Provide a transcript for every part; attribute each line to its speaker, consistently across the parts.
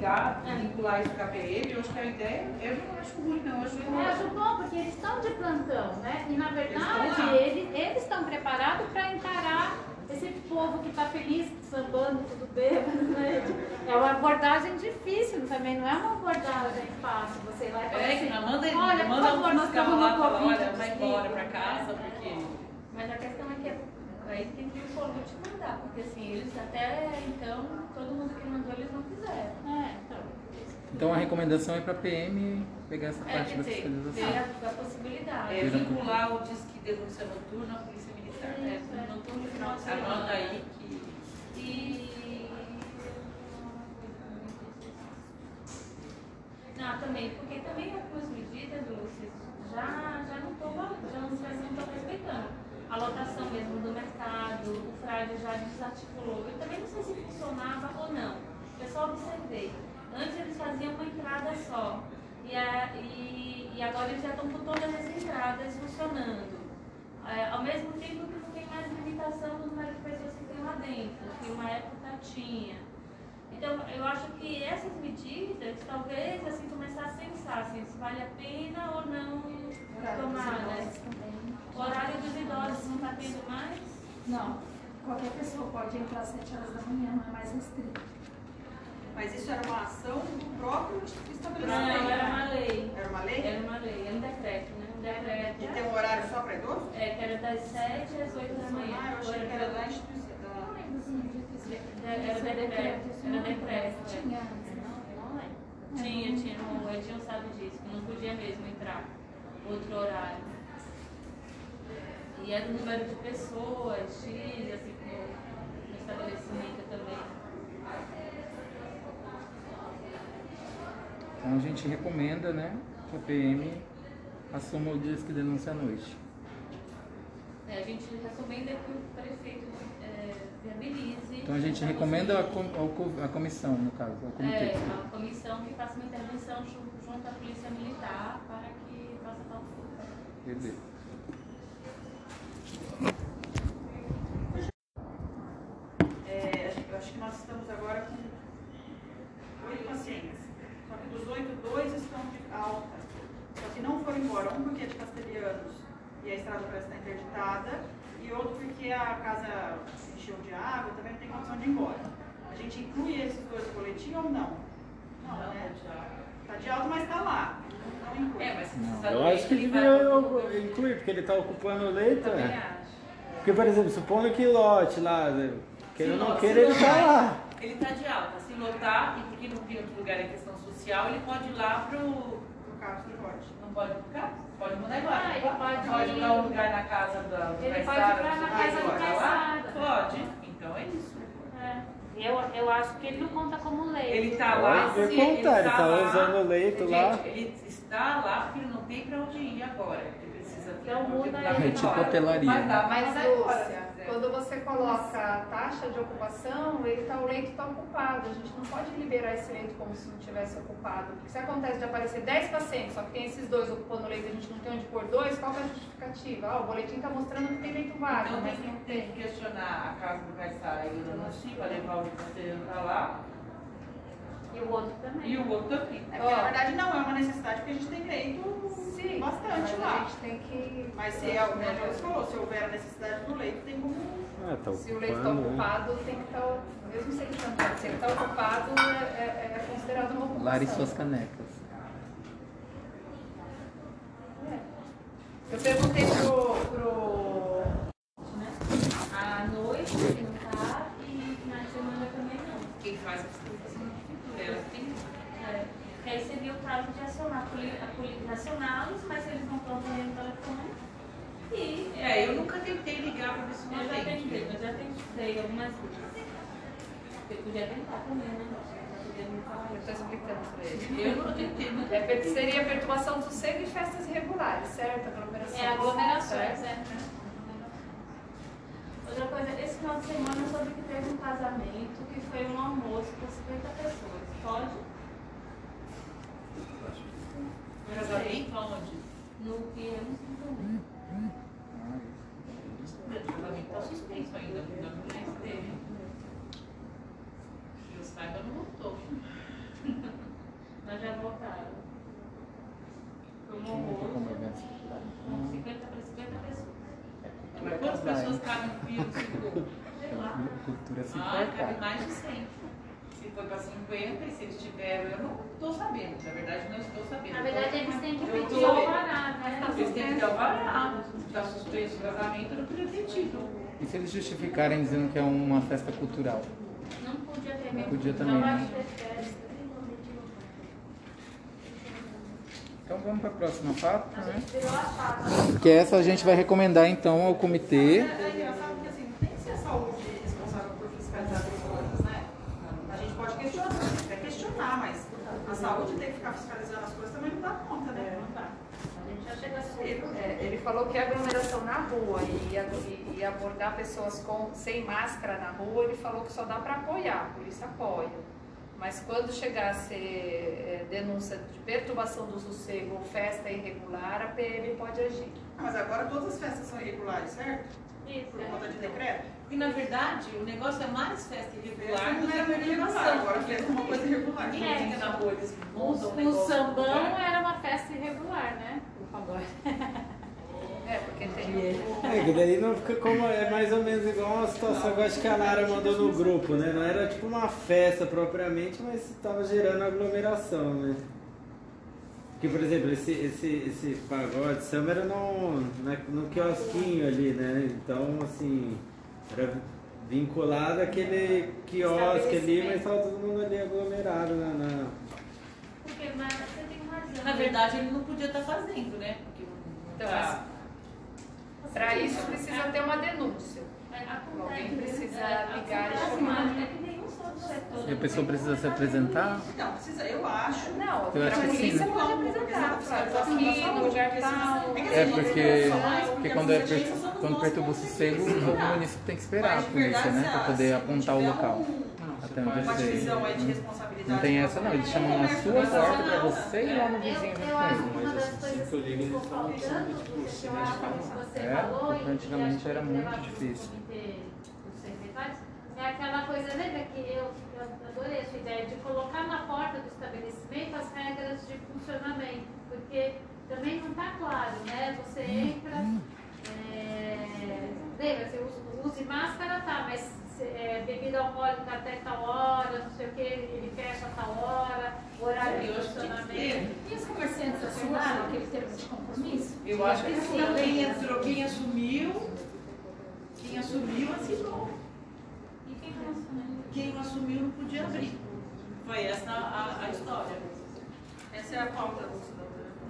Speaker 1: ligar, vincular isso com a PM, eu acho que a ideia, eu não acho ruim não, eu acho
Speaker 2: Eu acho bom, porque eles estão de plantão, né? E na
Speaker 1: Eles
Speaker 2: verdade, eles eles estão preparados para encarar esse povo que está feliz, sambando, tudo bêbado, né? É uma abordagem difícil também, não é uma abordagem fácil. Você vai falar
Speaker 1: É,
Speaker 2: assim,
Speaker 1: manda,
Speaker 2: olha, por
Speaker 1: manda
Speaker 2: favor,
Speaker 1: um
Speaker 2: nós estamos
Speaker 1: lá
Speaker 2: no
Speaker 1: fala,
Speaker 2: Covid,
Speaker 1: olha, vai embora pra casa, porque...
Speaker 3: Mas a questão é que é- aí tem que o Polute mandar, porque assim, eles até então, todo mundo que mandou, eles não fizeram.
Speaker 2: É, então.
Speaker 4: Então a recomendação é para PM pegar essa
Speaker 3: É,
Speaker 4: parte
Speaker 3: quer
Speaker 4: da
Speaker 3: dizer,
Speaker 4: fiscalização.
Speaker 3: ver a, a possibilidade.
Speaker 1: É, vincular o disque denúncia noturna à polícia militar.
Speaker 3: É,
Speaker 1: né?
Speaker 3: é, noturno e final de semana.
Speaker 1: Anota aí que...
Speaker 3: E. Não, também, porque também algumas medidas, Lúcia, já, já não estão já não estão respeitando. A lotação mesmo do mercado, o frade já desarticulou. Eu também não sei se funcionava ou não. Eu só observei. Antes eles faziam uma entrada só. E, a, e, e agora eles já estão com todas as entradas funcionando. É, ao mesmo tempo que não tem mais limitação do número de pessoas que tem lá dentro, que uma época tinha. Então, eu acho que essas medidas, talvez, assim, começar a pensar assim, se vale a pena ou não tomar, né? O horário dos idosos não está tendo mais?
Speaker 5: Não, qualquer pessoa pode entrar às 7 horas da manhã, não é mais restrito.
Speaker 6: Mas isso era uma ação do próprio
Speaker 3: Não,
Speaker 6: estabelecimento.
Speaker 3: era uma lei.
Speaker 6: Era uma lei?
Speaker 3: Era uma lei, era um decreto, né? Um decreto.
Speaker 6: E tem um horário só para idoso?
Speaker 3: É, que era das 7 às 8 da manhã.
Speaker 6: Ah, eu achei que era da instituição. da-
Speaker 3: Era decreto, era decreto. é.
Speaker 5: Tinha antes,
Speaker 2: Não, não é.
Speaker 3: Tinha, tinha, o Edinho sabe disso, que não podia mesmo entrar outro horário. E era o número de pessoas, X, assim, no, no estabelecimento também.
Speaker 4: Então a gente recomenda, né, que a PM assuma o disque denúncia à noite.
Speaker 3: É, a gente recomenda que o prefeito é, viabilize.
Speaker 4: Então a gente recomenda a, com- a comissão, no caso, ao comitê.
Speaker 3: É, a comissão que faça uma intervenção ju- junto à Polícia Militar para que faça tal coisa.
Speaker 4: Beleza.
Speaker 6: É, eu acho que nós estamos agora com oito pacientes. Só que dos oito, dois estão de alta. Só que não foram embora. Um porque é de castelhanos e a estrada parece estar interditada. E outro porque a casa encheu de água também não tem condição de ir embora. A gente inclui esses dois no boletim ou não? Não, né? Tá de alta, mas tá lá. Não inclui.
Speaker 1: É, mas se
Speaker 4: Não,
Speaker 7: Eu acho que
Speaker 1: ele
Speaker 7: devia incluir, porque ele está ocupando o leito.
Speaker 1: Também
Speaker 7: é.
Speaker 1: acho.
Speaker 7: Porque, por exemplo, supondo que lote lá, né, queira ou não queira, ele está lá.
Speaker 1: Ele está de alta. Se lotar, e porque não tem outro lugar em questão social, ele pode ir lá pro.
Speaker 6: Pro Carlos não pode.
Speaker 1: Não pode ficar? Pode mandar embora.
Speaker 2: Ah, ele pode
Speaker 1: pode
Speaker 2: ir-
Speaker 1: um lugar na casa da, do
Speaker 2: Ele pode ir pra na casa do
Speaker 1: lá?
Speaker 2: Caissara.
Speaker 1: Pode. Então é isso.
Speaker 2: É. Eu, eu acho que ele não conta como lei.
Speaker 1: Ele está lá.
Speaker 7: Pode
Speaker 1: se
Speaker 7: contar, ele tá
Speaker 1: lá-
Speaker 7: usando o leito
Speaker 1: Gente,
Speaker 7: lá.
Speaker 1: Ele está lá porque ele não tem para onde ir agora.
Speaker 2: Então muda
Speaker 1: dar
Speaker 2: ele.
Speaker 4: É tipo.
Speaker 1: Mas dá,
Speaker 8: Mas,
Speaker 1: mas é
Speaker 8: Lúcia, quando você coloca a taxa de ocupação, ele tá, o leito está ocupado. A gente não pode liberar esse leito como se não tivesse ocupado. Porque se acontece de aparecer 10 pacientes, só que tem esses dois ocupando o leito e a gente não tem onde pôr dois, qual que é a justificativa? Ah, o boletim está mostrando que tem leito vago,
Speaker 1: Então
Speaker 8: mas
Speaker 1: tem que, tem
Speaker 8: tem.
Speaker 1: que questionar a casa do Caissara e do Nancy para levar o conselheiro para lá.
Speaker 2: E o outro também.
Speaker 1: E o outro também.
Speaker 6: É, porque, na verdade não é uma necessidade, porque a gente tem direito
Speaker 8: Sim,
Speaker 6: bastante
Speaker 8: mas
Speaker 6: lá.
Speaker 8: a gente tem que.
Speaker 6: Mas se é o que a falou, se houver a necessidade do leito, tem como.
Speaker 7: Ah, tá
Speaker 8: Se o leito está
Speaker 7: né?
Speaker 8: ocupado, tem que estar. mesmo se ele está se ele tá ocupado, é, é- é considerado uma ocupação.
Speaker 4: Lare suas canecas.
Speaker 8: Eu perguntei pro, pro
Speaker 3: Né? À noite ele não tá e na semana também não.
Speaker 1: Quem faz a fiscalização na prefeitura, ela tem.
Speaker 3: É. Que aí seria o caso de acionar a polícia acioná-los, mas eles não estão atendendo o telefone. E
Speaker 1: É, eu nunca tentei ligar para ver se não
Speaker 3: eu já tentei, eu já tentei algumas vezes. Eu podia tentar também, né? Eu
Speaker 8: estou explicando para ele.
Speaker 1: Eu não tentei,
Speaker 8: É, seria perturbação do sossego e festas irregulares, certo? Aglomeração.
Speaker 3: É, aglomerações,
Speaker 8: certo?
Speaker 3: é. Outra coisa, esse final de semana eu soube que teve um casamento que foi um almoço com 50 pessoas. Pode?
Speaker 1: É, casamento aonde?
Speaker 3: No
Speaker 1: O casamento está suspenso ainda, ainda não mais teve. Não voltou. Mas já voltaram. Foi um horror. 50 para 50 pessoas. Mas quantas pessoas cabem no Pinheiros? Sei lá.
Speaker 4: Cultura
Speaker 1: Ah, cabe mais de 100. Se for para 50 e se eles tiveram, eu não estou sabendo. Na verdade, não estou sabendo.
Speaker 2: Na verdade, eles têm que pedir
Speaker 1: tô-
Speaker 2: o alvará, né?
Speaker 1: Eles têm que ter alvará. Está suspenso o casamento, não podia ter tido.
Speaker 4: E se eles justificarem dizendo que é uma festa cultural?
Speaker 3: Não podia ter
Speaker 4: Não
Speaker 3: mesmo.
Speaker 4: podia também,
Speaker 2: Não
Speaker 4: né? Então vamos para a próxima
Speaker 2: A
Speaker 4: né?
Speaker 2: gente virou a chapa.
Speaker 4: Que essa a gente vai recomendar então ao comitê.
Speaker 6: Engraçado que não tem que ser a saúde responsável por fiscalizar as coisas? A gente pode questionar, a gente quer questionar, mas saúde tem que ficar fiscalizando as coisas também não dá conta, né? Não dá.
Speaker 2: A gente já chega assim.
Speaker 9: É, ele falou que a aglomeração na rua e, e- e abordar pessoas com, sem máscara na rua, ele falou que só dá para apoiar, por isso apoia. Mas quando chegar a ser é, denúncia de perturbação do sossego ou festa irregular, a PM pode agir.
Speaker 6: Ah, Mas agora todas as festas são irregulares, certo?
Speaker 2: Isso,
Speaker 6: Por
Speaker 2: é.
Speaker 6: conta de decreto?
Speaker 1: Porque, na verdade, o negócio é mais festa irregular do que
Speaker 6: irregular,
Speaker 1: perturbação.
Speaker 6: agora fez uma coisa irregular.
Speaker 1: Ninguém fica na rua, eles
Speaker 2: O,
Speaker 1: montam
Speaker 2: o sambão
Speaker 1: lugar.
Speaker 2: era uma festa irregular, né? O pagode.
Speaker 9: É, porque tem.
Speaker 7: É, que daí não fica como. É mais ou menos igual a situação que eu acho que a Lara mandou no grupo, né? Não era tipo uma festa propriamente, mas estava gerando aglomeração, né? Porque, por exemplo, esse, esse, esse pagode samba era no, na- no quiosquinho ali, né? Então, assim, era vinculado àquele quiosque ali, mas estava todo mundo ali aglomerado na. na-
Speaker 3: Porque, mas você tem razão.
Speaker 1: Na verdade, ele não podia estar fazendo, né? Porque não
Speaker 9: Então,
Speaker 1: tá-
Speaker 9: Para isso precisa ter uma denúncia. Alguém precisa ligar e chamar.
Speaker 4: E a pessoa precisa se apresentar?
Speaker 6: Não, precisa, eu acho.
Speaker 9: Não,
Speaker 4: Eu
Speaker 9: para
Speaker 4: acho que sim,
Speaker 9: polícia
Speaker 4: né?
Speaker 9: pode apresentar. Aqui lugar tal.
Speaker 4: É porque, porque quando, é per, quando perturba o sossego, o município tem que esperar a polícia, né? Para poder apontar o local. Até onde
Speaker 6: responsabilidade.
Speaker 4: Não tem essa não, eles chamam na sua porta pra você ir lá no vizinho
Speaker 2: eu acho que eu que você
Speaker 4: É, porque antigamente era muito difícil.
Speaker 2: dos secretários, é aquela coisa, lembra que eu, eu adorei essa ideia de colocar na porta do estabelecimento as regras de funcionamento, porque também não está claro, né? Você entra, é, lembra, você usa, use máscara, tá, mas é, bebida alcoólica até tal hora, não sei o que, ele fecha a tal hora, horário de
Speaker 1: tinha que
Speaker 2: funcionamento.
Speaker 10: E os comerciantes assinaram aquele termo de compromisso?
Speaker 1: Eu acho que sim. Quem entrou, quem assumiu, quem assumiu assinou.
Speaker 3: Quem assumiu?
Speaker 1: Não podia abrir. Foi essa a, a história.
Speaker 6: Essa é a pauta do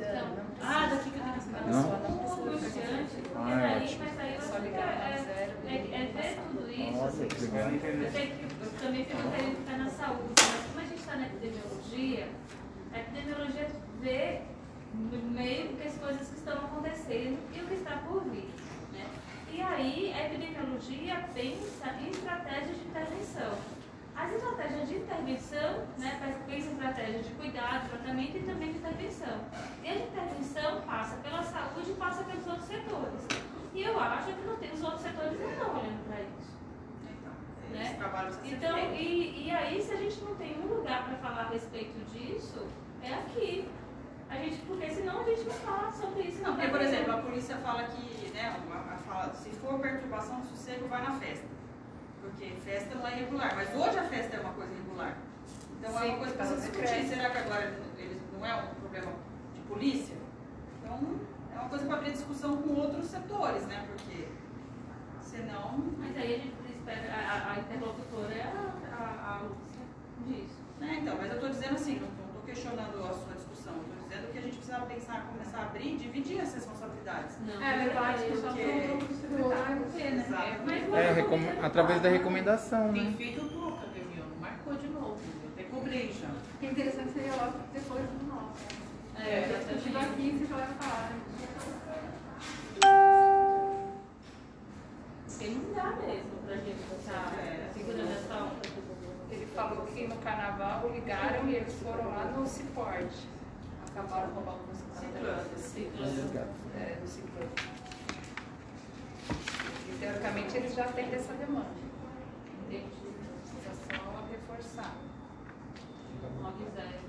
Speaker 3: Então,
Speaker 1: Ah, daqui que eu tenho que
Speaker 4: Não? Ah,
Speaker 3: mas aí,
Speaker 4: ótimo.
Speaker 3: mas aí eu
Speaker 9: Só
Speaker 3: acho que
Speaker 9: ligar no
Speaker 3: é, é, é ver tudo isso.
Speaker 4: Nossa, que legal.
Speaker 3: Eu sei que eu também perguntei ele ficar na saúde, mas como a gente está na epidemiologia, a epidemiologia vê no meio que as coisas que estão acontecendo e o que está por vir. Né? E aí a epidemiologia pensa em estratégias de intervenção. As estratégias de intervenção, né, pensa em estratégias de cuidado, tratamento e também de intervenção. E a intervenção passa pela saúde e passa pelos outros setores. E eu acho que não tem, os outros setores não estão olhando para isso.
Speaker 6: Então, ser
Speaker 3: Então, e, e aí, se a gente não tem um lugar para falar a respeito disso, é aqui. A gente, porque senão a gente não fala sobre isso.
Speaker 6: Não, porque, por exemplo, a polícia fala que, né, a, a fala, se for perturbação do sossego, vai na festa. Porque festa não é regular, mas hoje a festa é uma coisa regular. Então é
Speaker 9: Sim,
Speaker 6: uma coisa para
Speaker 9: no
Speaker 6: discutir. Será que agora eles não é um problema de polícia? Então é uma coisa para abrir discussão com outros setores, né? Porque senão.
Speaker 3: Mas aí a gente espera, a, a interlocutora é a, a, a Lúcia disso.
Speaker 6: Né, então, mas eu estou dizendo assim, não estou questionando a sua discussão, estou dizendo que a gente precisa pensar, começar a abrir e dividir as responsabilidades.
Speaker 3: Não,
Speaker 10: É verdade,
Speaker 3: porque-
Speaker 10: só pro do secretário ver, né?
Speaker 6: Exato.
Speaker 4: É,
Speaker 3: mas-
Speaker 4: recom- através da recomendação,
Speaker 1: Tem
Speaker 4: né?
Speaker 1: feito pouca reunião, marcou de novo. Eu até cobrei já.
Speaker 10: Que é interessante seria logo depois do nosso.
Speaker 3: É,
Speaker 10: Eu estive
Speaker 3: exatamente.
Speaker 10: aqui e você já vai falar. né?
Speaker 3: Porque não dá mesmo pra gente estar
Speaker 6: É.
Speaker 3: segurando essa onda.
Speaker 9: Ele falou que no carnaval ligaram e eles foram lá no Ciporte. Acabaram roubando os
Speaker 6: Ciclano.
Speaker 9: é, do Ciporte. E teoricamente eles já têm dessa demanda.
Speaker 3: Entendi.
Speaker 9: Precisa só reforçar.
Speaker 3: Nove zero.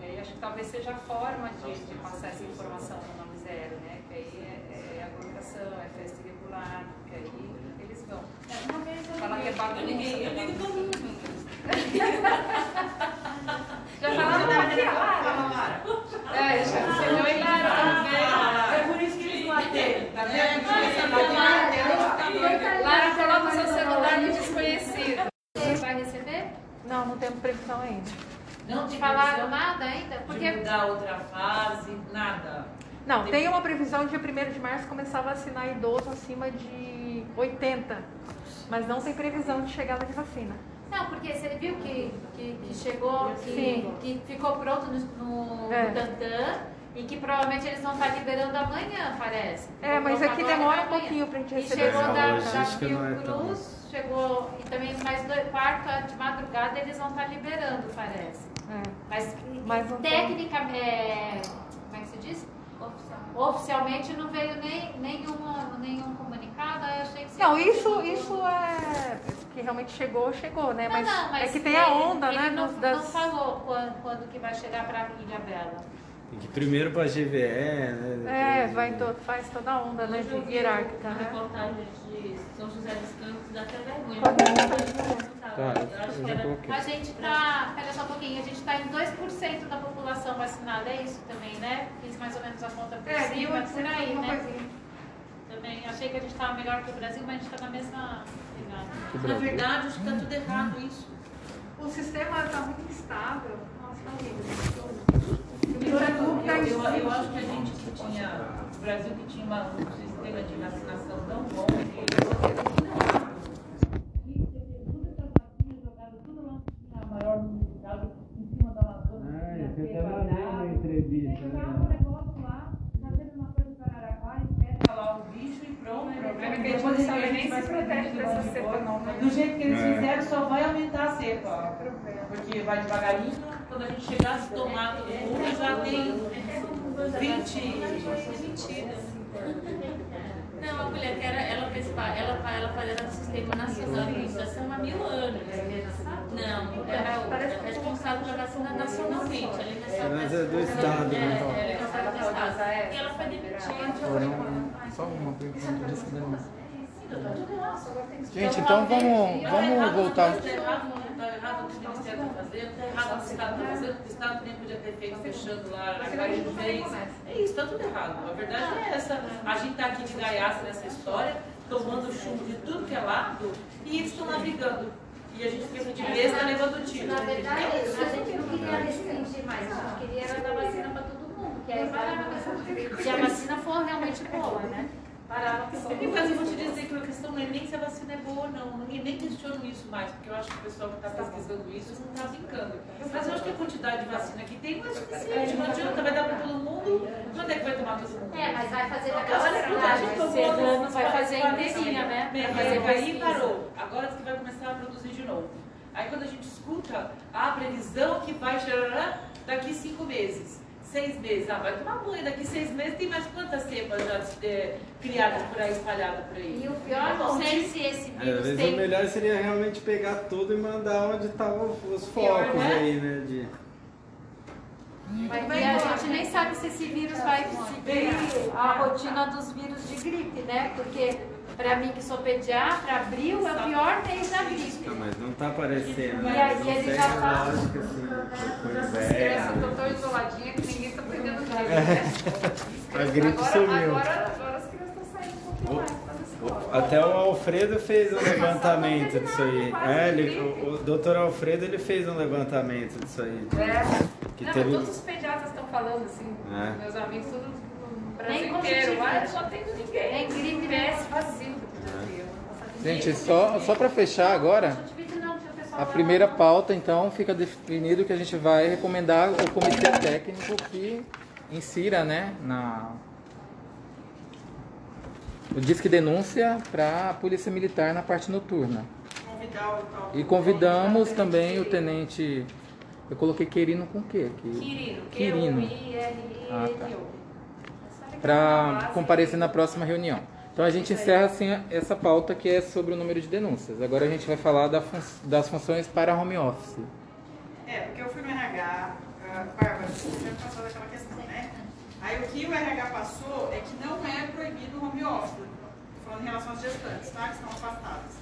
Speaker 9: E aí acho que talvez seja a forma de, de passar essa informação no nome zero, né? Que aí é, é aglomeração, é festa irregular, que aí ele
Speaker 8: previsão?
Speaker 2: Uma vez eu
Speaker 8: Falar que é
Speaker 2: liguei.
Speaker 3: Eu
Speaker 8: bagunça.
Speaker 3: ligo todo mundo.
Speaker 8: Já falaram aqui, Lara. É, já ensinou em Lara.
Speaker 1: É por isso que eles não atendem, tá vendo?
Speaker 8: Lara, coloca o seu celular no desconhecido.
Speaker 2: Você vai receber?
Speaker 11: Não, não temos previsão ainda.
Speaker 1: Não
Speaker 2: Te falaram nada ainda?
Speaker 1: de
Speaker 2: Porque
Speaker 1: mudar outra fase, nada.
Speaker 11: Não, tem uma previsão de dia 1 de março começar a vacinar idoso acima de 80. Mas não tem previsão de chegada de vacina.
Speaker 2: Não, porque você viu que, que, que chegou, que, que ficou pronto no, no
Speaker 11: É.
Speaker 2: Tantan e que provavelmente eles vão estar liberando amanhã, parece.
Speaker 11: É, mas aqui demora um pouquinho pra gente
Speaker 2: E
Speaker 11: receber.
Speaker 2: chegou
Speaker 7: É, a
Speaker 2: da, da
Speaker 7: é tão-
Speaker 2: Fiocruz, chegou, e também mais dois, quarta de madrugada eles vão estar liberando, parece.
Speaker 11: É.
Speaker 2: Mas,
Speaker 11: Mas
Speaker 2: tecnicamente, é, como é que se diz? Oficialmente não veio nem, nenhuma, nenhum comunicado,
Speaker 11: Não, isso, isso é que realmente chegou, chegou, né?
Speaker 2: Não,
Speaker 11: Mas,
Speaker 2: não, mas
Speaker 11: é que tem a
Speaker 2: ele-
Speaker 11: onda,
Speaker 2: ele
Speaker 11: né?
Speaker 2: Não,
Speaker 11: dos-
Speaker 2: não
Speaker 11: das...
Speaker 2: falou quando, quando que vai chegar para Ilha Bela.
Speaker 7: Tem que ir primeiro pra GVE, né?
Speaker 11: É, vai todo, faz toda a onda, né?
Speaker 3: Eu
Speaker 11: hierárquica, né?
Speaker 3: reportagem de São José dos Campos, dá até vergonha. Tá, eu acho
Speaker 4: eu
Speaker 3: que
Speaker 4: já
Speaker 3: era
Speaker 4: coloquei.
Speaker 2: A gente tá, pera só um pouquinho, a gente está em 2% da população vacinada, é isso também, né? Fiz mais ou menos a conta por
Speaker 8: É,
Speaker 2: cima, por aí, né?
Speaker 8: coisinha.
Speaker 2: Achei que a gente estava melhor que o Brasil, mas a gente está na mesma pegada.
Speaker 1: Na verdade, acho que tá tudo errado isso.
Speaker 8: O sistema está muito instável. Nossa, tá horrível.
Speaker 1: Eu, eu, eu acho que a gente que tinha, o Brasil que tinha uma- um sistema de vacinação tão bom, que Do jeito que eles
Speaker 7: É.
Speaker 1: fizeram, só vai aumentar a cepa. Porque vai devagarinho, quando a gente chegar a se tomar todo mundo, já tem 20.
Speaker 3: mentira. Não, a mulher que era, ela fez ela, ela fazia no sistema nacional de imunização há mil anos. Não, era o responsável pela vacina nacionalmente.
Speaker 7: Mas é do Estado,
Speaker 3: é,
Speaker 7: né?
Speaker 3: é, responsável do Estado. E ela foi demitida.
Speaker 4: Só uma pergunta denúncia.
Speaker 1: Gente,
Speaker 4: então vamos, vamos voltar.
Speaker 1: Está errado, tá errado o que o Ministério está fazendo, está errado o que o Estado está fazendo, porque o Estado nem podia ter feito fechando lá a Caixa de fez. É isso, está tudo errado. A verdade é essa. A gente está aqui de gaiaça nessa história, tomando chumbo de tudo que é lado, e eles estão lá brigando. E a gente fica de besta levando tiro.
Speaker 2: Na verdade, a gente não queria restringir mais, a gente queria era dar vacina para todo mundo, que aí parava se a vacina for realmente boa, né? Parava
Speaker 1: E, Mas eu vou te dizer que a questão não é nem se a vacina é boa ou não. Ninguém nem questiona isso mais, porque eu acho que o pessoal que está pesquisando isso não está brincando. Mas eu acho que a quantidade de vacina que tem não é suficiente. Não adianta, vai dar para todo mundo. Quando é que vai tomar todo mundo?
Speaker 2: É, mas vai fazer cidade,
Speaker 1: gente
Speaker 2: vai fazer inteirinha, né?
Speaker 1: Aí, parou. Agora diz que vai começar a produzir de novo. Aí quando a gente escuta a previsão que vai chegar daqui cinco meses, seis meses, ah, vai tomar banho, daqui seis meses tem mais quantas cepas já é, criadas por aí, espalhadas por aí?
Speaker 2: E o pior, não sei se esse
Speaker 7: Às
Speaker 2: vírus
Speaker 7: o
Speaker 2: tem.
Speaker 7: melhor seria realmente pegar tudo e mandar onde estavam os
Speaker 2: Pior,
Speaker 7: focos
Speaker 2: né?
Speaker 7: aí, né? De...
Speaker 2: E a gente nem sabe se esse vírus vai seguir a rotina dos vírus de gripe, né? Porque pra mim que sou pediatra, abril é o pior mês da gripe.
Speaker 7: Não, mas não tá aparecendo,
Speaker 2: E aí
Speaker 7: Não
Speaker 2: ele já tá-
Speaker 7: lógica, assim, foi
Speaker 8: Essa
Speaker 7: inverno.
Speaker 8: tô tão isoladinha que ninguém tá pegando gripe, né?
Speaker 7: A gripe
Speaker 8: agora,
Speaker 7: sumiu.
Speaker 8: Agora, agora as crianças estão saindo um pouquinho mais.
Speaker 7: Até o Alfredo fez um levantamento disso aí. É, ele, o, o doutor Alfredo ele fez um levantamento disso aí.
Speaker 8: É.
Speaker 7: Que
Speaker 8: Não,
Speaker 7: teve.
Speaker 8: todos os pediatras estão falando assim,
Speaker 7: É.
Speaker 8: meus amigos, todos Brasil
Speaker 2: Nem
Speaker 8: inteiro. eu só tenho ninguém.
Speaker 2: Nem gripe,
Speaker 8: PS vacina.
Speaker 4: Gente, só, só para fechar agora, a primeira pauta, então, fica definido que a gente vai recomendar o comitê técnico que insira, né, na o Disque Denúncia para a Polícia Militar na parte noturna.
Speaker 6: O tal.
Speaker 4: E convidamos também o tenente, eu coloquei Querino com quê? Que-
Speaker 8: Quirino.
Speaker 4: Quirino.
Speaker 8: Q-U-I-R-I-N-O.
Speaker 4: Ah, tá. Para comparecer na próxima reunião. Então a gente encerra assim essa pauta que é sobre o número de denúncias. Agora a gente vai falar da fun- das funções para home office.
Speaker 6: É, porque eu fui no RH, ah, Bárbara, você já passou daquela questão, né? Aí o que o RH passou é que não é proibido o home office. falando em relação às gestantes, tá? Que estão afastadas.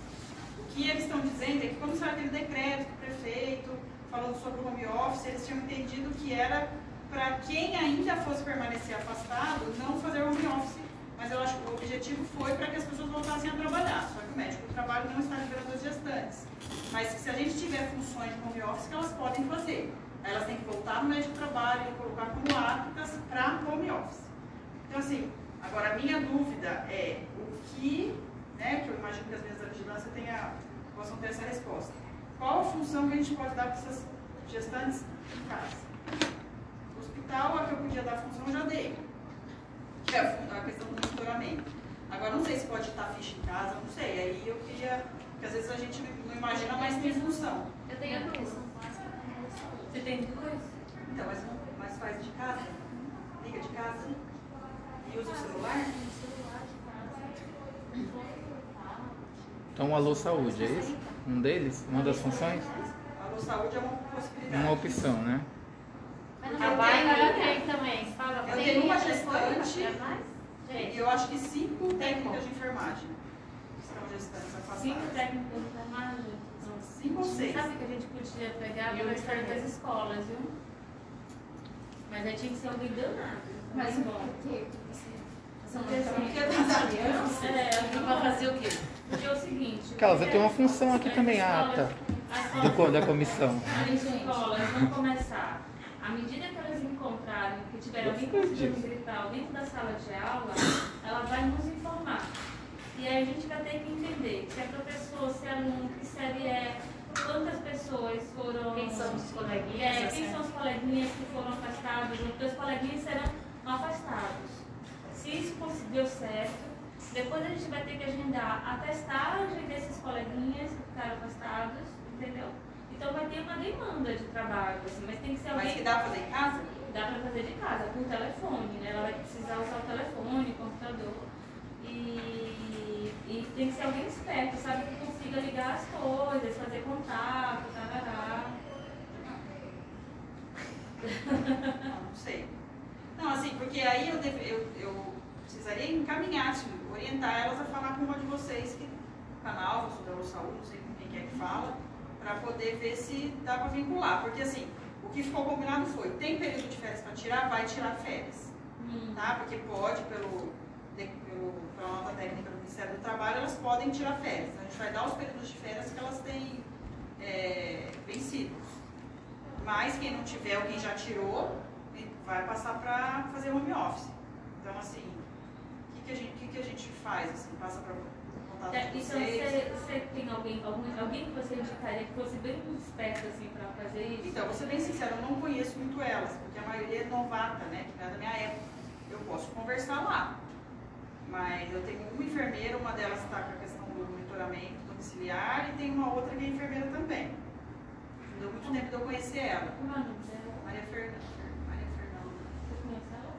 Speaker 6: O que eles estão dizendo é que quando saiu aquele decreto do prefeito falando sobre o home office, eles tinham entendido que era para quem ainda fosse permanecer afastado, não fazer home office. Mas eu acho que o objetivo foi para que as pessoas voltassem a trabalhar. Só que o médico do trabalho não está liberando as gestantes. Mas se a gente tiver funções de home office que elas podem fazer. Elas têm que voltar no médico do trabalho e colocar como aptas para home office. Então, assim, agora a minha dúvida é o que, né, que eu imagino que as mesas da vigilância tenha, possam ter essa resposta. Qual a função que a gente pode dar para essas gestantes em casa? Hospital, a que eu podia dar função, eu já dei. Que é a questão do monitoramento. Agora, não sei se pode estar ficha em casa, não sei. Aí eu queria. Porque às vezes a gente não imagina, mas tem função.
Speaker 2: Eu tenho duas.
Speaker 3: Você tem duas?
Speaker 6: Então, mas, mas faz de casa? Liga de casa? E usa o celular?
Speaker 4: Então, o Alô Saúde, é isso? Um deles? Uma das funções?
Speaker 6: Alô Saúde é uma possibilidade.
Speaker 4: Uma opção, né?
Speaker 2: Mas a
Speaker 6: tenho-
Speaker 2: tem também. Fala,
Speaker 6: Eu
Speaker 2: tem
Speaker 6: tenho uma gestante.
Speaker 2: É?
Speaker 6: E eu acho que cinco técnicas de enfermagem estão gestantes afastadas.
Speaker 3: Cinco técnicos de enfermagem.
Speaker 6: Cinco ou seis.
Speaker 3: Sabe que a gente podia pegar para as
Speaker 1: enfermeiro.
Speaker 3: das escolas, viu? Mas aí tinha que ser alguém danado.
Speaker 5: Mas
Speaker 3: bom.
Speaker 5: quê?
Speaker 3: São
Speaker 6: crianças.
Speaker 3: É,
Speaker 1: vai fazer o quê?
Speaker 3: porque é o seguinte.
Speaker 4: Carlos, eu tenho uma
Speaker 3: porque
Speaker 4: função aqui também, a ata do, da comissão.
Speaker 3: As escolas vão começar, à medida que elas encontrarem que tiver alguém conseguindo gritar dentro da sala de aula, ela vai nos informar. E aí a gente vai ter que entender se é professor, se é aluno, que série é, quantas pessoas foram.
Speaker 2: Quem são os coleguinhas?
Speaker 3: É,
Speaker 2: assim?
Speaker 3: quem são os coleguinhas que foram afastados, os dois coleguinhas serão afastados. Se isso deu certo, depois a gente vai ter que agendar a testagem desses coleguinhas que ficaram afastados, entendeu? Então vai ter uma demanda de trabalho, assim, mas tem que ser
Speaker 6: Mas
Speaker 3: alguém
Speaker 6: que dá pra fazer em casa?
Speaker 3: dá para fazer de casa, por telefone, né? Ela vai precisar usar o telefone, o computador. E, e tem que ser alguém esperto, sabe? Que consiga ligar as coisas, fazer contato, tarará.
Speaker 6: Não, não sei. Não, assim, porque aí eu, deve- eu, eu precisaria encaminhar, assim, orientar elas a falar com uma de vocês, que canal, sobre a saúde, não sei com quem que é que fala, para poder ver se dá para vincular. Porque assim, o que ficou combinado foi, tem período de férias para tirar, vai tirar férias.
Speaker 3: Hum.
Speaker 6: Tá? Porque pode, pelo, pelo, pela nota técnica do Ministério do Trabalho, elas podem tirar férias. A gente vai dar os períodos de férias que elas têm é, vencidos. Mas quem não tiver ou quem já tirou, vai passar para fazer home office. Então, assim, o que, que, a, gente, o que, que a gente faz? Assim, passa para
Speaker 3: É, então você, você tem alguém, algum, alguém que você indicaria que fosse bem esperto assim para fazer isso?
Speaker 6: Então, vou ser bem sincera, eu não conheço muito elas, porque a maioria é novata, né? Que não é da minha época. Eu posso conversar lá. Mas eu tenho uma enfermeira, uma delas está com a questão do monitoramento domiciliar e tem uma outra que é enfermeira também. Não deu muito tempo de eu conhecer ela.
Speaker 3: Como é o nome dela?
Speaker 6: Maria Fernanda. Maria Fernanda.
Speaker 3: Você conhece ela?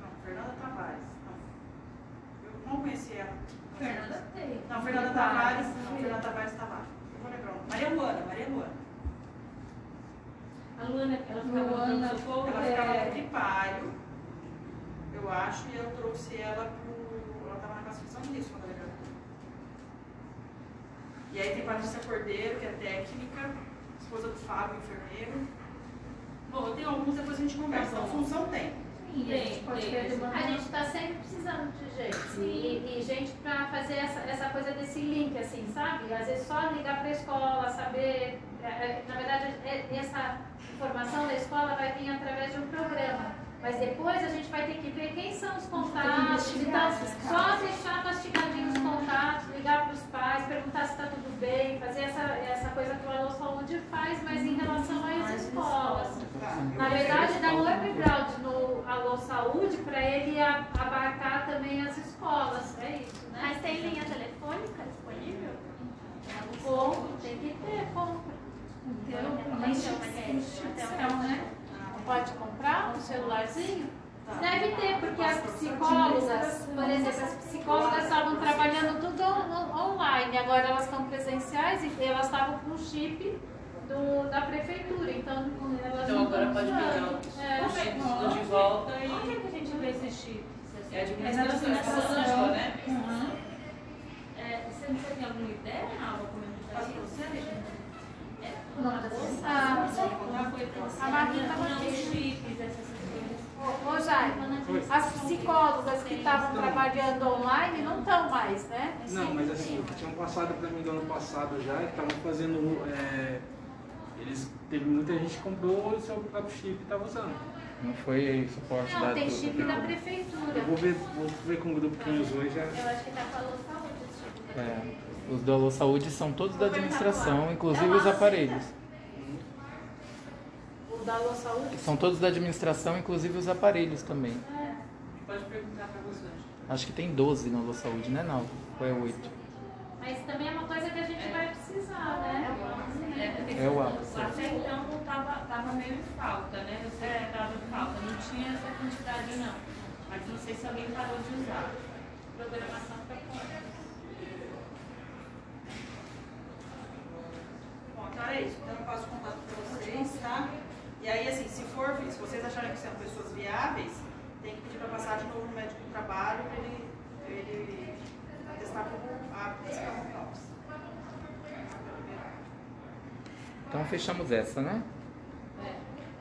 Speaker 6: Não, Fernanda Tavares. Não. Eu não conheci ela.
Speaker 5: Fernanda tem.
Speaker 6: Não, Fernanda Tavares. Não, Fernanda Tavares está lá. Eu vou lembrar. Maria Luana, Maria Luana.
Speaker 3: A Luana, ela ficava
Speaker 5: Luana,
Speaker 3: no socorro?
Speaker 6: Ela
Speaker 5: É.
Speaker 6: ficava no tripário, eu acho, e eu trouxe ela pro. Ela estava na classificação disso quando ela engravidou. E aí tem Patrícia Cordeiro, que é técnica, esposa do Fábio, enfermeiro. Bom, eu tenho alguns, depois a gente conversa. A função tem.
Speaker 5: A gente pode. A
Speaker 2: gente está sempre precisando de gente. E, e gente para fazer essa, essa coisa desse link, assim, sabe? Às vezes só ligar para a escola, saber. é, é, Na verdade, é- essa informação da escola vai vir através de um programa. Mas depois a gente vai ter que ver quem são os contatos. Então, só deixar mastigadinho os contatos, ligar para os pais, perguntar se está tudo bem, fazer essa, essa coisa que o Alô Saúde faz, mas em relação às escolas.
Speaker 6: Tá?
Speaker 2: Na verdade, dá um upgrade no Alô Saúde para ele abarcar também as escolas. É isso, né?
Speaker 10: Mas tem linha telefônica disponível?
Speaker 2: Bom, tem que ter compra.
Speaker 5: Então,
Speaker 10: Então,
Speaker 5: mas
Speaker 10: mas é-
Speaker 5: instituição, né?
Speaker 2: pode comprar um celularzinho?
Speaker 6: Tá.
Speaker 2: Deve ter, porque as psicólogas, por exemplo, as psicólogas estavam trabalhando tudo online, agora elas estão presenciais e elas estavam com o chip do, da prefeitura, então elas
Speaker 1: Então agora pode pegar
Speaker 2: é.
Speaker 1: os chips de volta e...
Speaker 3: Onde é que a gente vê esse chip?
Speaker 1: É administração,
Speaker 3: é né?
Speaker 6: Uhum.
Speaker 3: É,
Speaker 6: você
Speaker 2: não
Speaker 3: tem
Speaker 2: alguma
Speaker 3: ideia,
Speaker 2: Alba,
Speaker 3: como é que
Speaker 2: está isso? Tá
Speaker 3: não,
Speaker 2: aqui.
Speaker 3: chips, essas coisas.
Speaker 2: Ô, ô Jair, as psicólogas que estavam trabalhando online não estão mais, né?
Speaker 12: Não, mas assim, o que tinham passado para mim do ano passado já, que estavam fazendo. é, eles, teve muita gente que comprou o seu próprio chip e estava usando.
Speaker 4: Não foi suporte
Speaker 2: Não,
Speaker 4: da
Speaker 2: tem
Speaker 4: do-
Speaker 2: chip da prefeitura.
Speaker 12: Eu vou ver, vou ver com o grupo quem usou e já.
Speaker 10: Eu acho que tá falando saúde esse tipo.
Speaker 4: É, os do Alô Saúde são todos da administração, inclusive os aparelhos.
Speaker 2: O da Alô Saúde?
Speaker 4: São todos da administração, inclusive os aparelhos também.
Speaker 1: Pode perguntar para você.
Speaker 4: Acho que tem 12 no Alô Saúde, né, Nalva? Ou é 8?
Speaker 2: Mas também é uma coisa que a gente vai precisar, né?
Speaker 4: É o ápice.
Speaker 3: Até então não tava, tava meio em falta, né? Eu sei que tava em falta, não tinha essa quantidade não. Mas não sei se alguém parou de usar. Programação tá com.
Speaker 6: Então era isso. Então eu passo o contato para vocês, tá? E aí, assim, se for, se vocês acharem que são pessoas viáveis, tem que pedir para passar de novo no médico do trabalho para ele, ele atestar como para próprios.
Speaker 4: Então fechamos essa, né?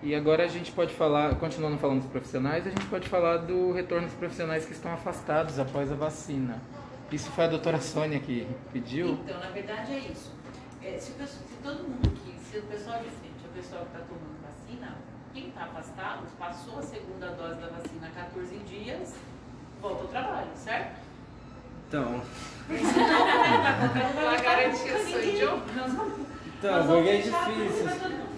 Speaker 4: E agora a gente pode falar, continuando falando dos profissionais, a gente pode falar do retorno dos profissionais que estão afastados após a vacina. Isso foi a doutora Sônia que pediu?
Speaker 1: Então, na verdade é isso. É, se, pessoal- se todo mundo que, se o pessoal de frente, o pessoal que está tomando vacina, quem está afastado, passou a segunda dose da vacina há 14 dias, volta ao trabalho, certo?
Speaker 7: Então,
Speaker 1: é que vai colocar uma garantia vamos,
Speaker 7: então porque é difícil.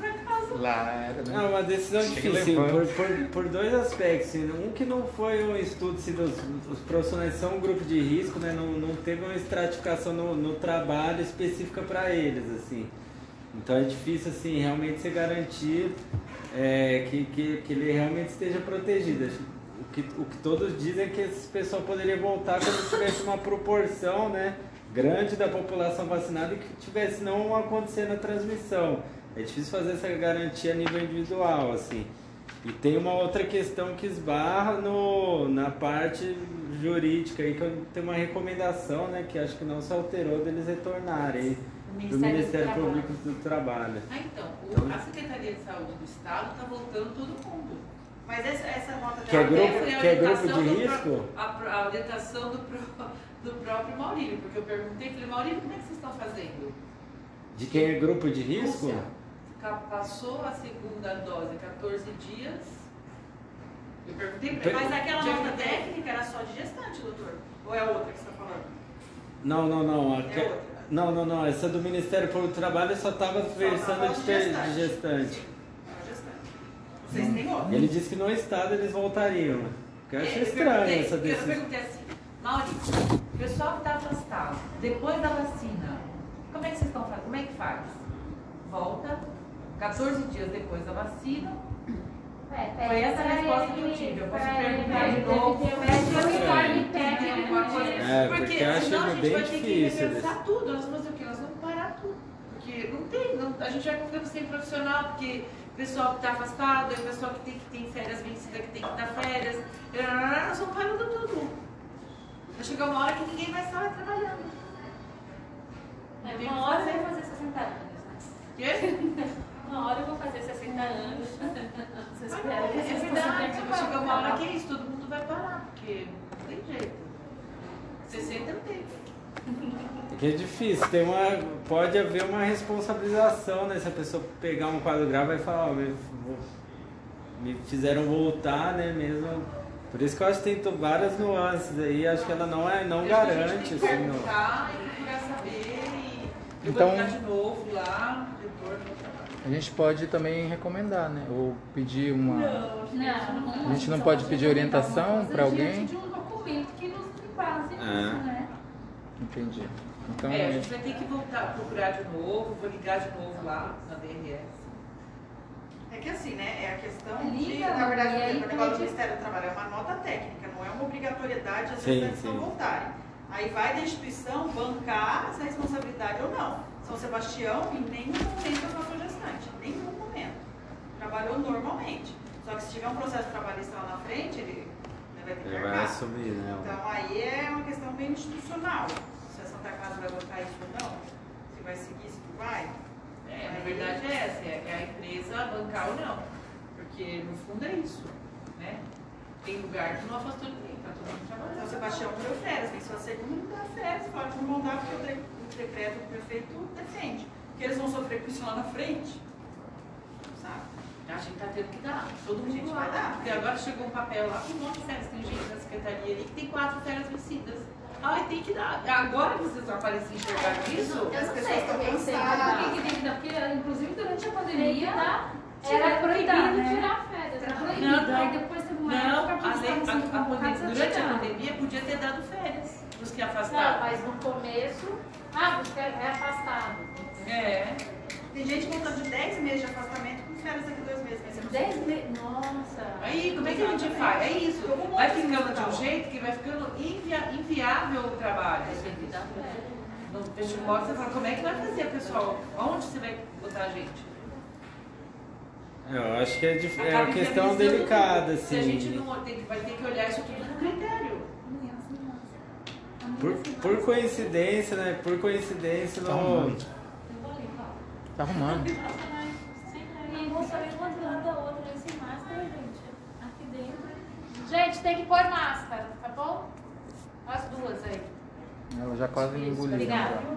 Speaker 4: Lá era, né?
Speaker 7: É uma decisão
Speaker 4: Chega
Speaker 7: difícil, por, por, por dois aspectos. assim, Um que não foi um estudo, se os, os profissionais são um grupo de risco, né? não, não teve uma estratificação no, no trabalho específica para eles. assim. Então é difícil assim, realmente se garantir é, que, que, que ele realmente esteja protegido. O que, o que todos dizem é que esse pessoal poderia voltar quando tivesse uma proporção né, grande da população vacinada e que tivesse não acontecendo a transmissão. É difícil fazer essa garantia a nível individual, assim. E tem uma outra questão que esbarra no, na parte jurídica aí, que tenho uma recomendação, né, que acho que não se alterou deles retornarem
Speaker 1: O
Speaker 7: do Ministério
Speaker 1: do Trabalho.
Speaker 7: Público do Trabalho.
Speaker 1: Ah, então, o- a Secretaria de Saúde do Estado está voltando todo mundo.
Speaker 6: Mas essa, essa nota
Speaker 7: Que é grupo-
Speaker 1: é a
Speaker 7: que é grupo
Speaker 1: orientação
Speaker 7: de
Speaker 1: do
Speaker 7: risco?
Speaker 1: A, pró- a orientação do, pró- do próprio Maurílio, porque eu perguntei, falei, Maurílio, como é que vocês estão fazendo?
Speaker 7: De quem é grupo de risco?
Speaker 1: Lúcia, Passou a segunda dose, 14 dias. Eu perguntei pra ele.
Speaker 6: Mas aquela nota técnica era só de gestante, doutor? Ou é outra que você está falando?
Speaker 7: Não, não, não.
Speaker 6: É outra.
Speaker 7: Não, não, não. Essa do Ministério Público do Trabalho só estava versando
Speaker 6: tava
Speaker 7: de,
Speaker 6: de gestante.
Speaker 7: de gestante.
Speaker 6: Vocês têm outra?
Speaker 7: Ele disse que no Estado eles voltariam. Que eu acho
Speaker 1: Eu
Speaker 7: estranho essa
Speaker 1: Eu
Speaker 7: decisão.
Speaker 1: perguntei assim, Maurício, o pessoal que está afastado, depois da vacina, como é que vocês estão fazendo? Como é que faz? Volta, 14 dias depois da vacina.
Speaker 2: É,
Speaker 1: Foi essa a resposta que eu tive. Eu posso perguntar de novo.
Speaker 2: um
Speaker 7: É, porque acho
Speaker 1: senão a
Speaker 7: ele
Speaker 1: gente vai ter que repensar tudo. Nós vamos fazer o quê? Nós vamos parar tudo. Porque não tem, não- a gente vai ficando sem profissional, porque o pessoal que está afastado, é o pessoal que tem que tem férias vencidas, que tem que dar férias. Nós vamos parando tudo. Vai chegar uma hora que ninguém vai estar trabalhando.
Speaker 3: É, uma hora
Speaker 1: fazer.
Speaker 3: vou fazer 60 anos. né?
Speaker 1: Quê?
Speaker 3: Uma hora eu vou fazer 60 anos.
Speaker 1: Mas
Speaker 3: Vocês
Speaker 1: não,
Speaker 3: esperam que
Speaker 1: é
Speaker 3: vocês
Speaker 1: verdade, vai chegar uma hora que
Speaker 3: que
Speaker 1: é isso, todo mundo vai parar, porque não tem jeito. 60 não tem.
Speaker 7: Porque é difícil, tem uma, pode haver uma responsabilização, né? Se a pessoa pegar um quadro grave e falar, ó, me, me fizeram voltar, né? Mesmo. Por isso que eu acho que tem várias nuances aí, acho que ela não é, não
Speaker 1: Acho que a gente
Speaker 7: garante,
Speaker 1: tem que
Speaker 7: assim, não.
Speaker 1: e procurar saber e eu
Speaker 4: Então-
Speaker 1: de novo lá.
Speaker 4: A gente pode também recomendar, né? Ou pedir uma.
Speaker 2: Não,
Speaker 4: A gente não pode pedir orientação para alguém?
Speaker 2: de um documento que nos base nisso,
Speaker 7: É.
Speaker 2: né?
Speaker 4: Entendi. Então,
Speaker 1: É, a gente vai ter que voltar, procurar de novo, vou ligar de novo lá na DRS.
Speaker 6: É que assim, né? É a questão de,
Speaker 2: Liga,
Speaker 6: na verdade,
Speaker 2: aí
Speaker 6: o negócio do Ministério do Trabalho é uma nota técnica, não é uma obrigatoriedade as restantes não voltarem. Aí vai da instituição bancar essa responsabilidade ou não. São Sebastião, em nenhum momento passou gestante, em nenhum momento. Trabalhou normalmente. Só que se tiver um processo trabalhista lá na frente, ele né, vai ter que
Speaker 7: Ele vai assumir, né?
Speaker 6: Então aí é uma questão bem institucional. Se a Santa Casa vai botar isso ou não? Se vai seguir, se não vai?
Speaker 1: É, na verdade é essa, é é a empresa bancar ou não. Porque no fundo é isso, né? Tem lugar que não afastou ninguém, tá todo mundo
Speaker 6: Então,
Speaker 1: trabalhando.
Speaker 6: Sebastião tirou férias, tem sua segunda férias, fala que não vão dar porque o de- o decreto do prefeito defende. Que eles vão sofrer com isso lá na frente. Sabe?
Speaker 1: A gente tá tendo que dar, todo
Speaker 6: A
Speaker 1: mundo
Speaker 6: gente vai dar.
Speaker 1: Porque agora chegou um papel lá com um monte de férias, tem gente da secretaria ali que tem quatro férias vencidas. Ai, tem que dar. Agora que vocês aparecem enxergar isso,
Speaker 10: Eu
Speaker 6: As
Speaker 10: não
Speaker 6: pessoas estão cansadas.
Speaker 10: dar.
Speaker 2: Por que tem que dar? Porque, inclusive, durante a pandemia, era proibido
Speaker 11: né?
Speaker 2: tirar férias. Era proibido.
Speaker 1: Não,
Speaker 2: Aí depois teve uma
Speaker 1: Não,
Speaker 2: época que
Speaker 1: lei, a, a
Speaker 2: a
Speaker 1: durante a pandemia podia ter dado férias os que
Speaker 2: Não,
Speaker 1: afastaram.
Speaker 2: mas no começo, ah, você é afastado.
Speaker 1: É.
Speaker 6: Tem gente contando de 10 meses de afastamento com férias daqui a dois meses. Mas você não
Speaker 2: Dez
Speaker 6: sabe.
Speaker 2: meses. Nossa.
Speaker 1: Aí, como é que a gente faz? É isso. Vai ficando de um jeito que vai ficando invia- inviável o trabalho. No vestibular você fala, como é que vai fazer, pessoal? Onde você vai botar a gente?
Speaker 7: Eu acho que é, é uma questão delicada,
Speaker 1: tudo. Se a gente
Speaker 7: assim.
Speaker 1: não tem vai ter que olhar isso tudo no critério.
Speaker 7: Por, por coincidência, né? Por coincidência,
Speaker 4: Tá
Speaker 7: no,
Speaker 4: arrumando. Tá arrumando.
Speaker 3: Não vou saber quanto anda a outra nesse master, gente. Aqui dentro.
Speaker 2: Gente, tem que pôr máscara, tá bom? As duas aí.
Speaker 4: Ela já quase me engoliu.
Speaker 2: Obrigada.
Speaker 4: já.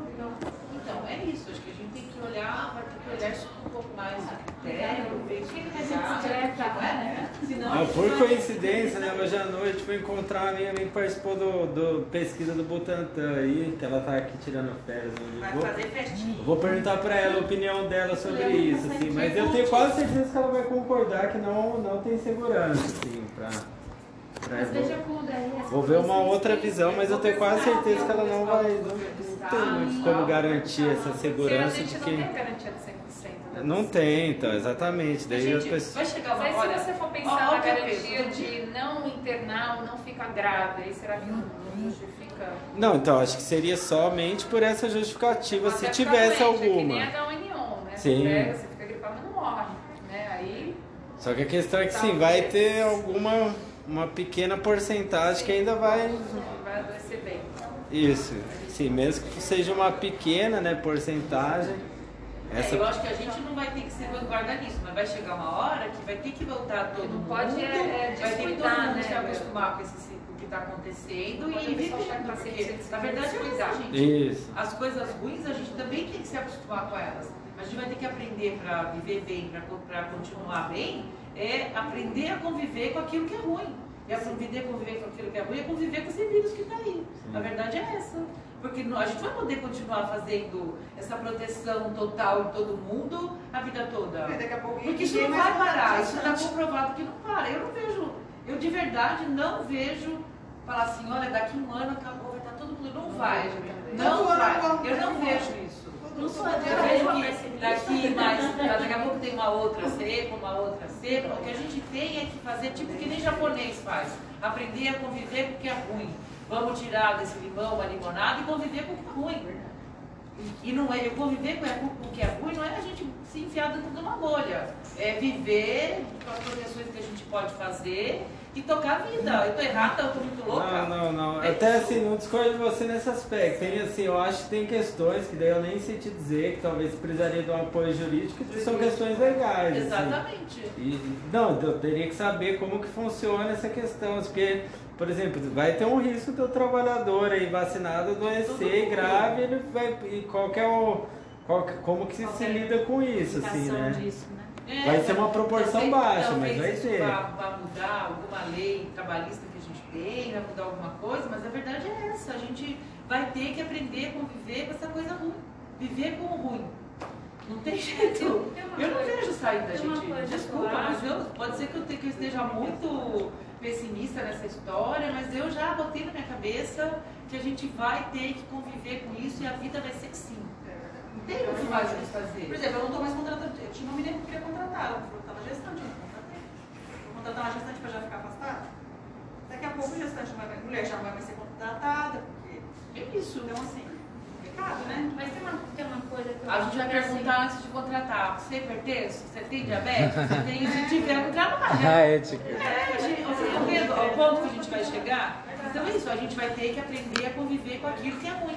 Speaker 1: Então, é isso. Acho que a gente tem que olhar, vai ter que olhar isso um pouco mais de critério, ver o que que vai ser
Speaker 2: discreta.
Speaker 1: não né? Senão, a gente
Speaker 7: por coincidência, né? Hoje à noite fui encontrar amiga minha que participou do, do pesquisa do Butantan aí, que ela tá aqui tirando férias.
Speaker 6: Vai
Speaker 7: Vou,
Speaker 6: fazer festinha.
Speaker 7: vou perguntar pra ela a opinião dela sobre isso, assim, mas eu tenho quase certeza que ela vai concordar que não, não tem segurança, assim, pra. Pra
Speaker 2: Mas veja como daí essa
Speaker 7: Vou ver uma outra visão, mas eu tenho quase certeza que ela não vai. Não, tem muito como garantir essa
Speaker 8: Se a
Speaker 7: segurança
Speaker 8: gente
Speaker 7: de
Speaker 8: não tem
Speaker 7: que.
Speaker 8: garantia de 100%. né?
Speaker 7: Não tem, então, exatamente. Daí
Speaker 1: Gente,
Speaker 7: pessoas.
Speaker 1: vai chegar uma
Speaker 8: Mas se você for pensar na
Speaker 1: que
Speaker 8: garantia de não internar ou não ficar grave, aí será que não, não justifica?
Speaker 7: Não, então, acho que seria somente por essa justificativa, se
Speaker 8: ficar
Speaker 7: tivesse
Speaker 8: doente, É que nem
Speaker 7: alguma.
Speaker 8: H1N1, né?
Speaker 7: Sim.
Speaker 8: Você pega, você fica gripado, mas não morre. Né? Aí
Speaker 7: Só que a questão é que sim, vai ter alguma uma pequena porcentagem que ainda vai.
Speaker 8: vai adoecer bem.
Speaker 7: Isso. Sim, mesmo que seja uma pequena né, porcentagem.
Speaker 1: É,
Speaker 7: Essa...
Speaker 1: eu acho que a gente não vai ter que ser vanguarda nisso, mas vai chegar uma hora que vai ter que voltar todo
Speaker 8: Não
Speaker 1: mundo.
Speaker 8: pode, é, é,
Speaker 1: vai ter que todo
Speaker 8: descuidar,
Speaker 1: mundo
Speaker 8: né,
Speaker 1: se
Speaker 8: meu?
Speaker 1: acostumar com esse ciclo que está acontecendo e viver.
Speaker 8: tá
Speaker 1: Porque,
Speaker 8: sendo
Speaker 1: na verdade, é gente.
Speaker 7: Isso.
Speaker 1: As coisas ruins a gente também tem que se acostumar com elas. A gente vai ter que aprender para viver bem, para continuar bem, é aprender a conviver com aquilo que é ruim. E aprender a conviver com aquilo que é ruim é conviver com esse vírus que está aí. A verdade é essa. Porque não- a gente vai poder continuar fazendo essa proteção total em todo mundo a vida toda.
Speaker 6: Daqui a pouco
Speaker 1: Porque isso não vai parar, isso está comprovado que não para. Eu não vejo, eu de verdade não vejo falar assim, olha, daqui um ano acabou, vai estar todo mundo. Não vai, não
Speaker 6: Todo ano
Speaker 1: vai. Eu não vejo isso.
Speaker 3: Não sou
Speaker 1: Eu vejo que daqui mais, daqui a pouco tem uma outra cepa, uma outra cepa. O que a gente tem é que fazer tipo que nem japonês faz. Aprender a conviver com o que é ruim. Vamos tirar desse limão uma limonada e conviver com o que é ruim. E não é, eu conviver com o que é ruim não é a gente se enfiar dentro de uma bolha. É viver com as proteções que a gente pode fazer e tocar a vida. Eu tô errada, eu tô muito louca.
Speaker 7: Não, não, não.
Speaker 1: É
Speaker 7: Até
Speaker 1: isso.
Speaker 7: assim, não discordo de você nesse aspecto. Tem assim, eu acho que tem questões que daí eu nem sei te dizer, que talvez precisaria de um apoio jurídico, que são questões legais. assim.
Speaker 1: Exatamente.
Speaker 7: E, não, eu teria que saber como que funciona essa questão, porque, por exemplo, vai ter um risco do trabalhador aí vacinado adoecer grave, ele vai, e qual que é o, qual como que se, se lida com isso, assim, né?
Speaker 2: disso, né?
Speaker 1: É,
Speaker 7: Vai ser uma proporção
Speaker 1: talvez-
Speaker 7: baixa,
Speaker 1: talvez
Speaker 7: mas vai.
Speaker 1: Vá, vá mudar alguma lei trabalhista que a gente tem, vai mudar alguma coisa, mas a verdade é essa. A gente vai ter que aprender a conviver com essa coisa ruim. Viver com o ruim. Não tem jeito. Eu não vejo saída, gente. Desculpa, mas eu, pode ser que eu, te- que eu esteja muito pessimista nessa história, mas eu já botei na minha cabeça que a gente vai ter que conviver com isso e a vida vai ser assim. Não tem mais o que fazer.
Speaker 6: Por exemplo, eu não estou mais contratando. Eu tinha uma menina que queria contratar, ela falou que estava gestante, eu não contratei. Vou contratar uma gestante para já ficar afastada? Daqui a pouco a gestante não vai, a mulher já não vai mais ser contratada, porque.
Speaker 1: É isso.
Speaker 6: Então, assim, complicado, né?
Speaker 2: Mas tem uma, tem uma coisa que eu
Speaker 1: A gente vai
Speaker 2: acho que, assim,
Speaker 1: perguntar antes de contratar, você é hipertenso? Você tem diabetes? Você tem, se tiver, não
Speaker 4: A
Speaker 1: trabalha.
Speaker 4: ética.
Speaker 1: É, gente, vocês estão vendo ao ponto que a gente vai chegar? Então é isso, a gente vai ter que aprender a conviver com aquilo que é ruim.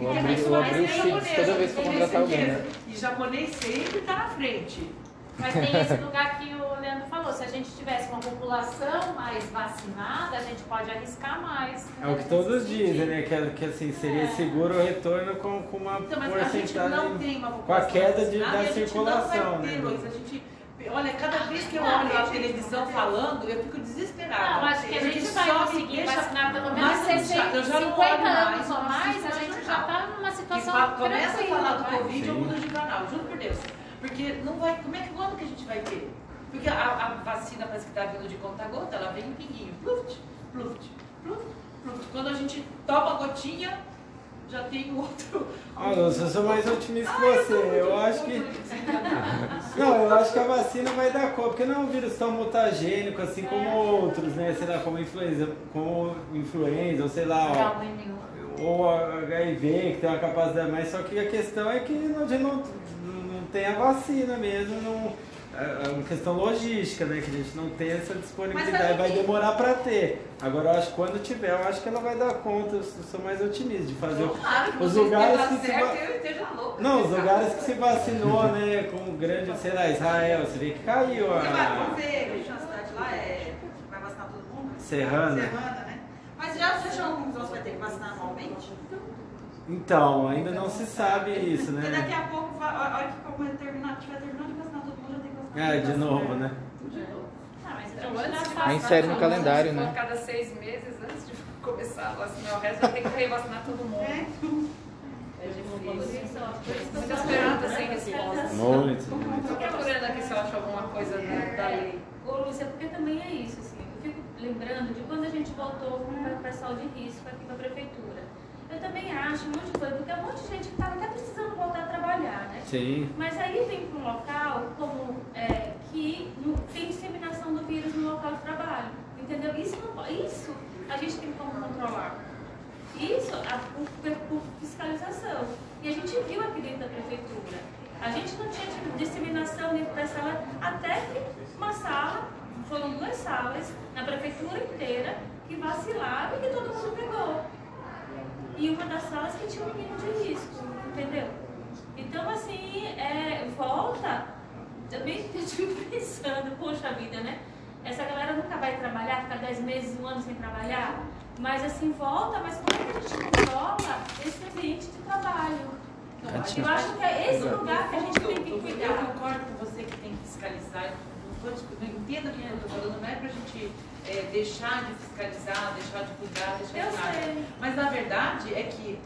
Speaker 4: O Abril, o Abril Chips, toda vez que eu contratar alguém, né?
Speaker 1: E japonês sempre tá na frente.
Speaker 2: Mas tem esse lugar que o Leandro falou, se a gente tivesse uma população mais vacinada, a gente pode arriscar mais.
Speaker 7: É o que todos dizem, né? Que, que assim, seria
Speaker 2: É.
Speaker 7: seguro o retorno com, com uma
Speaker 1: Então, mas a gente não
Speaker 7: porcentagem.
Speaker 1: tem uma
Speaker 7: com a
Speaker 1: população
Speaker 7: queda de, da
Speaker 1: a gente
Speaker 7: circulação,
Speaker 1: não vai ter,
Speaker 7: né?
Speaker 1: Luiz, a gente, olha, cada vez que eu olho a televisão falando, eu fico desesperada.
Speaker 2: Não, acho que a gente vai conseguir
Speaker 1: deixa
Speaker 2: vacinar pelo menos
Speaker 1: mais
Speaker 2: 60,
Speaker 1: angustiada. Eu já não
Speaker 2: 50
Speaker 1: olho mais,
Speaker 2: anos ou mais, a gente já
Speaker 1: jornal.
Speaker 2: tá numa
Speaker 1: Que
Speaker 2: situação
Speaker 1: fa- começa a falar do
Speaker 2: vai.
Speaker 1: Covid, eu mudo de canal, juro por Deus. Porque não vai. Como é que quando que a gente vai ter? Porque a, a vacina parece que está vindo de conta-gota, ela vem em pinguinho. Pluft, pluft, pluft, pluft. Quando a gente toma a gotinha, já tem outro.
Speaker 7: Ah, eu sou mais otimista que
Speaker 1: Ah,
Speaker 7: você.
Speaker 1: muito
Speaker 7: Eu acho que. Não, eu acho que a vacina vai dar conta, porque não é um vírus tão mutagênico assim como outros, né? Sei lá, como influenza, como influenza, ou sei lá, ó, ou HIV, que tem uma capacidade mais. Só que a questão é que não, não, não tem a vacina mesmo, não, é uma questão logística, né? Que a gente não tem essa disponibilidade, vai demorar pra ter. Agora eu acho que quando tiver, eu acho que ela vai dar conta, eu sou mais otimista de fazer.
Speaker 1: Claro que
Speaker 7: Os
Speaker 1: você
Speaker 7: lugares que se
Speaker 1: certo
Speaker 7: va-
Speaker 1: eu esteja louca.
Speaker 7: Não, os
Speaker 1: sabe?
Speaker 7: lugares que se vacinou, né, com o grande, sei lá, Israel, você vê que caiu
Speaker 6: vai,
Speaker 7: a
Speaker 6: vamos ver, a cidade lá é. Vai vacinar todo mundo?
Speaker 7: Serrana.
Speaker 6: Serrana, né? Mas já você já alguns anos vai ter que vacinar anualmente?
Speaker 7: Então, ainda não se sabe isso,
Speaker 6: Porque daqui
Speaker 7: né?
Speaker 6: a pouco, vai- a hora que como terminar, tiver terminando de tem.
Speaker 7: É, de novo, né?
Speaker 2: Ah, mas
Speaker 8: Então, antes de
Speaker 4: insere no calendário, né?
Speaker 8: cada seis meses antes de começar a vacinar o resto, vai ter que revacinar todo mundo.
Speaker 6: É.
Speaker 8: É difícil. Muitas perguntas sem resposta.
Speaker 7: Muito.
Speaker 8: Tô procurando aqui se eu acho alguma coisa da, da lei.
Speaker 3: Ô, Lúcia, porque também é isso, assim, eu fico lembrando de quando a gente voltou para o pessoal de risco aqui para a prefeitura. Eu também acho um monte de coisa, porque é um monte de gente que estava até precisando voltar a trabalhar, né?
Speaker 7: Sim.
Speaker 3: Mas aí vem para um local como é, que tem disseminação do vírus no local de trabalho. Entendeu? Isso, não, isso a gente tem como controlar. Isso a, por, por fiscalização. E a gente viu aqui dentro da prefeitura. A gente não tinha tipo, disseminação dentro da sala, até que uma sala, foram duas salas na prefeitura inteira que vacilaram e que todo mundo pegou. E uma das salas que tinha um menino de risco, entendeu? Então, assim, é, volta, também eu estive pensando, poxa vida, né? Essa galera nunca vai trabalhar, ficar 10 meses, um ano sem trabalhar, mas assim, volta, mas como é que a gente controla esse ambiente de trabalho? Eu acho que é esse lugar que a gente tem que
Speaker 1: Eu
Speaker 3: cuidar.
Speaker 1: concordo com você que tem que fiscalizar. Não entenda o que eu estou falando, não é para a gente é, deixar de fiscalizar, deixar de cuidar, deixar
Speaker 3: Eu
Speaker 1: de nada.
Speaker 3: sei.
Speaker 1: Mas a verdade é que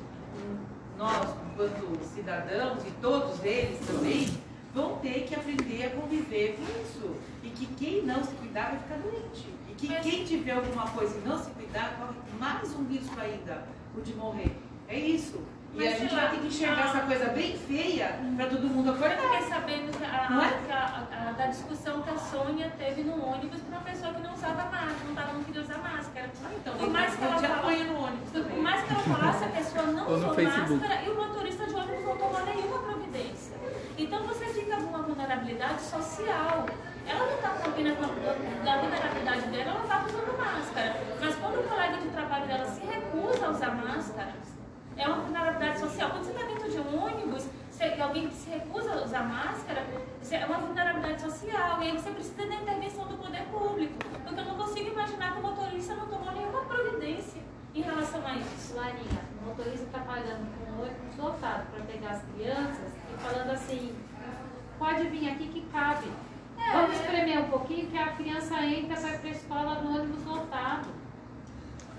Speaker 1: nós, enquanto cidadãos, e todos eles também, vão ter que aprender a conviver com isso. E que quem não se cuidar vai ficar doente. E que
Speaker 3: Mas-
Speaker 1: quem tiver alguma coisa e não se cuidar, corre mais um risco ainda, o de morrer. É isso. E
Speaker 3: Mas
Speaker 1: a gente vai ter que enxergar
Speaker 3: a-
Speaker 1: essa coisa bem feia para todo mundo
Speaker 3: Eu
Speaker 1: acordar.
Speaker 3: fiquei sabendo que a,
Speaker 1: Não é?
Speaker 3: que a- a- da discussão que a Sônia teve no ônibus para uma pessoa que não usava máscara, não, tava, não queria usar máscara.
Speaker 1: Então,
Speaker 3: por mais que ela
Speaker 1: já
Speaker 3: fala-
Speaker 1: apanha no ônibus
Speaker 3: Por
Speaker 1: também.
Speaker 3: mais que ela falasse, a pessoa não usou
Speaker 4: Facebook.
Speaker 3: máscara e o motorista de ônibus não tomou nenhuma providência. Então você fica com uma vulnerabilidade social. Ela não está combinando com a da vulnerabilidade dela, ela está usando máscara. Mas quando o colega de trabalho dela se recusa a usar máscara, é uma vulnerabilidade social. Quando você está dentro de um ônibus, se, alguém que se recusa a usar máscara, é uma vulnerabilidade social. E aí você precisa da intervenção do poder público. Porque eu não consigo imaginar que o motorista não tomou nenhuma providência em relação a isso.
Speaker 2: Larinha, o motorista está pagando com o ônibus lotado para pegar as crianças e falando assim, pode vir aqui que cabe.
Speaker 3: É,
Speaker 2: Vamos espremer um pouquinho que a criança entra vai para a escola no ônibus lotado.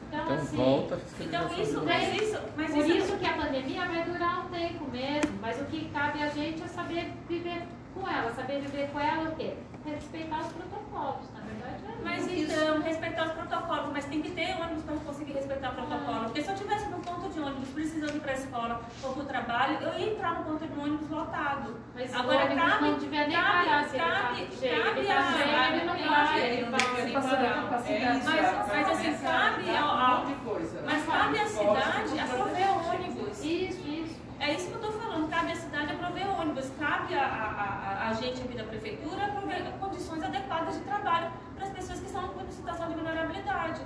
Speaker 2: Então,
Speaker 4: Então
Speaker 2: assim,
Speaker 4: volta a
Speaker 3: Então isso, mas isso, mas
Speaker 2: por
Speaker 3: isso,
Speaker 2: isso que a pandemia vai durar um tempo mesmo, mas o que cabe a gente é saber viver com ela. Saber viver com ela é o quê? Respeitar os protocolos, na verdade é
Speaker 3: mas
Speaker 2: isso.
Speaker 3: então, respeitar os protocolos, mas tem que ter ônibus para conseguir respeitar o protocolo. Porque se eu tivesse no ponto de ônibus precisando ir para a escola ou para o trabalho, eu ia entrar no ponto de ônibus lotado.
Speaker 2: Mas
Speaker 3: Agora, cabe-
Speaker 2: não devia nem
Speaker 3: cabe-
Speaker 2: parar se ele
Speaker 3: cabe-
Speaker 2: tá cheio.
Speaker 3: cabe
Speaker 2: ele tá
Speaker 3: a-
Speaker 2: cheio,
Speaker 8: a capacidade.
Speaker 1: É isso,
Speaker 3: Mas- mas assim, cabe
Speaker 1: a
Speaker 3: ao-. Mas cabe à cidade aprover ônibus.
Speaker 2: Isso, isso.
Speaker 3: É isso que eu estou falando. Cabe à cidade aprover ônibus. Cabe a, a, a, a gente aqui da prefeitura aprover condições adequadas de trabalho para as pessoas que estão em situação de vulnerabilidade.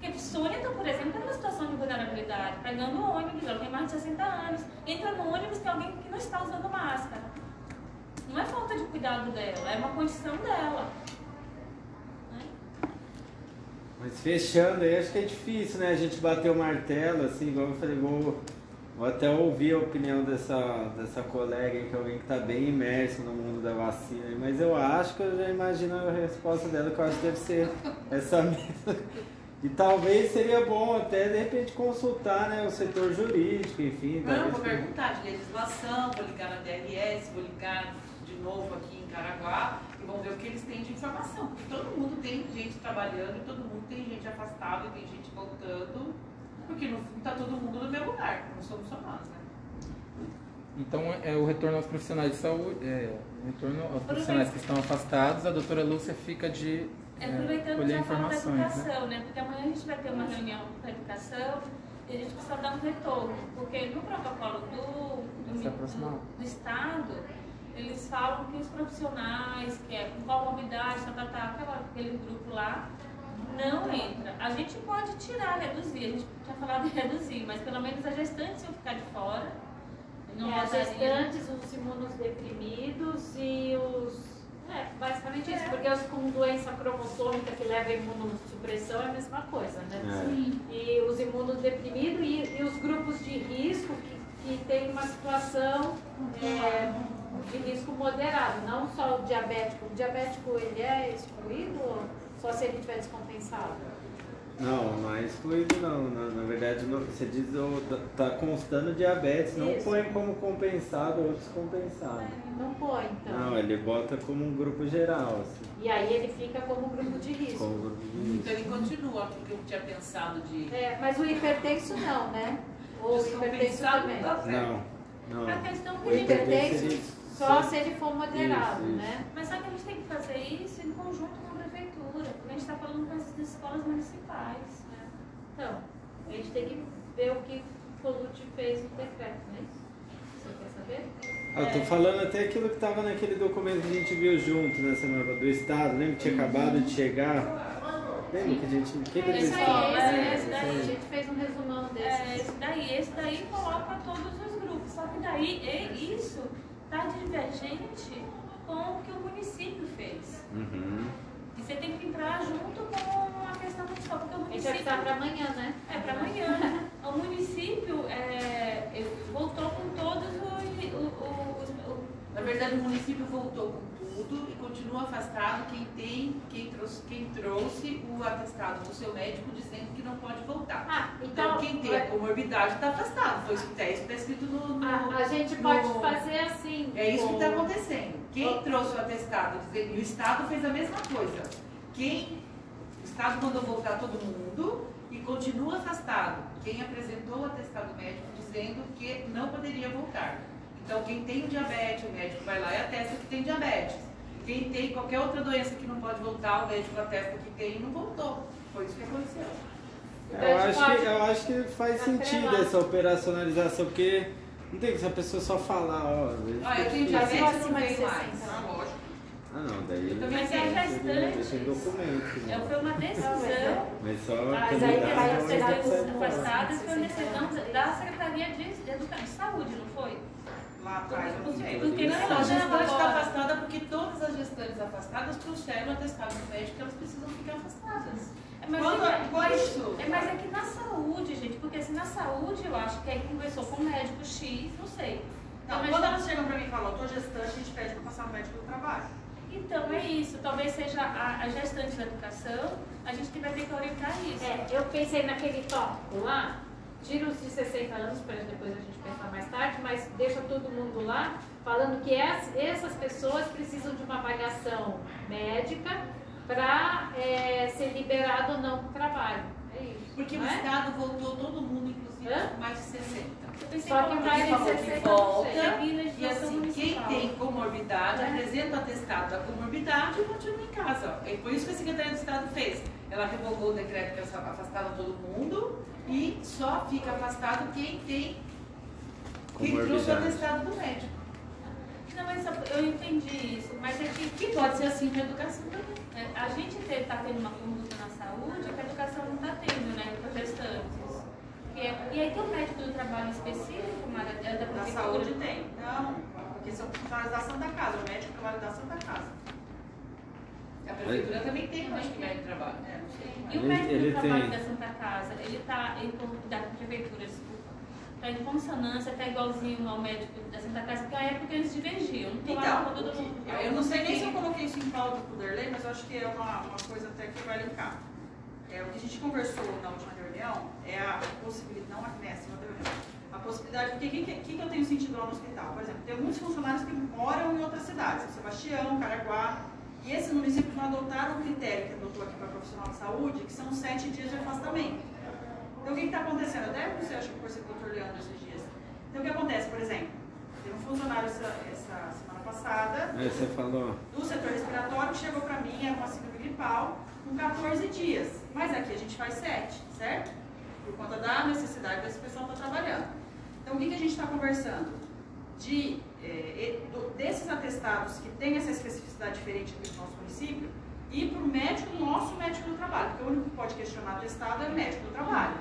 Speaker 3: Porque Sônia, por exemplo, está numa situação de vulnerabilidade, pegando ônibus, ela tem mais de 60 anos, entra no ônibus tem alguém que não está usando máscara. Não é falta de cuidado dela, é uma condição dela.
Speaker 7: Mas fechando aí, acho que é difícil, né? A gente bater o martelo, assim, igual eu falei, vou, vou até ouvir a opinião dessa, dessa colega aí, que é alguém que está bem imerso no mundo da vacina. Mas eu acho que eu já imagino a resposta dela, que eu acho que deve ser essa mesma. E talvez seria bom até, de repente, consultar né, o setor jurídico, enfim.
Speaker 1: Não, vou perguntar de legislação, vou ligar na DRS, vou ligar de novo aqui Caraguá e vamos ver o que eles têm de informação. Porque todo mundo tem gente trabalhando, todo mundo tem gente afastada e tem gente voltando, porque não está todo mundo no mesmo lugar, não somos só nós, né?
Speaker 4: Então, é o retorno aos profissionais de saúde, é, o retorno aos profissionais que estão afastados, a doutora Lúcia fica de
Speaker 3: É,
Speaker 4: é,
Speaker 3: aproveitando
Speaker 4: colher
Speaker 3: já falar da
Speaker 4: informações, né?
Speaker 3: educação, né? Porque amanhã a gente vai ter uma reunião com a educação e a gente precisa dar um retorno. Porque no protocolo do, do, do, do Estado, eles falam que os profissionais, que é com comorbidade, tá, tá, tá, aquela- aquele grupo lá, não entra. A gente pode tirar, reduzir, a gente tinha falado em reduzir, mas pelo menos as gestantes iam ficar de fora. Não
Speaker 2: É, as gestantes, os imunodeprimidos e os. É, basicamente isso, porque os com doença cromossômica que leva a imunossupressão é a mesma coisa, né?
Speaker 7: É.
Speaker 2: E os imunodeprimidos e, e os grupos de risco que, que tem uma situação é, de risco moderado, não só o diabético. O diabético ele é excluído ou só se ele estiver descompensado?
Speaker 7: Não, não é excluído não. Na, na verdade, não- você diz o- tá constando diabetes, não
Speaker 2: Isso.
Speaker 7: põe como compensado ou descompensado.
Speaker 2: Não põe, então.
Speaker 7: Não, ele bota como um grupo geral, assim.
Speaker 2: E aí ele fica como grupo de risco.
Speaker 7: Como grupo de
Speaker 1: Então ele continua o que eu tinha pensado de.
Speaker 2: É, mas o hipertenso não, né? Ou o hipertenso também.
Speaker 1: não dá
Speaker 7: Não, não.
Speaker 3: A questão que
Speaker 2: O hipertenso só se ele for moderado,
Speaker 7: Isso, isso.
Speaker 2: né?
Speaker 3: Mas só que a gente tem que fazer isso em conjunto com a prefeitura, porque a gente está falando com as escolas municipais.
Speaker 2: né? Então, a gente tem que ver o que o Colute fez no decreto, não é isso? Você quer saber?
Speaker 7: Ah, Eu tô falando até aquilo que tava naquele documento que a gente viu junto na semana do Estado, lembra que tinha acabado de chegar? Lembra que a gente. O que, que eles
Speaker 3: Esse aí, esse,
Speaker 2: É,
Speaker 3: esse
Speaker 2: a
Speaker 3: daí.
Speaker 2: gente fez um resumão
Speaker 3: É,
Speaker 2: desse.
Speaker 3: esse daí, esse daí coloca todos os grupos. Só que daí e isso está divergente com o que o município fez.
Speaker 7: Uhum.
Speaker 3: E você tem que entrar junto com a questão municipal, porque o município.
Speaker 2: precisar para amanhã, né?
Speaker 3: É, para amanhã. O município é, ele voltou com todos os. os- os- os-
Speaker 1: Na verdade, o município voltou com continua afastado quem tem, quem trouxe, quem trouxe o atestado do seu médico dizendo que não pode voltar.
Speaker 2: Ah,
Speaker 1: Então,
Speaker 2: então.
Speaker 1: quem tem a comorbidade está afastado. Foi isso que está escrito no. no-
Speaker 2: A, a gente pode
Speaker 1: no-
Speaker 2: fazer assim.
Speaker 1: É isso que está acontecendo. Quem trouxe o atestado dizendo, e o Estado fez a mesma coisa. Quem. O Estado mandou voltar todo mundo e continua afastado. Quem apresentou o atestado médico dizendo que não poderia voltar. Então, quem tem o diabetes, o médico vai lá e atesta que tem diabetes. Quem tem qualquer outra doença que não pode voltar, o médico atesta que tem e não voltou. Foi isso que aconteceu.
Speaker 7: Eu acho, que, eu acho que faz
Speaker 2: Atrelar.
Speaker 7: sentido essa operacionalização, porque não tem que se a pessoa só falar, ó. às vezes
Speaker 1: Ah, eu tenho diabetes, não
Speaker 2: acima de
Speaker 1: venho mais.
Speaker 2: 60.
Speaker 1: Ah, lógico.
Speaker 7: Ah, não, daí ele
Speaker 3: Mas é gestante.
Speaker 7: tem documento.
Speaker 3: É,
Speaker 7: né?
Speaker 3: foi uma decisão.
Speaker 7: Mas só
Speaker 2: Mas aí das
Speaker 7: sair fora.
Speaker 3: afastadas foi uma decisão da Secretaria de, de Educação de Saúde, não foi?
Speaker 1: Lá atrás, eu não sei.
Speaker 3: Porque
Speaker 1: Não,
Speaker 3: não
Speaker 1: a gestante está afastada porque todas as gestantes afastadas trouxeram o atestado do médico que elas precisam ficar afastadas.
Speaker 3: É, Mas,
Speaker 1: Quando-
Speaker 3: é,
Speaker 1: quando isso?
Speaker 3: é, mas é que na saúde, gente, porque assim, na saúde eu acho que aí conversou com o médico X, não sei.
Speaker 6: Não,
Speaker 3: Mas
Speaker 6: quando elas chegam pra mim e falam, eu tô gestante, a gente pede pra passar no médico do trabalho.
Speaker 3: Então é isso, talvez seja a, a gestante da educação, a gente que vai ter que orientar isso.
Speaker 2: É, eu pensei naquele tópico lá, tira os de 60 anos para depois a gente pensar mais tarde, mas deixa todo mundo lá, falando que es- essas pessoas precisam de uma avaliação médica para ser liberado ou não para o trabalho. É isso.
Speaker 1: Porque o
Speaker 2: é?
Speaker 1: Estado voltou todo mundo, inclusive
Speaker 2: Hã?
Speaker 1: mais de 60.
Speaker 3: Eu pensei
Speaker 2: Só que mais de
Speaker 3: como
Speaker 2: 60
Speaker 3: que
Speaker 2: não
Speaker 3: volta
Speaker 2: sei.
Speaker 3: e
Speaker 1: E assim, quem
Speaker 3: municipal.
Speaker 1: tem comorbidade,
Speaker 2: É.
Speaker 1: apresenta o atestado da comorbidade e continua em casa. É por isso que a Secretaria do Estado fez. Ela revogou o decreto que afastava todo mundo e só fica afastado quem tem quem trouxe o atestado do médico.
Speaker 3: Não, mas eu entendi isso, mas é que,
Speaker 1: Que pode ser assim na educação também.
Speaker 3: é, a gente está tendo uma conduta na saúde que a educação não está tendo, né, para gestantes. Que é- e aí tem um médico do trabalho específico, Mara, da
Speaker 6: Da
Speaker 3: prefeitura?
Speaker 6: saúde tem. Não, porque são funcionários da Santa Casa, o médico trabalha da Santa Casa.
Speaker 1: A prefeitura também tem médico médico de trabalho.
Speaker 6: É.
Speaker 3: E o
Speaker 7: Ele-
Speaker 3: médico
Speaker 7: ele
Speaker 3: do trabalho
Speaker 7: tem.
Speaker 3: da Santa Casa, ele está em da prefeitura, desculpa. Está em consonância, está igualzinho ao médico da Santa Casa, porque é a época eles divergiam. Não tô lá
Speaker 6: Então,
Speaker 3: com todo mundo.
Speaker 6: eu não sei nem se eu coloquei isso em pauta pro Derlei, mas eu acho que é uma, uma coisa até que vai linkar. É, o que a gente conversou na última reunião é a possibilidade, não aqui nessa reunião, a possibilidade, porque o que, que, que eu tenho sentido lá no hospital? Por exemplo, tem muitos funcionários que moram em outras cidades, São Sebastião, Caraguá, e esses municípios não adotaram o critério que adotou aqui para profissional de saúde, que são sete dias de afastamento. Então, o que está acontecendo? Até você acha que conversei com o doutor Leandro esses dias. Então, o que acontece, por exemplo, teve um funcionário essa, essa semana passada,
Speaker 7: Aí você falou,
Speaker 6: do setor respiratório que chegou para mim, era uma síndrome gripal, com 14 dias. Mas aqui a gente faz 7, certo? Por conta da necessidade desse pessoal estar trabalhando. Então, o que, que a gente está conversando? De, do- desses atestados que têm essa especificidade diferente aqui no nosso município, ir para o médico, nosso médico do trabalho, porque o único que pode questionar atestado é o médico do trabalho.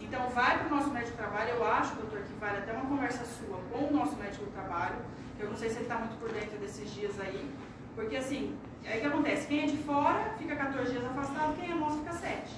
Speaker 6: Então, vai para o nosso médico do trabalho, eu acho, doutor, que vale até uma conversa sua com o nosso médico do trabalho, eu não sei se ele está muito por dentro desses dias aí, porque assim, aí o que acontece? Quem é de fora fica 14 dias afastado, quem é nosso fica 7.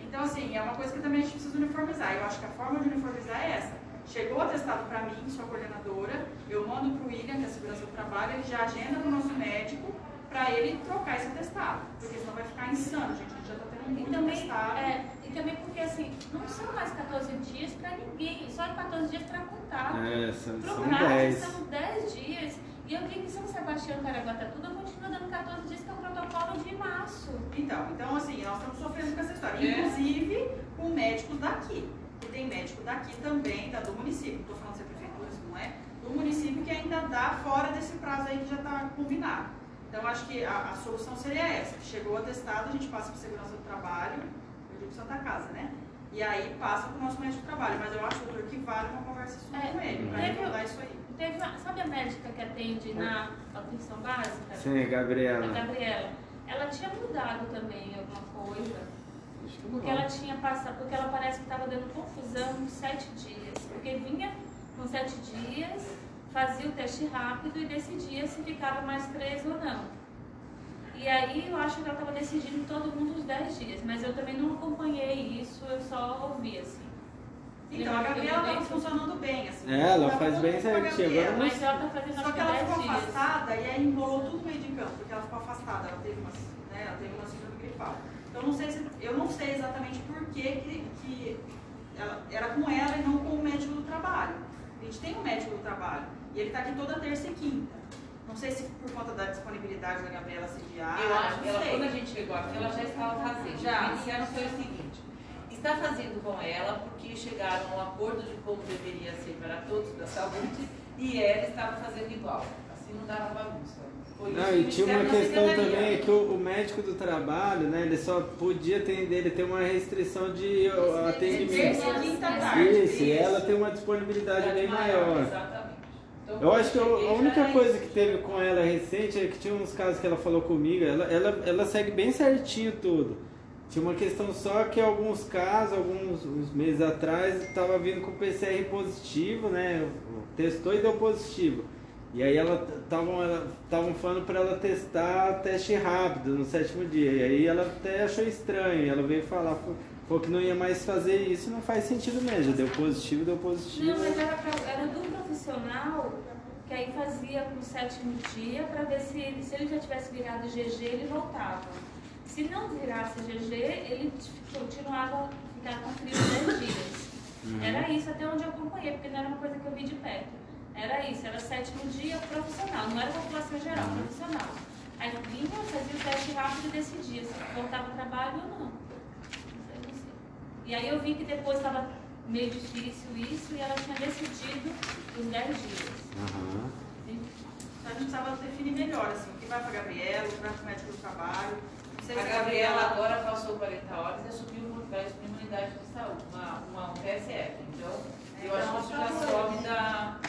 Speaker 6: Então, assim, é uma coisa que também a gente precisa uniformizar. Eu acho que a forma de uniformizar é essa. Chegou o atestado para mim, sua coordenadora, eu mando para o William, que é a segurança do trabalho, ele já agenda para o nosso médico para ele trocar esse atestado. Porque senão vai ficar insano, gente. A gente já está tendo
Speaker 3: E
Speaker 6: muito
Speaker 3: também,
Speaker 6: atestado.
Speaker 3: é, e também porque assim, não são mais 14 dias para ninguém, só 14 dias para contar.
Speaker 7: é, são,
Speaker 3: Pro
Speaker 7: são
Speaker 3: CRAS
Speaker 7: 10.
Speaker 3: são 10 dias. E eu vi que São Sebastião e Caraguatatuba continua dando 14 dias, que é o protocolo de março.
Speaker 6: Então, então assim, nós estamos sofrendo com essa história.
Speaker 1: É.
Speaker 6: Inclusive com médicos daqui. Tem médico daqui também, da, do município. Estou falando se é prefeitura, se não é. Do município que ainda dá fora desse prazo aí que já está combinado. Então, acho que a, a solução seria essa. Chegou o atestado, a gente passa para segurança do trabalho, eu digo Santa Casa, né? E aí passa para o nosso médico do trabalho. Mas eu acho, doutor, que vale uma conversa sua
Speaker 3: É,
Speaker 6: com ele, para mudar isso aí.
Speaker 3: Teve uma, sabe a médica que atende na atenção básica?
Speaker 7: Sim,
Speaker 3: A
Speaker 7: Gabriela.
Speaker 3: Gabriela. Ela tinha mudado também alguma coisa. Porque ela tinha passado, porque ela parece que estava dando confusão nos sete dias. Porque vinha com sete dias, fazia o teste rápido e decidia se ficava mais três ou não. E aí eu acho que ela estava decidindo todo mundo os dez dias, mas eu também não acompanhei isso, eu só ouvi assim.
Speaker 6: Então, a Gabriela estava funcionando bem, assim.
Speaker 7: É, ela faz bem
Speaker 6: mundo com a
Speaker 7: certinho. Agora
Speaker 3: Mas ela tá fazendo
Speaker 6: Só que ela
Speaker 3: dez
Speaker 6: ficou
Speaker 3: dias.
Speaker 6: afastada e aí embolou tudo no meio de campo, porque ela ficou afastada, ela teve uma, né, ela teve uma síndrome gripal. Então não sei se, eu não sei exatamente por que, que, que ela, era com ela e não com o médico do trabalho. A gente tem um médico do trabalho e ele está aqui toda terça e quinta. Não sei se por conta da disponibilidade da Gabriela sediar,
Speaker 1: Eu acho que ela, quando a gente chegou aqui, ela já estava fazendo.
Speaker 6: Já.
Speaker 1: Que fizeram foi o seguinte: está fazendo com ela porque chegaram a um acordo de como deveria ser para todos da saúde e ela estava fazendo igual. Assim não dava bagunça.
Speaker 7: Não, e tinha uma questão também que o, o médico do trabalho, né, ele só podia atender, ele tem uma restrição de atendimento. Isso, e ela tem uma disponibilidade bem maior.
Speaker 1: Exatamente. Então,
Speaker 7: Eu acho que a
Speaker 1: cheguei,
Speaker 7: a única coisa que teve com ela recente é que tinha uns casos que ela falou comigo, ela, ela, ela segue bem certinho tudo. Tinha uma questão só que alguns casos, alguns uns meses atrás, estava vindo com PCR positivo, né? Testou e deu positivo. E aí ela estavam falando para ela testar teste rápido no sétimo dia. E aí ela até achou estranho. Ela veio falar, falou- que não ia mais fazer isso, não faz sentido mesmo. Já deu positivo, deu positivo.
Speaker 3: Não, mas era, pra- era do profissional que aí fazia pro sétimo dia para ver se ele, se ele já tivesse virado GG, ele voltava. Se não virasse GG, ele continuava, ficava com frio 10 dias. Era isso até onde eu acompanhei, porque não era uma coisa que eu vi de perto. Era isso, era sétimo dia profissional, não era população geral, profissional. Aí vinha, fazia o teste rápido e decidia se voltava ao trabalho ou não. Não sei, não sei. E aí eu vi que depois estava meio difícil isso e ela tinha decidido os 10 dias.
Speaker 7: Aham.
Speaker 6: Então, a gente precisava definir melhor, assim, o que vai para a Gabriela, o que vai para o médico do trabalho.
Speaker 1: A Gabriela agora passou 40 horas e assumiu uma espécie de imunidade de saúde, uma, uma um PSF. Então, eu acho que isso já sobe da.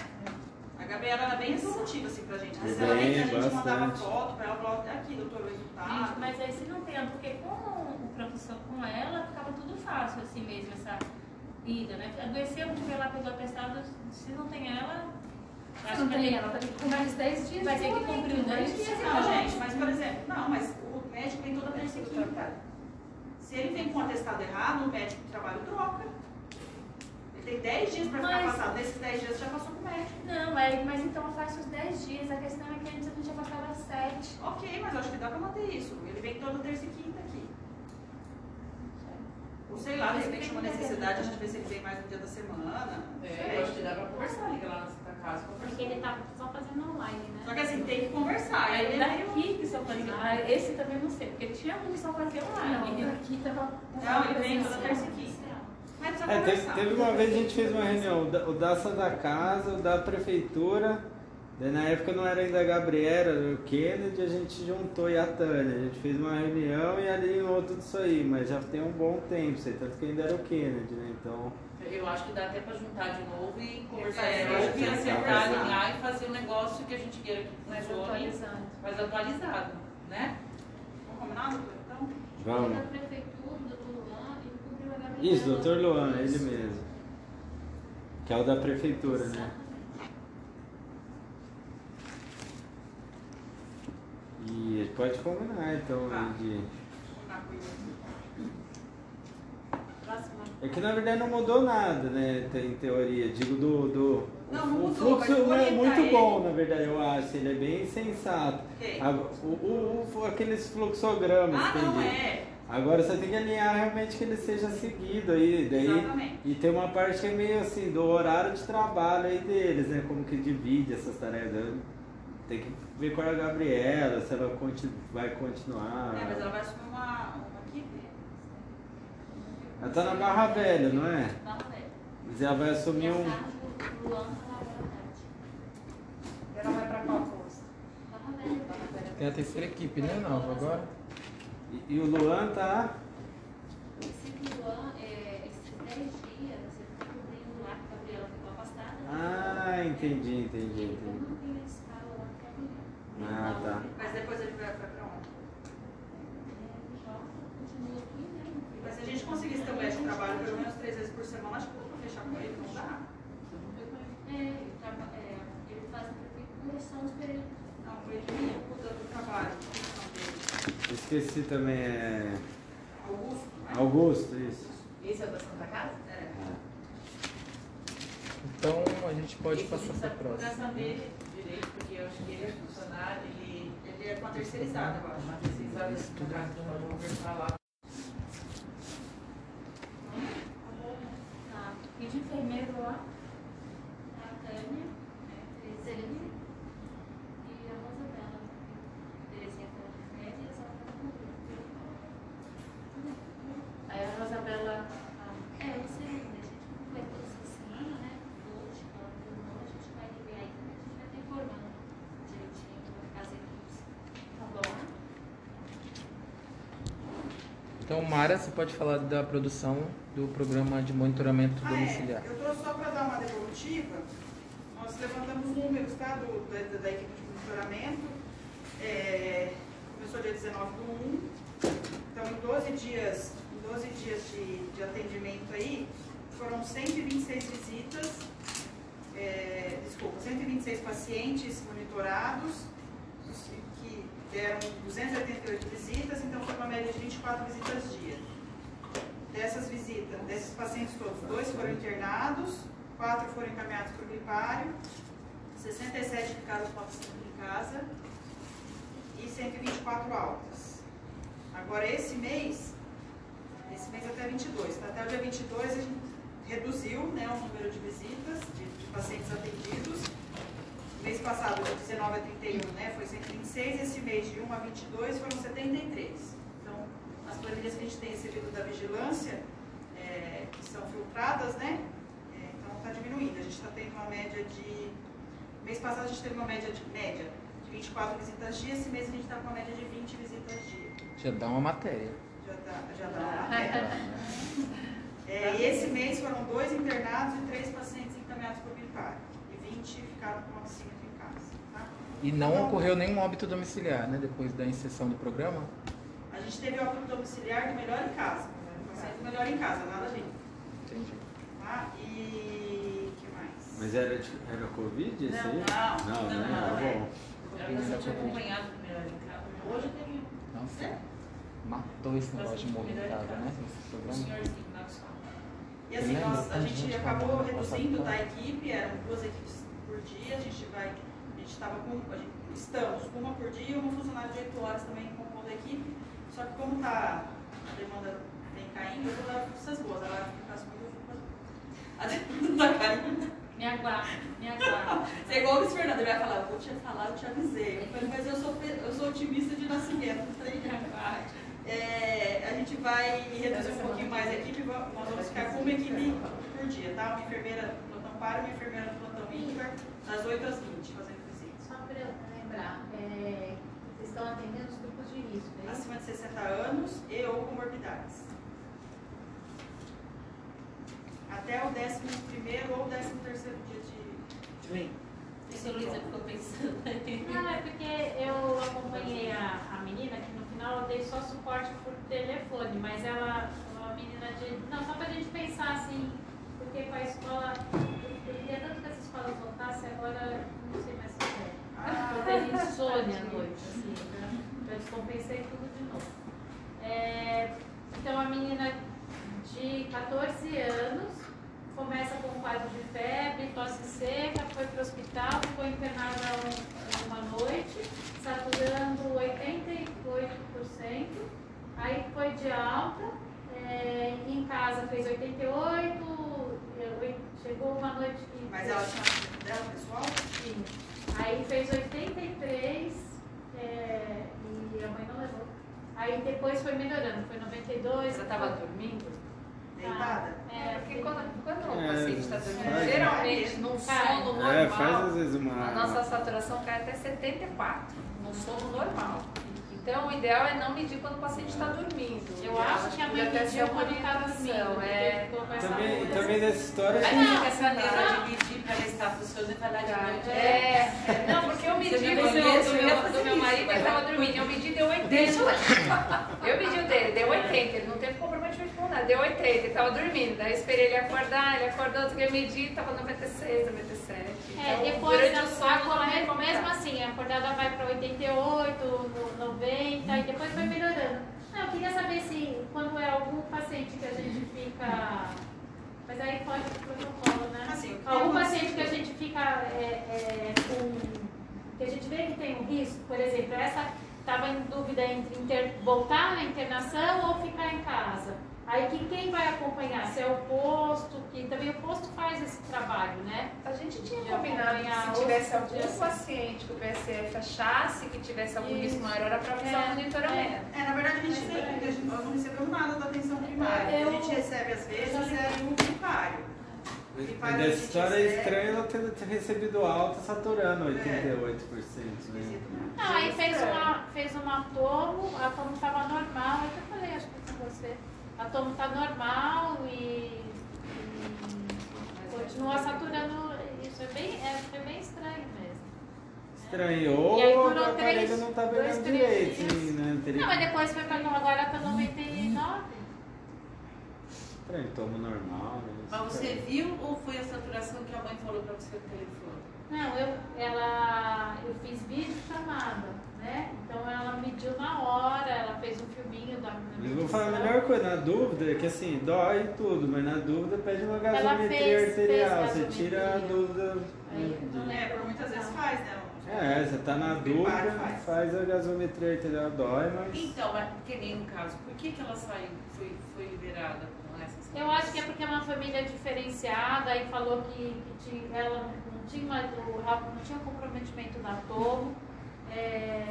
Speaker 6: A A Gabriela era bem resolutiva assim pra gente. Às vezes ela a gente mandava foto pra ela, falava, aqui, doutor, o resultado.
Speaker 3: Gente, mas aí se não tem, porque com o professor, com ela, ficava tudo fácil assim mesmo, essa ida, né? Adoeceu, porque lá pegou atestado, se não tem ela, acho
Speaker 5: Não
Speaker 3: que
Speaker 5: tem
Speaker 3: ele
Speaker 5: ela, vai ter que com mais 10 dias.
Speaker 3: vai ter que
Speaker 5: de
Speaker 3: cumprir os 10 dias.
Speaker 6: Não, gente, mas por exemplo, não, mas o médico vem toda terça e quinta. Se ele vem com um atestado errado, o médico do trabalho troca. Tem 10 dias pra ficar
Speaker 3: Mas-
Speaker 6: passado. Nesses 10 dias já passou com o médico.
Speaker 3: Não, é, mas então faz os 10 dias. A questão é que antes a gente já passava 7.
Speaker 6: Ok, mas eu acho que dá pra manter isso. Ele vem toda terça e quinta aqui. Ou sei lá, de repente uma necessidade, a gente vê se ele vem mais no dia da semana.
Speaker 1: É, eu acho que dá pra conversar, liga lá na Santa Casa,
Speaker 2: Porque ele tá só fazendo online, né?
Speaker 6: Só que assim, tem que conversar.
Speaker 3: Aí
Speaker 6: Ele é
Speaker 3: daqui que só fazia. Ah, esse também não sei, porque tinha um que só fazia online.
Speaker 5: Não, aqui tava.
Speaker 6: Não, ele vem toda terça e quinta.
Speaker 7: É, teve, teve uma vez a gente fez uma reunião, o da- o da Santa Casa, o da Prefeitura, daí na época não era ainda a Gabriela, era o Kennedy, a gente juntou e a Tânia. A gente fez uma reunião e alinhou tudo isso aí, mas já tem um bom tempo, aí, tanto que ainda era o Kennedy, né? Então.
Speaker 1: Eu acho que dá até pra juntar de novo e conversar
Speaker 6: É,
Speaker 1: de
Speaker 6: eu acho
Speaker 1: novo
Speaker 6: que
Speaker 1: e acertar, alinhar e fazer um negócio que a gente queira que
Speaker 2: Mais
Speaker 1: funcione,
Speaker 2: atualizado.
Speaker 1: mais atualizado, né?
Speaker 6: Vamos combinar, doutor? Então,
Speaker 7: Vamos.
Speaker 10: Da prefeitura, do doutor Luan, e cobriu a Gabriela.
Speaker 7: Isso, doutor Luan, ele mesmo. Que é o da Prefeitura, né? E pode combinar então
Speaker 6: Tá.
Speaker 7: de.
Speaker 2: Próxima.
Speaker 7: É que na verdade não mudou nada, né? Em teoria. Digo do. do
Speaker 6: Não, não
Speaker 7: o fluxo não é muito
Speaker 6: ele.
Speaker 7: bom, na verdade, eu acho. Ele é bem sensato.
Speaker 6: Quem?
Speaker 7: A- o, o- o- aqueles fluxogramas,
Speaker 6: Ah, não,
Speaker 7: entendi.
Speaker 6: é.
Speaker 7: Agora você tem que alinhar realmente que ele seja seguido aí. Daí,
Speaker 6: Exatamente.
Speaker 7: e tem uma parte que é meio assim, do horário de trabalho aí deles, né? Como que divide essas tarefas. Tem que ver com a Gabriela, se ela vai continuar.
Speaker 6: É, mas ela vai assumir uma, uma equipe.
Speaker 7: Ela tá na Barra Velha, não é?
Speaker 10: Barra Velha.
Speaker 7: Mas ela vai assumir um.
Speaker 10: tarde.
Speaker 8: Ela vai pra qual posto?
Speaker 10: Barra Velha.
Speaker 4: Tem a terceira equipe, né, nova agora?
Speaker 7: E, e o Luan tá.
Speaker 10: Esse Luan, é, esses 10 dias, você tá cobrindo lá que a Gabriela ficou afastada. né?
Speaker 7: Ah, entendi, entendi,
Speaker 10: Eu
Speaker 7: entendi.
Speaker 10: não tenho a escala lá que é a mulher.
Speaker 7: Ah, tá.
Speaker 6: Mas depois ele vai, pra onde?
Speaker 10: Continua aqui, né?
Speaker 6: Mas se a gente conseguisse ter um médico de trabalho pelo menos três vezes por semana, acho que dá pra fechar com ele, não dá?
Speaker 10: É, ele, é, faz a prefeitura só nos períodos.
Speaker 6: Não, ele muda do trabalho.
Speaker 7: Esqueci também, é.
Speaker 6: Augusto, não?
Speaker 7: Augusto, isso.
Speaker 1: Esse é o da Santa Casa?
Speaker 6: É.
Speaker 4: Então a gente pode
Speaker 1: Esse
Speaker 4: passar
Speaker 1: a
Speaker 4: para a próxima.
Speaker 1: conversar dele direito, porque eu acho que ele é funcionário, ele
Speaker 6: Ele é com a terceirizada, eu acho.
Speaker 1: uma terceirizada desse lugar, então nós vamos conversar lá.
Speaker 3: E de enfermeiro lá?
Speaker 10: A Tânia, Terezinha e a Rosabela. Terezinha tá de média e a Rosabela tá com
Speaker 3: Aí a Rosabela. ah,
Speaker 10: É, eu sei, a gente completou essa semana, né? Hoje, ela terminou, a gente vai ver aí, a gente vai estar informando direitinho as equipes.
Speaker 3: Tá bom.
Speaker 4: Então, Mara, você pode falar da produção do programa de monitoramento
Speaker 6: Ah,
Speaker 4: domiciliar.
Speaker 6: é. Eu trouxe só para dar uma devolutiva. Nós levantamos números tá, do, da, da equipe de monitoramento. É, começou dia 19 do 1. Então, em 12 dias, 12 dias de, de atendimento aí, foram 126 visitas, é, desculpa, 126 pacientes monitorados, que deram 288 visitas, então foi uma média de 24 visitas dia. Dessas visitas, desses pacientes todos, dois foram internados, quatro foram encaminhados para o gripário, 67 ficaram com em casa e 124 altas. Agora, esse mês, mês até 22, tá? até o dia 22 a gente reduziu né, o número de visitas, de, de pacientes atendidos. Mês passado, de 19 a 31, né, foi 126, esse mês de 1 a 22 foram 73. Então, as planilhas que a gente tem recebido da vigilância, é, que são filtradas, né, é, então está diminuindo. A gente está tendo uma média de... Mês passado a gente teve uma média de, média de 24 visitas dia, esse mês a gente está com uma média de 20 visitas dia.
Speaker 4: Já dá uma matéria.
Speaker 6: Já dá, já dá matéria. É, e esse mês foram dois internados e três pacientes encaminhados para o gripário. E 20 ouvinte ficado com oxímetro em casa. Tá?
Speaker 4: E não ocorreu nenhum óbito domiciliar, né? Depois da inserção do programa?
Speaker 6: A gente teve óbito domiciliar do melhor em casa. O paciente do melhor em casa, nada ali.
Speaker 4: Entendi.
Speaker 6: Tá? E que mais?
Speaker 7: Mas era, de- era Covid isso
Speaker 6: Não,
Speaker 7: aí?
Speaker 6: não,
Speaker 7: não,
Speaker 6: não,
Speaker 7: né?
Speaker 6: não,
Speaker 7: Tá
Speaker 6: é.
Speaker 7: bom.
Speaker 1: Era bastante acompanhado do melhor em casa. Hoje teve um.
Speaker 4: Nossa, matou esse negócio de morrer em casa, né? Nesse
Speaker 1: Um
Speaker 4: programa.
Speaker 6: E assim, nós, a gente acabou reduzindo da equipe, eram duas equipes por dia, a gente vai, a gente estava com, a gente, estamos com uma por dia e uma funcionária de 8 horas também compondo a equipe, só que como tá, a demanda vem caindo, eu vou dar forças boas, ela vai ficar as coisas, eu fico fazendo. A demanda tá caindo.
Speaker 3: Me aguarda, me aguarda.
Speaker 6: Você é igual o Luiz Fernando, ele vai falar, eu vou te falar, eu te avisei. Eu falei, mas eu sou, eu sou otimista de nascimento, não tem é, a gente vai reduzir um pouquinho mais a equipe, nós vamos ficar com uma equipe por dia, tá? Uma enfermeira do plantão para, uma enfermeira do plantão ímpar, das 8 às 20, fazendo visitas.
Speaker 2: Só para eu lembrar, é, vocês estão atendendo os grupos de risco, é isso?
Speaker 6: Acima de 60 anos e ou comorbidades. Até o 11 ou 13 terceiro dia de...
Speaker 1: Bem, isso a Luísa ficou pensando.
Speaker 2: Não, é porque eu acompanhei a, a menina que final eu dei só suporte por telefone, mas ela, uma menina de. Não, só pra gente pensar assim, porque com a escola. Eu queria tanto que essa escola voltasse, agora não sei mais se quer.
Speaker 6: Ah.
Speaker 2: Eu tenho insônia à noite, assim, né? Eu descompensei tudo de novo. É, então a menina de 14 anos começa com um quadro de febre, tosse seca, foi para o hospital, ficou internada um- uma noite, saturando 88%, aí foi de alta, é, em casa fez 88, eu- chegou uma noite que.
Speaker 6: Mas ela tinha dela, pessoal?
Speaker 2: Sim. Aí fez 83 é, e a mãe não levou. Aí depois foi melhorando, foi 92.
Speaker 9: Você estava dormindo?
Speaker 6: Deitada?
Speaker 2: É,
Speaker 9: Porque quando, quando o
Speaker 7: É,
Speaker 9: paciente está dormindo,
Speaker 7: faz-
Speaker 9: geralmente num sono
Speaker 7: É, faz
Speaker 9: normal,
Speaker 7: às vezes uma.
Speaker 9: a nossa saturação cai até 74, num sono normal. Então, o ideal é não medir quando o paciente está dormindo.
Speaker 2: Eu acho que a mãe mediu quando
Speaker 9: orientação,
Speaker 2: dormindo.
Speaker 9: É.
Speaker 7: Também, também nessa história.
Speaker 1: Mas não essa maneira pra ver se tá funcionando e vai lá de noite.
Speaker 9: É, não, porque eu medi
Speaker 1: me
Speaker 9: meu, do
Speaker 1: eu
Speaker 9: meu, marido, ele estava dormindo. Eu medi, deu 80. Eu medi o dele, deu 80. Ele não teve comprometimento com nada, deu 80. Ele estava dormindo. Daí eu esperei ele acordar, ele acordou, outro que eu medi, estava 96, 97.
Speaker 2: É,
Speaker 9: Então,
Speaker 2: depois
Speaker 9: durante
Speaker 2: a,
Speaker 9: o sono, é
Speaker 2: mesmo assim, a acordada vai para 88, no 90 e depois vai melhorando. Não, eu queria saber se quando é algum paciente que a gente fica. Mas aí pode pro protocolo, né?
Speaker 6: Assim,
Speaker 2: algum
Speaker 6: uma-
Speaker 2: paciente que a gente fica é, é, com. que a gente vê que tem um risco, por exemplo, essa estava em dúvida entre inter- voltar na internação ou ficar em casa. Aí que quem vai acompanhar? Se é o posto, que também o posto faz esse trabalho, né?
Speaker 8: A gente tinha
Speaker 2: De
Speaker 8: combinado que se tivesse algum paciente que o PSF achasse que tivesse algum risco maior, era para avisar
Speaker 2: É,
Speaker 8: o monitoramento.
Speaker 6: É, na verdade a gente tem, porque a gente- não recebemos nada da atenção primária.
Speaker 2: Eu-
Speaker 6: A gente recebe às vezes é o primário.
Speaker 7: Mas dessa história é estranho ela ter, ter recebido alta saturando 88%. Né?
Speaker 2: Não, aí fez uma, fez uma tomo, a tomo estava normal, eu até falei, acho que com você. A tomo está normal e, e continua saturando. Isso é bem, é, foi bem estranho mesmo.
Speaker 7: Estranhou
Speaker 2: E aí
Speaker 7: ou o
Speaker 2: durou
Speaker 7: aparelho
Speaker 2: três-
Speaker 7: não tá
Speaker 2: dois,
Speaker 7: pegando
Speaker 2: três
Speaker 7: direito,
Speaker 2: dias.
Speaker 7: né? Teria
Speaker 2: Não, mas depois foi para agora está 99.
Speaker 7: Estranho, tomo normal, né?
Speaker 1: Mas você viu ou foi a saturação que a mãe falou pra você no telefone?
Speaker 2: Não, eu, ela, eu fiz vídeo chamada, né? Então ela mediu na hora, ela fez um filminho da
Speaker 7: Mas eu vou falar a melhor coisa, na dúvida, é que assim, dói tudo, mas na dúvida pede uma gasometria
Speaker 2: fez-
Speaker 7: arterial,
Speaker 2: fez
Speaker 7: você tira a dúvida.
Speaker 2: Aí, não
Speaker 6: É, por muitas vezes faz, né?
Speaker 7: É, você tá na dúvida,
Speaker 6: faz.
Speaker 7: faz a gasometria arterial, dói, mas.
Speaker 1: Então, mas que nem no caso, por que, que ela saiu, foi, foi liberada com essa
Speaker 2: Eu acho que é porque é uma família diferenciada e falou que, que tinha, ela não tinha, não tinha comprometimento da tomo é,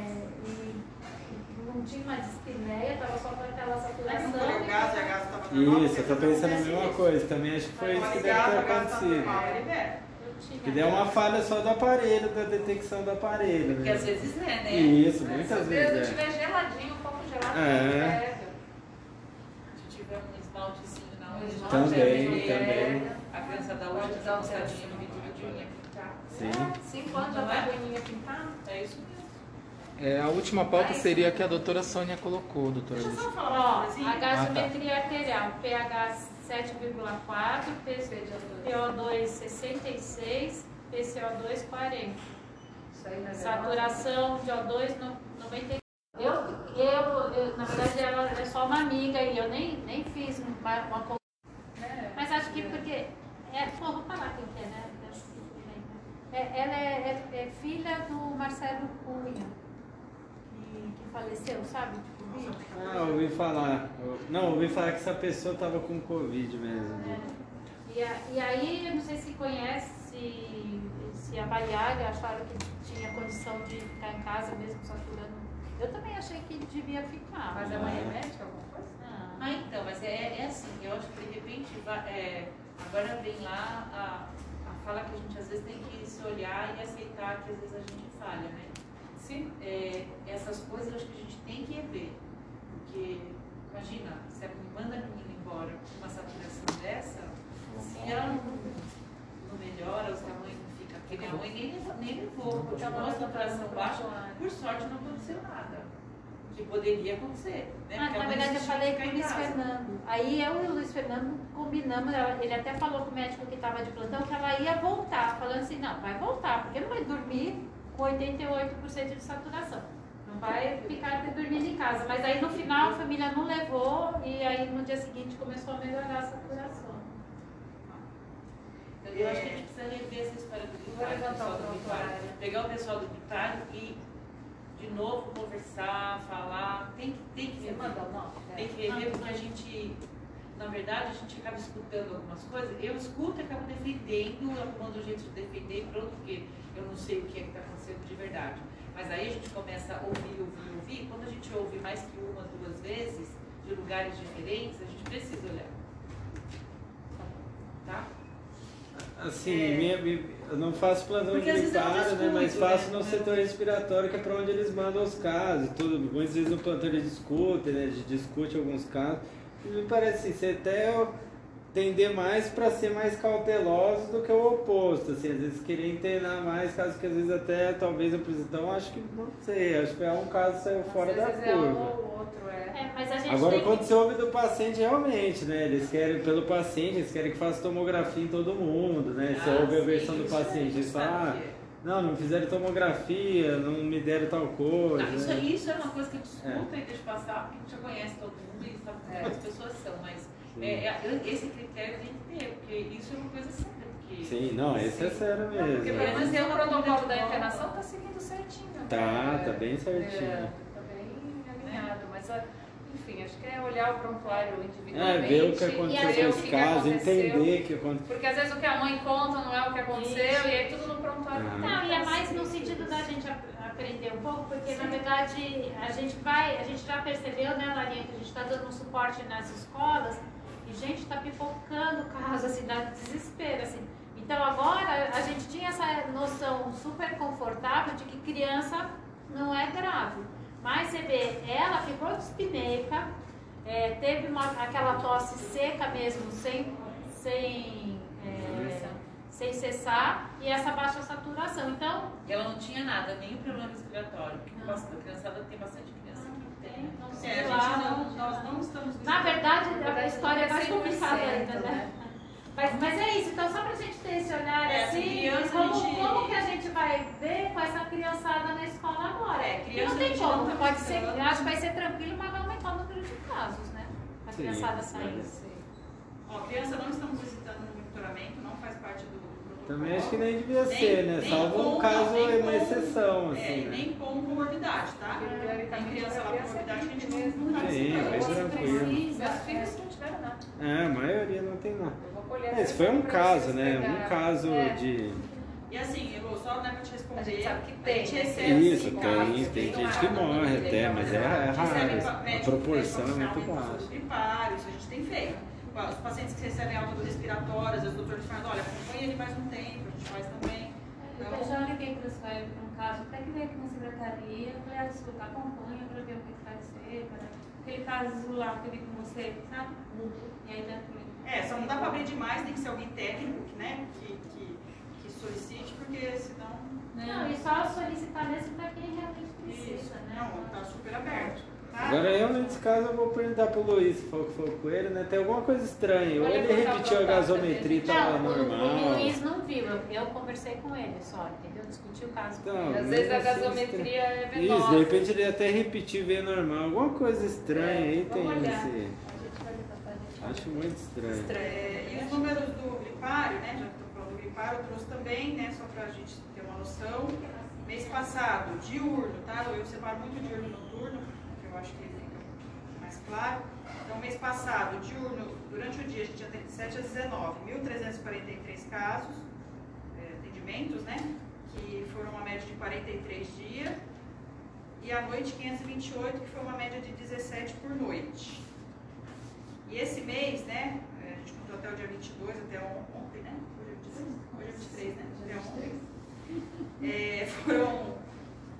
Speaker 2: não tinha uma dispneia, estava só com aquela saturação.
Speaker 6: Não
Speaker 2: e-
Speaker 6: gás e a gás estava normal.
Speaker 7: Isso, eu tô pensando a mesma
Speaker 2: isso.
Speaker 7: coisa, também acho que foi isso que deve ter acontecido.
Speaker 2: Tinha-
Speaker 7: Que deu uma falha só do aparelho, da detecção do aparelho.
Speaker 1: Porque
Speaker 7: né?
Speaker 1: às vezes é, né?
Speaker 7: Isso,
Speaker 9: Se
Speaker 7: muitas
Speaker 9: o dedo
Speaker 7: vezes. É.
Speaker 9: estiver geladinho, um pouco gelado,
Speaker 7: É.
Speaker 9: pega.
Speaker 1: Se tiver um esmaltezinho na hora,
Speaker 9: esmalte
Speaker 7: Também,
Speaker 1: já-
Speaker 7: também.
Speaker 1: A criança da hoje já
Speaker 9: usar um certinho.
Speaker 1: no vidrinho aqui em
Speaker 9: já.
Speaker 7: Sim.
Speaker 9: Cinco anos já
Speaker 1: Não
Speaker 9: tá
Speaker 1: é?
Speaker 9: ruininha pintada.
Speaker 1: É isso mesmo.
Speaker 4: É, a última pauta seria a que a doutora Sônia colocou, doutora
Speaker 6: Deixa eu só falar uma
Speaker 2: Ó,
Speaker 6: coisinha.
Speaker 2: a gasometria arterial, pH 7,4, PO2 66, PCO2 40.
Speaker 9: Isso aí, né?
Speaker 2: Saturação de O2 no 90. Eu, eu, eu, na verdade, ela é só uma amiga e eu nem, nem fiz uma, uma con- Mas acho que porque. É, pô, vou falar quem que é, né? Né? É, ela é, é- é filha do Marcelo Cunha, que, faleceu, sabe? De Covid.
Speaker 7: Ah, ouvi falar. Não, ouvi falar que essa pessoa tava com Covid mesmo.
Speaker 2: E, a- e aí, eu não sei se conhece, se, se avaliaram, acharam que tinha condição de ficar em casa mesmo saturando. Eu também achei que devia ficar.
Speaker 9: Mas a mãe é médica, alguma coisa?
Speaker 2: Ah.
Speaker 1: Ah, então, mas é, é assim, eu acho que de repente, é, agora vem lá a, a fala que a gente às vezes tem que se olhar e aceitar que às vezes a gente falha, né?
Speaker 9: Sim.
Speaker 1: É, essas coisas acho que a gente tem que rever. Porque, imagina, se a manda a menina embora com uma saturação dessa, se ela não, não melhora, a mãe não fica, porque minha mãe nem levou, nem levou, continuou a saturação baixa, por sorte não aconteceu nada. Que poderia acontecer. Né?
Speaker 2: Ah,
Speaker 1: Porque
Speaker 2: na verdade, eu falei com o Luiz. Fernando. Aí eu e o Luiz Fernando combinamos, ele até falou com o médico que estava de plantão que ela ia voltar, falando assim, não, vai voltar, porque não vai dormir com 88% de saturação. Não vai ficar dormindo em casa. Mas aí no final a família não levou e aí no dia seguinte começou a melhorar a saturação.
Speaker 1: Eu acho que a gente precisa rever essa história do
Speaker 9: o prontuário.
Speaker 1: Pegar o pessoal do bitário e, de novo, conversar, falar. Tem que, tem que rever.
Speaker 9: manda o nome?
Speaker 1: Tem que rever porque a gente, na verdade, a gente acaba escutando algumas coisas. Eu escuto e acabo defendendo, arrumando um jeito de defender pronto, porque eu não sei o que é que está acontecendo de verdade. Mas aí a gente começa a ouvir, ouvir, ouvir. Quando a gente ouve mais que uma, duas vezes, de lugares diferentes, a gente precisa olhar. Tá?
Speaker 7: Assim, minha, minha- eu não faço plantão
Speaker 1: às vezes é
Speaker 7: né? Mas
Speaker 1: descuido,
Speaker 7: faço
Speaker 1: né?
Speaker 7: no setor respiratório, que é pra onde eles mandam os casos. Tudo. Muitas vezes no plantão eles discutem, né? Discute alguns casos. E me parece assim, você até tender mais pra ser mais cautelosos do que o oposto. Assim, às vezes querer internar mais, casos que às vezes até talvez eu precise. Então acho que não sei, acho que é um caso que saiu fora
Speaker 9: Às
Speaker 7: da
Speaker 9: vezes é um
Speaker 7: curva.
Speaker 9: ou outro, é.
Speaker 2: É, mas a gente
Speaker 7: Agora,
Speaker 2: tem
Speaker 7: quando
Speaker 2: que...
Speaker 7: você ouve do paciente, realmente, né? Eles querem, pelo paciente, eles querem que faça tomografia em todo mundo, né? Você
Speaker 1: Ah,
Speaker 7: ouve a
Speaker 1: sim,
Speaker 7: versão do
Speaker 1: isso
Speaker 7: paciente,
Speaker 1: a
Speaker 7: eles falam, ah,
Speaker 1: é.
Speaker 7: não, não fizeram tomografia, não me deram tal coisa.
Speaker 1: Não, isso,
Speaker 7: né?
Speaker 1: isso é uma coisa que a gente escuta e deixa passar, porque a gente já conhece todo mundo e sabe como as pessoas são, mas é, é, esse critério tem que ter, porque isso é uma coisa séria. Porque,
Speaker 7: Sim, não, esse é sério
Speaker 9: Porque
Speaker 7: mesmo.
Speaker 9: pelo
Speaker 7: né?
Speaker 9: menos
Speaker 1: é
Speaker 9: o protocolo da internação
Speaker 1: volta.
Speaker 9: tá seguindo certinho. né?
Speaker 7: Tá, tá bem certinho.
Speaker 9: É, tá bem alinhado, mas ah, enfim, acho que é olhar o prontuário
Speaker 7: É,
Speaker 9: individualmente.
Speaker 7: ver o que
Speaker 9: e
Speaker 7: aconteceu com os casos, entender o que aconteceu.
Speaker 9: Porque às vezes o que a mãe conta não é o que aconteceu e aí tudo no prontuário.
Speaker 7: Aham.
Speaker 2: Não, e é mais no sentido da gente ap- aprender um pouco, porque na verdade a gente vai, a gente já percebeu, né, Larinha, que a gente está dando um suporte nas escolas e gente está pipocando casos, assim, dá desespero, assim. Então agora a gente tinha essa noção super confortável de que criança não é grave. Mas você vê, ela ficou dispneica, é, teve uma, aquela tosse seca mesmo, sem, sem, é, sem cessar, e essa baixa saturação. Então,
Speaker 1: ela não tinha nada, nenhum problema respiratório. porque A criançada tem bastante não
Speaker 6: É,
Speaker 2: sei
Speaker 6: a gente
Speaker 2: lá.
Speaker 6: não, nós não estamos...
Speaker 2: Na verdade, a história é mais
Speaker 9: 100%,
Speaker 2: complicada ainda, né? Mas, mas é isso, então só pra gente ter esse olhar
Speaker 6: É,
Speaker 2: assim,
Speaker 6: criança,
Speaker 2: como,
Speaker 6: a gente-
Speaker 2: como que a gente vai ver com essa criançada na escola agora?
Speaker 6: É, criança
Speaker 2: não
Speaker 6: a
Speaker 2: tem
Speaker 6: gente
Speaker 2: como,
Speaker 6: não tá
Speaker 2: pode ser, acho que vai ser tranquilo, mas vai aumentar o número de casos, né? A criançada
Speaker 7: é.
Speaker 2: saindo.
Speaker 6: Ó, criança não estamos visitando no monitoramento, não faz parte do.
Speaker 7: Também acho que nem devia
Speaker 6: Nem-
Speaker 7: ser, né? Salvo um caso,
Speaker 6: nem
Speaker 7: uma exceção,
Speaker 6: É,
Speaker 7: assim,
Speaker 6: e
Speaker 7: né?
Speaker 6: nem com comorbidade, tá? Tem criança lá com comorbidade que a gente não, não tá
Speaker 7: Sim, bem tranquilo.
Speaker 9: Meus filhos não tiveram nada.
Speaker 7: É, a maioria não tem nada.
Speaker 9: Eu vou colher
Speaker 7: Esse foi um caso, né? Um caso
Speaker 9: É.
Speaker 7: de.
Speaker 6: E assim, eu só né, pra te responder.
Speaker 9: A gente sabe que tem,
Speaker 6: gente
Speaker 9: né?
Speaker 6: recebe
Speaker 7: Isso,
Speaker 6: sim,
Speaker 7: tem,
Speaker 6: casos,
Speaker 7: tem
Speaker 6: não
Speaker 7: gente que morre
Speaker 6: tem
Speaker 7: até, mas é, é raro. A proporção é muito
Speaker 6: profissional,
Speaker 7: baixa.
Speaker 6: isso a gente tem feito. Os pacientes que recebem alta do respiratório, às vezes o doutor fala, olha, acompanha ele mais um tempo, a gente faz também.
Speaker 3: Eu já liguei para os velhos para um caso, até que veio aqui na secretaria, eu falei, ah, escuta, acompanha para ver o que vai ser, para aquele caso lá que eu vi com você, sabe? E aí dentro
Speaker 6: É, só não dá pra abrir demais, tem que ser alguém técnico, que, né, que, que, que solicite, porque senão.
Speaker 2: Não, e só solicitar mesmo para quem realmente precisa,
Speaker 6: Isso,
Speaker 2: né?
Speaker 6: não, tá super aberto.
Speaker 7: Agora eu, nesse caso, eu vou perguntar pro Luiz, se for que for com ele, né? Tem alguma coisa estranha. Ou ele repetiu a gasometria e tava
Speaker 2: Não, o-
Speaker 7: normal.
Speaker 2: O Luiz não viu, eu, conversei com ele só, entendeu? Discuti o caso com
Speaker 7: Então,
Speaker 2: ele.
Speaker 9: Às vezes a
Speaker 7: mesmo assim,
Speaker 9: gasometria é
Speaker 7: Isso, de repente ele até repetir e veio normal. Alguma coisa estranha aí tem
Speaker 2: Vamos olhar.
Speaker 7: esse.
Speaker 2: A gente vai levantar, a gente
Speaker 7: Acho muito estranho.
Speaker 6: É, e os números do gripário, né? Já que estou falando do gripário, eu trouxe também, né? Só para a gente ter uma noção. Mês passado, diurno, tá? Eu separo muito diurno que eu acho que fica mais claro. Então, mês passado, diurno, durante o dia, a gente tinha 7 a 19, 1.343 casos, é, atendimentos, né? Que foram uma média de 43 dias. E à noite, 528, que foi uma média de 17 por noite. E esse mês, né, a gente contou até o dia 22, até ontem, né? Hoje é 22? Hoje é 23, né? Até ontem. É, foram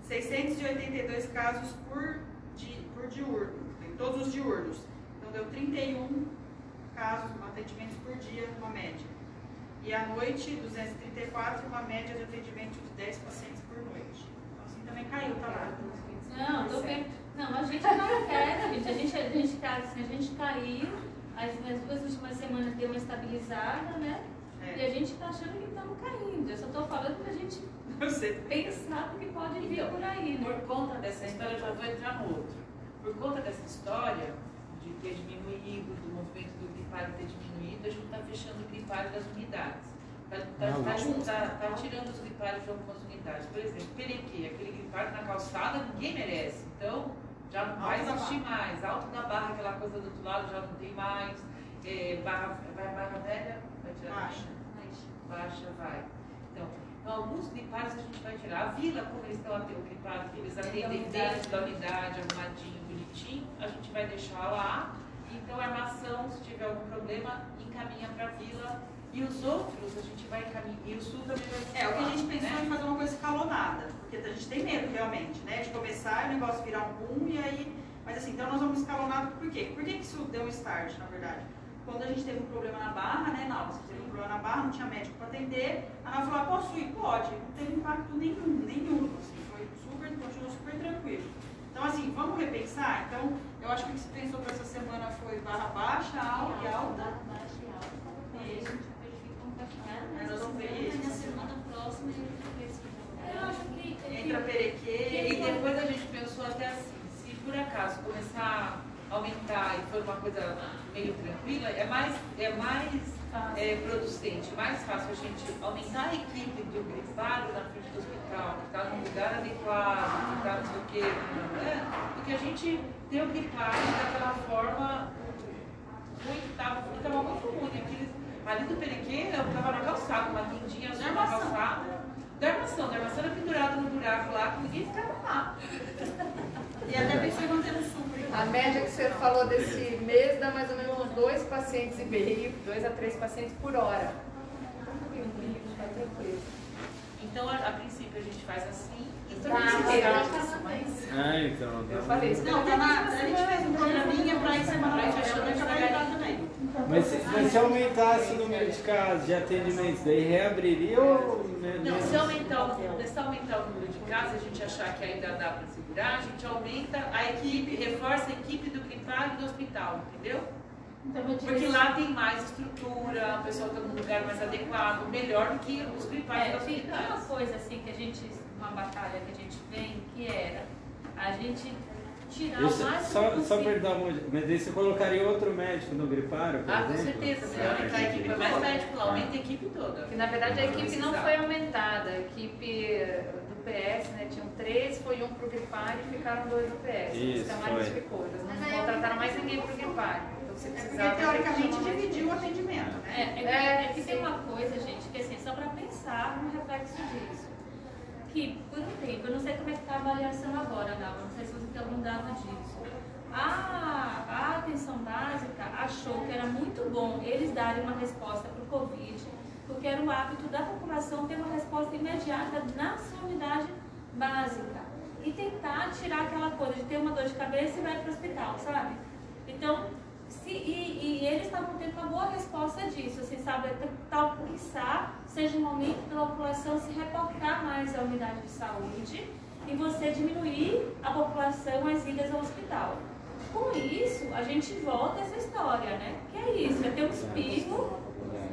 Speaker 6: 682 casos por, di, por diurno, em todos os diurnos. Então deu 31 casos, atendimentos por dia, uma média. E à noite, 234, uma média de atendimento de 10 pacientes por noite. Então assim também caiu, tá lá.
Speaker 3: Não, tô. Não, a gente não quer, gente. A gente, a gente, cai- assim, a gente caiu, as, nas duas últimas semanas deu uma estabilizada, né?
Speaker 6: É.
Speaker 3: E a gente tá achando que estamos caindo. Eu só tô falando pra gente pensar no que pode vir por aí, né?
Speaker 1: Por conta dessa história, eu já vou entrar no outro. Por conta dessa história de ter diminuído, do movimento do gripário ter diminuído, a gente está fechando o gripário das unidades. Está
Speaker 7: Ah,
Speaker 1: tá, tirando os gripários de algumas unidades. Por exemplo, Perequê, aquele gripário na calçada, ninguém merece. Então, já não vai existir mais. Alto da barra, aquela coisa do outro lado, já não tem mais. É, barra, vai barra velha? Vai tirar?
Speaker 6: Baixa.
Speaker 1: Baixa, vai. Então, então, alguns gripários a gente vai tirar. A vila, como eles estão o gripário, que eles atendem dentro da unidade, arrumadinho, bonitinho, a gente vai deixar lá. Então, a armação, se tiver algum problema, encaminha para a vila. E os outros, a gente vai encaminhar. E o sul também vai
Speaker 6: É, o que a gente
Speaker 1: né?
Speaker 6: pensou em fazer uma coisa escalonada, porque a gente tem medo realmente, né? De começar e o negócio virar um boom e aí. Mas assim, então nós vamos escalonado por quê? Por que que isso deu um start, na verdade? Quando a gente teve um problema na barra, né, Nalva? Você teve um problema na barra, não tinha médico para atender, a Nalva falou, ah, posso ir? Pode. Não teve impacto nenhum, nenhum. Assim, foi super, continuou super tranquilo. Então, assim, vamos repensar? Então, eu acho que o que se pensou para essa semana foi barra baixa, alta e alta.
Speaker 10: Baixa e alta. Aí a gente verifica como vai ficar.
Speaker 6: Aí nós vamos ver
Speaker 10: E
Speaker 6: isso.
Speaker 10: na semana próxima a gente vê se
Speaker 3: Eu acho que.
Speaker 6: Entra perequê.
Speaker 1: E depois a gente pensou até assim, se por acaso começar a aumentar e for uma coisa meio tranquila, é mais, é mais é, producente, mais fácil a gente aumentar a equipe do gripário na frente hospital, que está num lugar adequado, que está não sei o quê, né? do que a gente ter o gripário daquela forma muito, estava tava muito ruim. Aqueles, ali do Perequê, eu estava na calçada, uma tendinha azul na
Speaker 6: armação.
Speaker 1: calçada. Da armação, da armação era pendurada no buraco lá, que ninguém ficava lá.
Speaker 6: E até manter no super.
Speaker 9: A média que você falou desse mês dá mais ou menos uns dois pacientes e meio, dois a três pacientes por hora. Tá.
Speaker 1: Então, a, a princípio, a gente faz assim e
Speaker 9: Tá, tá.
Speaker 7: Ah, então.
Speaker 9: Eu
Speaker 7: tá
Speaker 9: falei
Speaker 7: bom.
Speaker 9: isso.
Speaker 6: Não, tá na, a gente fez um programinha pra ir semana
Speaker 1: Pra
Speaker 6: pra
Speaker 1: fechando
Speaker 6: frente, vai entrar também.
Speaker 7: Mas, se- mas se aumentasse o número de casos de atendimentos, daí reabriria ou. né,
Speaker 1: Não, se aumentar, o, se aumentar o número de casos, a gente achar que ainda dá para segurar, a gente aumenta a equipe, reforça a equipe do gripário e do hospital, entendeu?
Speaker 2: Então,
Speaker 1: Porque lá tem mais estrutura, o pessoal está num lugar mais adequado, melhor do que os gripários
Speaker 3: É, tem tem uma coisa assim que a gente, uma batalha que a gente vem, que era a gente tirar o
Speaker 7: Isso,
Speaker 3: máximo
Speaker 7: só, só
Speaker 3: possível.
Speaker 7: perdão, mas aí você colocaria outro médico no gripário, por
Speaker 1: Ah, com
Speaker 7: exemplo?
Speaker 1: certeza, você
Speaker 7: Ah,
Speaker 1: aumentar a equipe, mais médico lá, aumenta a equipe toda.
Speaker 9: Que na verdade a equipe não foi aumentada. A equipe do PS, né? Tinham três, foi um pro gripário e ficaram dois no PS.
Speaker 7: Isso,
Speaker 9: Os camarim
Speaker 7: foi.
Speaker 9: ficou. Eles não contrataram mais ninguém pro gripário. Você
Speaker 6: É
Speaker 9: precisava.
Speaker 6: porque teoricamente dividiu o atendimento,
Speaker 3: É,
Speaker 6: né?
Speaker 3: é, que,
Speaker 9: É,
Speaker 3: é que tem uma coisa, gente, que assim, só para pensar no reflexo disso. Que por um tempo, eu não sei como é que está a avaliação agora, Nalva, não sei se você tem algum dado disso. A, a atenção básica achou que era muito bom eles darem uma resposta para o Covid, porque era o hábito da população ter uma resposta imediata na sua unidade básica. E tentar tirar aquela coisa de ter uma dor de cabeça e vai para o hospital, sabe? Então, e, e eles estavam tendo uma boa resposta disso, assim, sabe? Tal, quiçá, seja um momento da população se reportar mais à unidade de saúde e você diminuir a população às idas ao hospital. Com isso, a gente volta essa história, né? Que é isso, é ter um espirro,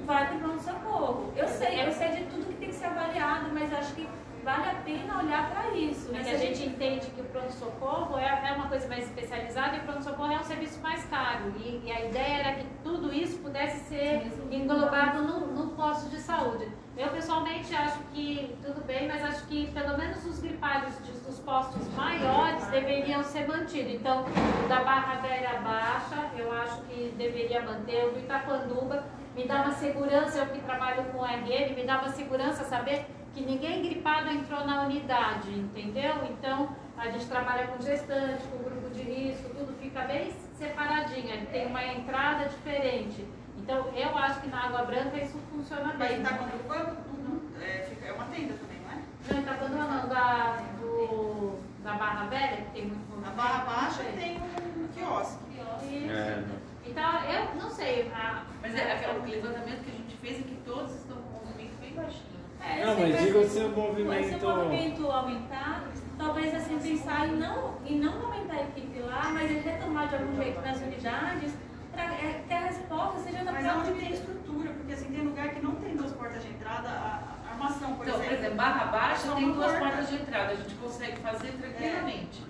Speaker 3: vai para o pronto-socorro. Eu sei, eu sei de tudo que tem que ser avaliado, mas acho que vale a pena olhar para isso.
Speaker 2: Mas
Speaker 3: né?
Speaker 2: a gente entende que o pronto-socorro é, é uma coisa mais especializada e o pronto-socorro é um serviço mais caro. E, e a ideia era que tudo isso pudesse ser englobado no, no posto de saúde. Eu pessoalmente acho que tudo bem, mas acho que pelo menos os gripários de- dos postos maiores deveriam ser mantidos. Então, o da Barra Velha Baixa, eu acho que deveria manter. O do Itaquanduba me dá uma segurança, eu que trabalho com RM, me dá uma segurança saber que ninguém gripado entrou na unidade, entendeu? Então, a gente trabalha com gestante, com grupo de risco, tudo fica bem separadinho, tem uma entrada diferente. Então, eu acho que na Água Branca isso funciona
Speaker 6: Mas
Speaker 2: bem.
Speaker 6: em Itaquanduba não- é, é uma tenda também, não é?
Speaker 2: Não, tá falando não, da, do, da Barra Velha, que tem muito
Speaker 6: Na Barra Baixa tem um quiosque.
Speaker 2: Isso.
Speaker 7: É.
Speaker 2: Então, eu não sei. A,
Speaker 1: Mas é aquele levantamento que a gente fez é que todos estão com um movimento bem baixinho.
Speaker 3: É,
Speaker 7: Não,
Speaker 3: assim,
Speaker 7: mas diga o seu
Speaker 3: Se o
Speaker 7: movimento.
Speaker 3: movimento aumentar, talvez assim pensar em não, em não aumentar a equipe lá, mas em retomar de algum jeito nas unidades, para que a resposta seja da
Speaker 6: Mas onde tem estrutura, porque assim, tem lugar que não tem duas portas de entrada, a, a armação, por
Speaker 1: Então, por
Speaker 6: exemplo.
Speaker 1: exemplo, Barra Baixa tem duas
Speaker 6: porta.
Speaker 1: portas de entrada, a gente consegue fazer tranquilamente.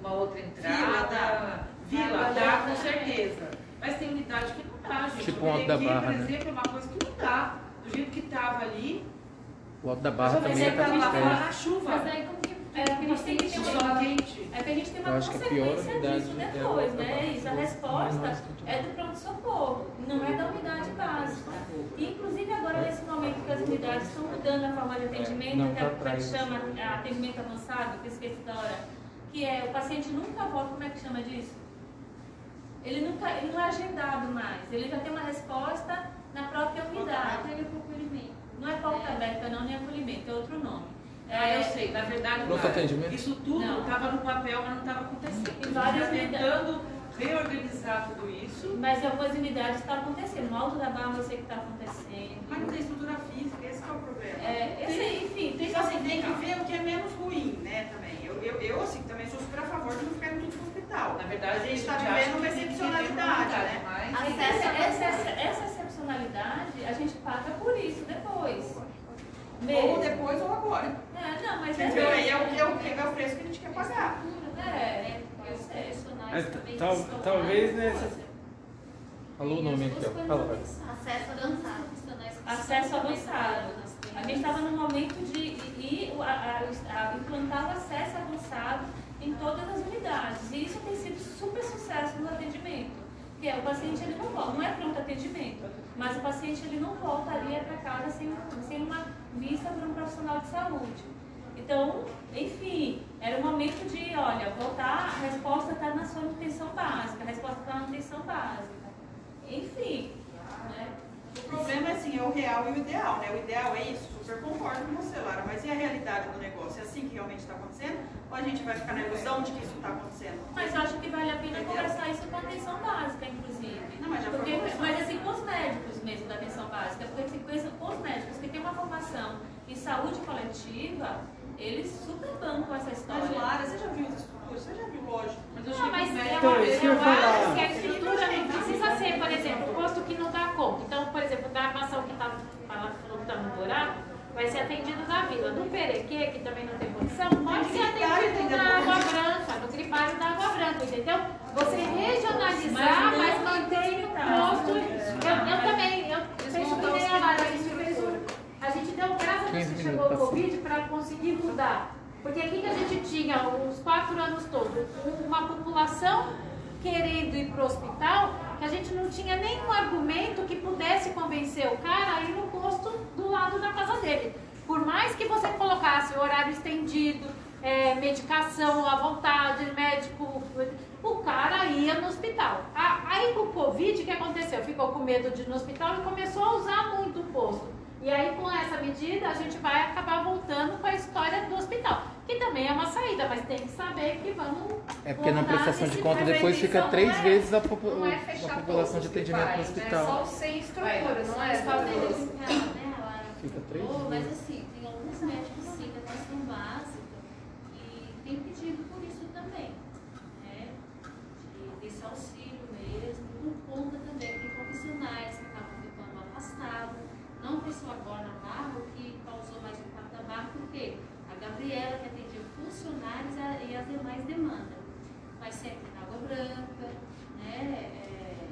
Speaker 1: Uma outra
Speaker 6: Vila
Speaker 1: entrada,
Speaker 6: dá.
Speaker 1: vila dá, com certeza. Mas tem unidade que não dá, gente.
Speaker 4: Tipo
Speaker 1: O
Speaker 4: o Alto da Barra,
Speaker 1: por
Speaker 4: né?
Speaker 1: exemplo, é uma coisa que não dá. Do jeito que tava ali,
Speaker 4: O Alto da Barra também
Speaker 1: é fora
Speaker 4: suspenso.
Speaker 1: na chuva.
Speaker 2: mas aí como que
Speaker 3: É, porque a gente tem que ter uma, é que a gente tem uma
Speaker 4: a pior
Speaker 3: consequência disso
Speaker 4: é a
Speaker 3: depois, né?
Speaker 4: parte.
Speaker 3: Isso, a resposta é do pronto-socorro, não é da unidade básica. E, inclusive agora nesse momento que as unidades estão mudando a forma de atendimento, que
Speaker 4: tá
Speaker 3: é o que a gente chama é, atendimento avançado, que eu esqueci da hora, que é o paciente nunca volta, como é que chama disso? Ele nunca, ele não é agendado mais, ele já tem uma resposta na própria unidade. Não é pauta aberta, não, nem acolhimento, é outro nome.
Speaker 1: Ah, eu sei, na verdade,
Speaker 4: Pronto
Speaker 1: Lara,
Speaker 4: atendimento?
Speaker 1: isso tudo
Speaker 3: Não.
Speaker 1: estava no papel, mas não estava acontecendo. Gente
Speaker 3: várias
Speaker 1: tentando reorganizar tudo isso.
Speaker 3: Mas em algumas unidades está acontecendo. No Alto da Barra eu sei que está acontecendo.
Speaker 6: Mas não tem estrutura física, esse que é o problema.
Speaker 3: É, esse aí, enfim, tem que
Speaker 6: Então, assim, tem que ver o que é menos ruim, né, também. Eu, eu, eu assim, também sou super a favor de não ficarem tudo
Speaker 1: Na verdade,
Speaker 6: a gente está vivendo uma
Speaker 1: que que
Speaker 6: excepcionalidade, né?
Speaker 1: unidade,
Speaker 3: Essa,
Speaker 1: mas-
Speaker 3: essa, essa, essa excepcionalidade, a gente paga por isso depois. Mesmo.
Speaker 6: Ou depois ou agora.
Speaker 3: É, não, mas é
Speaker 6: é o,
Speaker 3: mesmo.
Speaker 6: é o, é o preço que a gente quer pagar.
Speaker 3: É, eu sei.
Speaker 7: Mas tal, talvez nessa.
Speaker 4: Falou o nome aqui, ó. Fala.
Speaker 10: Acesso avançado.
Speaker 3: Acesso avançado. A gente estava no momento de ir, a, a- a implantar o acesso avançado em todas as unidades. E isso tem sido super sucesso no atendimento. Que é, o paciente ele não volta, não é pronto atendimento, mas o paciente ele não voltaria para casa sem, sem uma vista por um profissional de saúde. Então, enfim, era o momento de, olha, voltar, a resposta está na sua nutrição básica, a resposta está na nutrição básica. Enfim, né?
Speaker 6: O problema é assim, é o real e o ideal, né? O ideal é isso, super concordo com você, Lara, mas e a realidade do negócio? É assim que realmente está acontecendo? Ou a gente vai ficar na ilusão de que isso está acontecendo?
Speaker 3: Mas eu acho que vale a pena
Speaker 6: Entendeu?
Speaker 3: conversar isso com a atenção básica, inclusive.
Speaker 6: Não, mas já foi
Speaker 3: Porque, mas assim, com os médicos mesmo da atenção básica, porque assim, com os médicos que têm uma formação em saúde coletiva, eles super bancam essa história.
Speaker 6: Mas, Lara, você já viu as estruturas? Você já viu, lógico.
Speaker 1: Mas eu
Speaker 2: Não, mas
Speaker 1: que
Speaker 2: eu,
Speaker 1: médico-
Speaker 7: Então, que eu
Speaker 2: eu acho que a estrutura não precisa ser, por exemplo, o posto que não dá conta. Então, por exemplo, da armação que está no buraco, vai ser atendido na vila. No Perequê, que também não tem condição, pode ser atendido na Água Branca, no gripário da Água Branca, entendeu? Você regionalizar,
Speaker 3: Mas
Speaker 2: mantém o
Speaker 3: tá.
Speaker 2: posto. Eu, eu também, eu penso que nem a Lara, a gente fez um- a gente deu graças a Deus
Speaker 4: 15
Speaker 2: que chegou o
Speaker 4: minutos,
Speaker 2: Covid para conseguir mudar. Porque aqui que a gente tinha os quatro anos todos, uma população querendo ir para o hospital, que a gente não tinha nenhum argumento que pudesse convencer o cara a ir no posto do lado da casa dele. Por mais que você colocasse horário estendido, é, medicação à vontade, médico, o cara ia no hospital. Aí com o Covid, o que aconteceu? Ficou com medo de ir no hospital e começou a usar muito o posto. E aí, com essa medida, a gente vai acabar voltando com a história do hospital, que também é uma saída, mas tem que saber que vamos.
Speaker 4: É porque na prestação de conta depois fica três
Speaker 8: não é-
Speaker 4: vezes a, popu-
Speaker 8: Não é
Speaker 4: a população de atendimento no
Speaker 8: né?
Speaker 4: hospital.
Speaker 8: Só sem estrutura, não é?
Speaker 10: Só Lara?
Speaker 4: Fica três
Speaker 10: Oh, Mas
Speaker 4: vezes.
Speaker 10: assim, tem alguns médicos sim da atenção básica e tem pedido por isso também, né? De, desse auxílio mesmo, por conta também de profissionais que estavam ficando afastados. Só agora na barra o que causou mais impacto da barra, porque a Gabriela que atendia funcionários e as demais demandas. Mas sempre na Água Branca, né? É,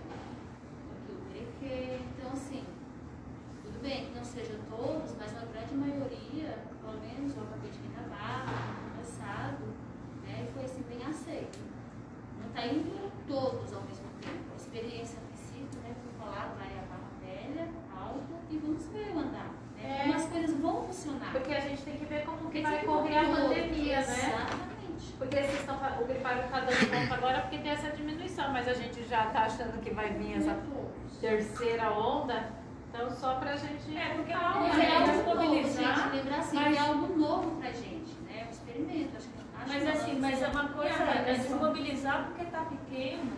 Speaker 10: o Merequê, então assim, tudo bem que não sejam todos, mas uma grande maioria, pelo menos eu acabei de vir na barra, passado, né, e foi assim bem aceito. Não está indo todos ao mesmo tempo. A experiência a princípio, né, fui falar, vai a barra velha, alta, e vamos ver o andar. Né,
Speaker 2: É.
Speaker 10: como as coisas vão funcionar.
Speaker 2: Porque a gente tem que ver como que vai correr a pandemia, né?
Speaker 10: Exatamente.
Speaker 2: Porque vocês estão, o gripário está dando conta agora porque tem essa diminuição, mas a gente já está achando que vai vir essa terceira onda. Então, só para a gente.
Speaker 3: É, porque é
Speaker 10: É,
Speaker 3: algo
Speaker 10: é algo
Speaker 3: é
Speaker 10: novo, gente, lembrar assim,
Speaker 3: mas-
Speaker 10: é algo novo pra gente, né? Um experimento, acho que acho
Speaker 3: Mas
Speaker 10: que
Speaker 3: assim, mas é uma coisa
Speaker 10: É,
Speaker 3: é
Speaker 10: mas
Speaker 3: desmobilizar porque está pequeno.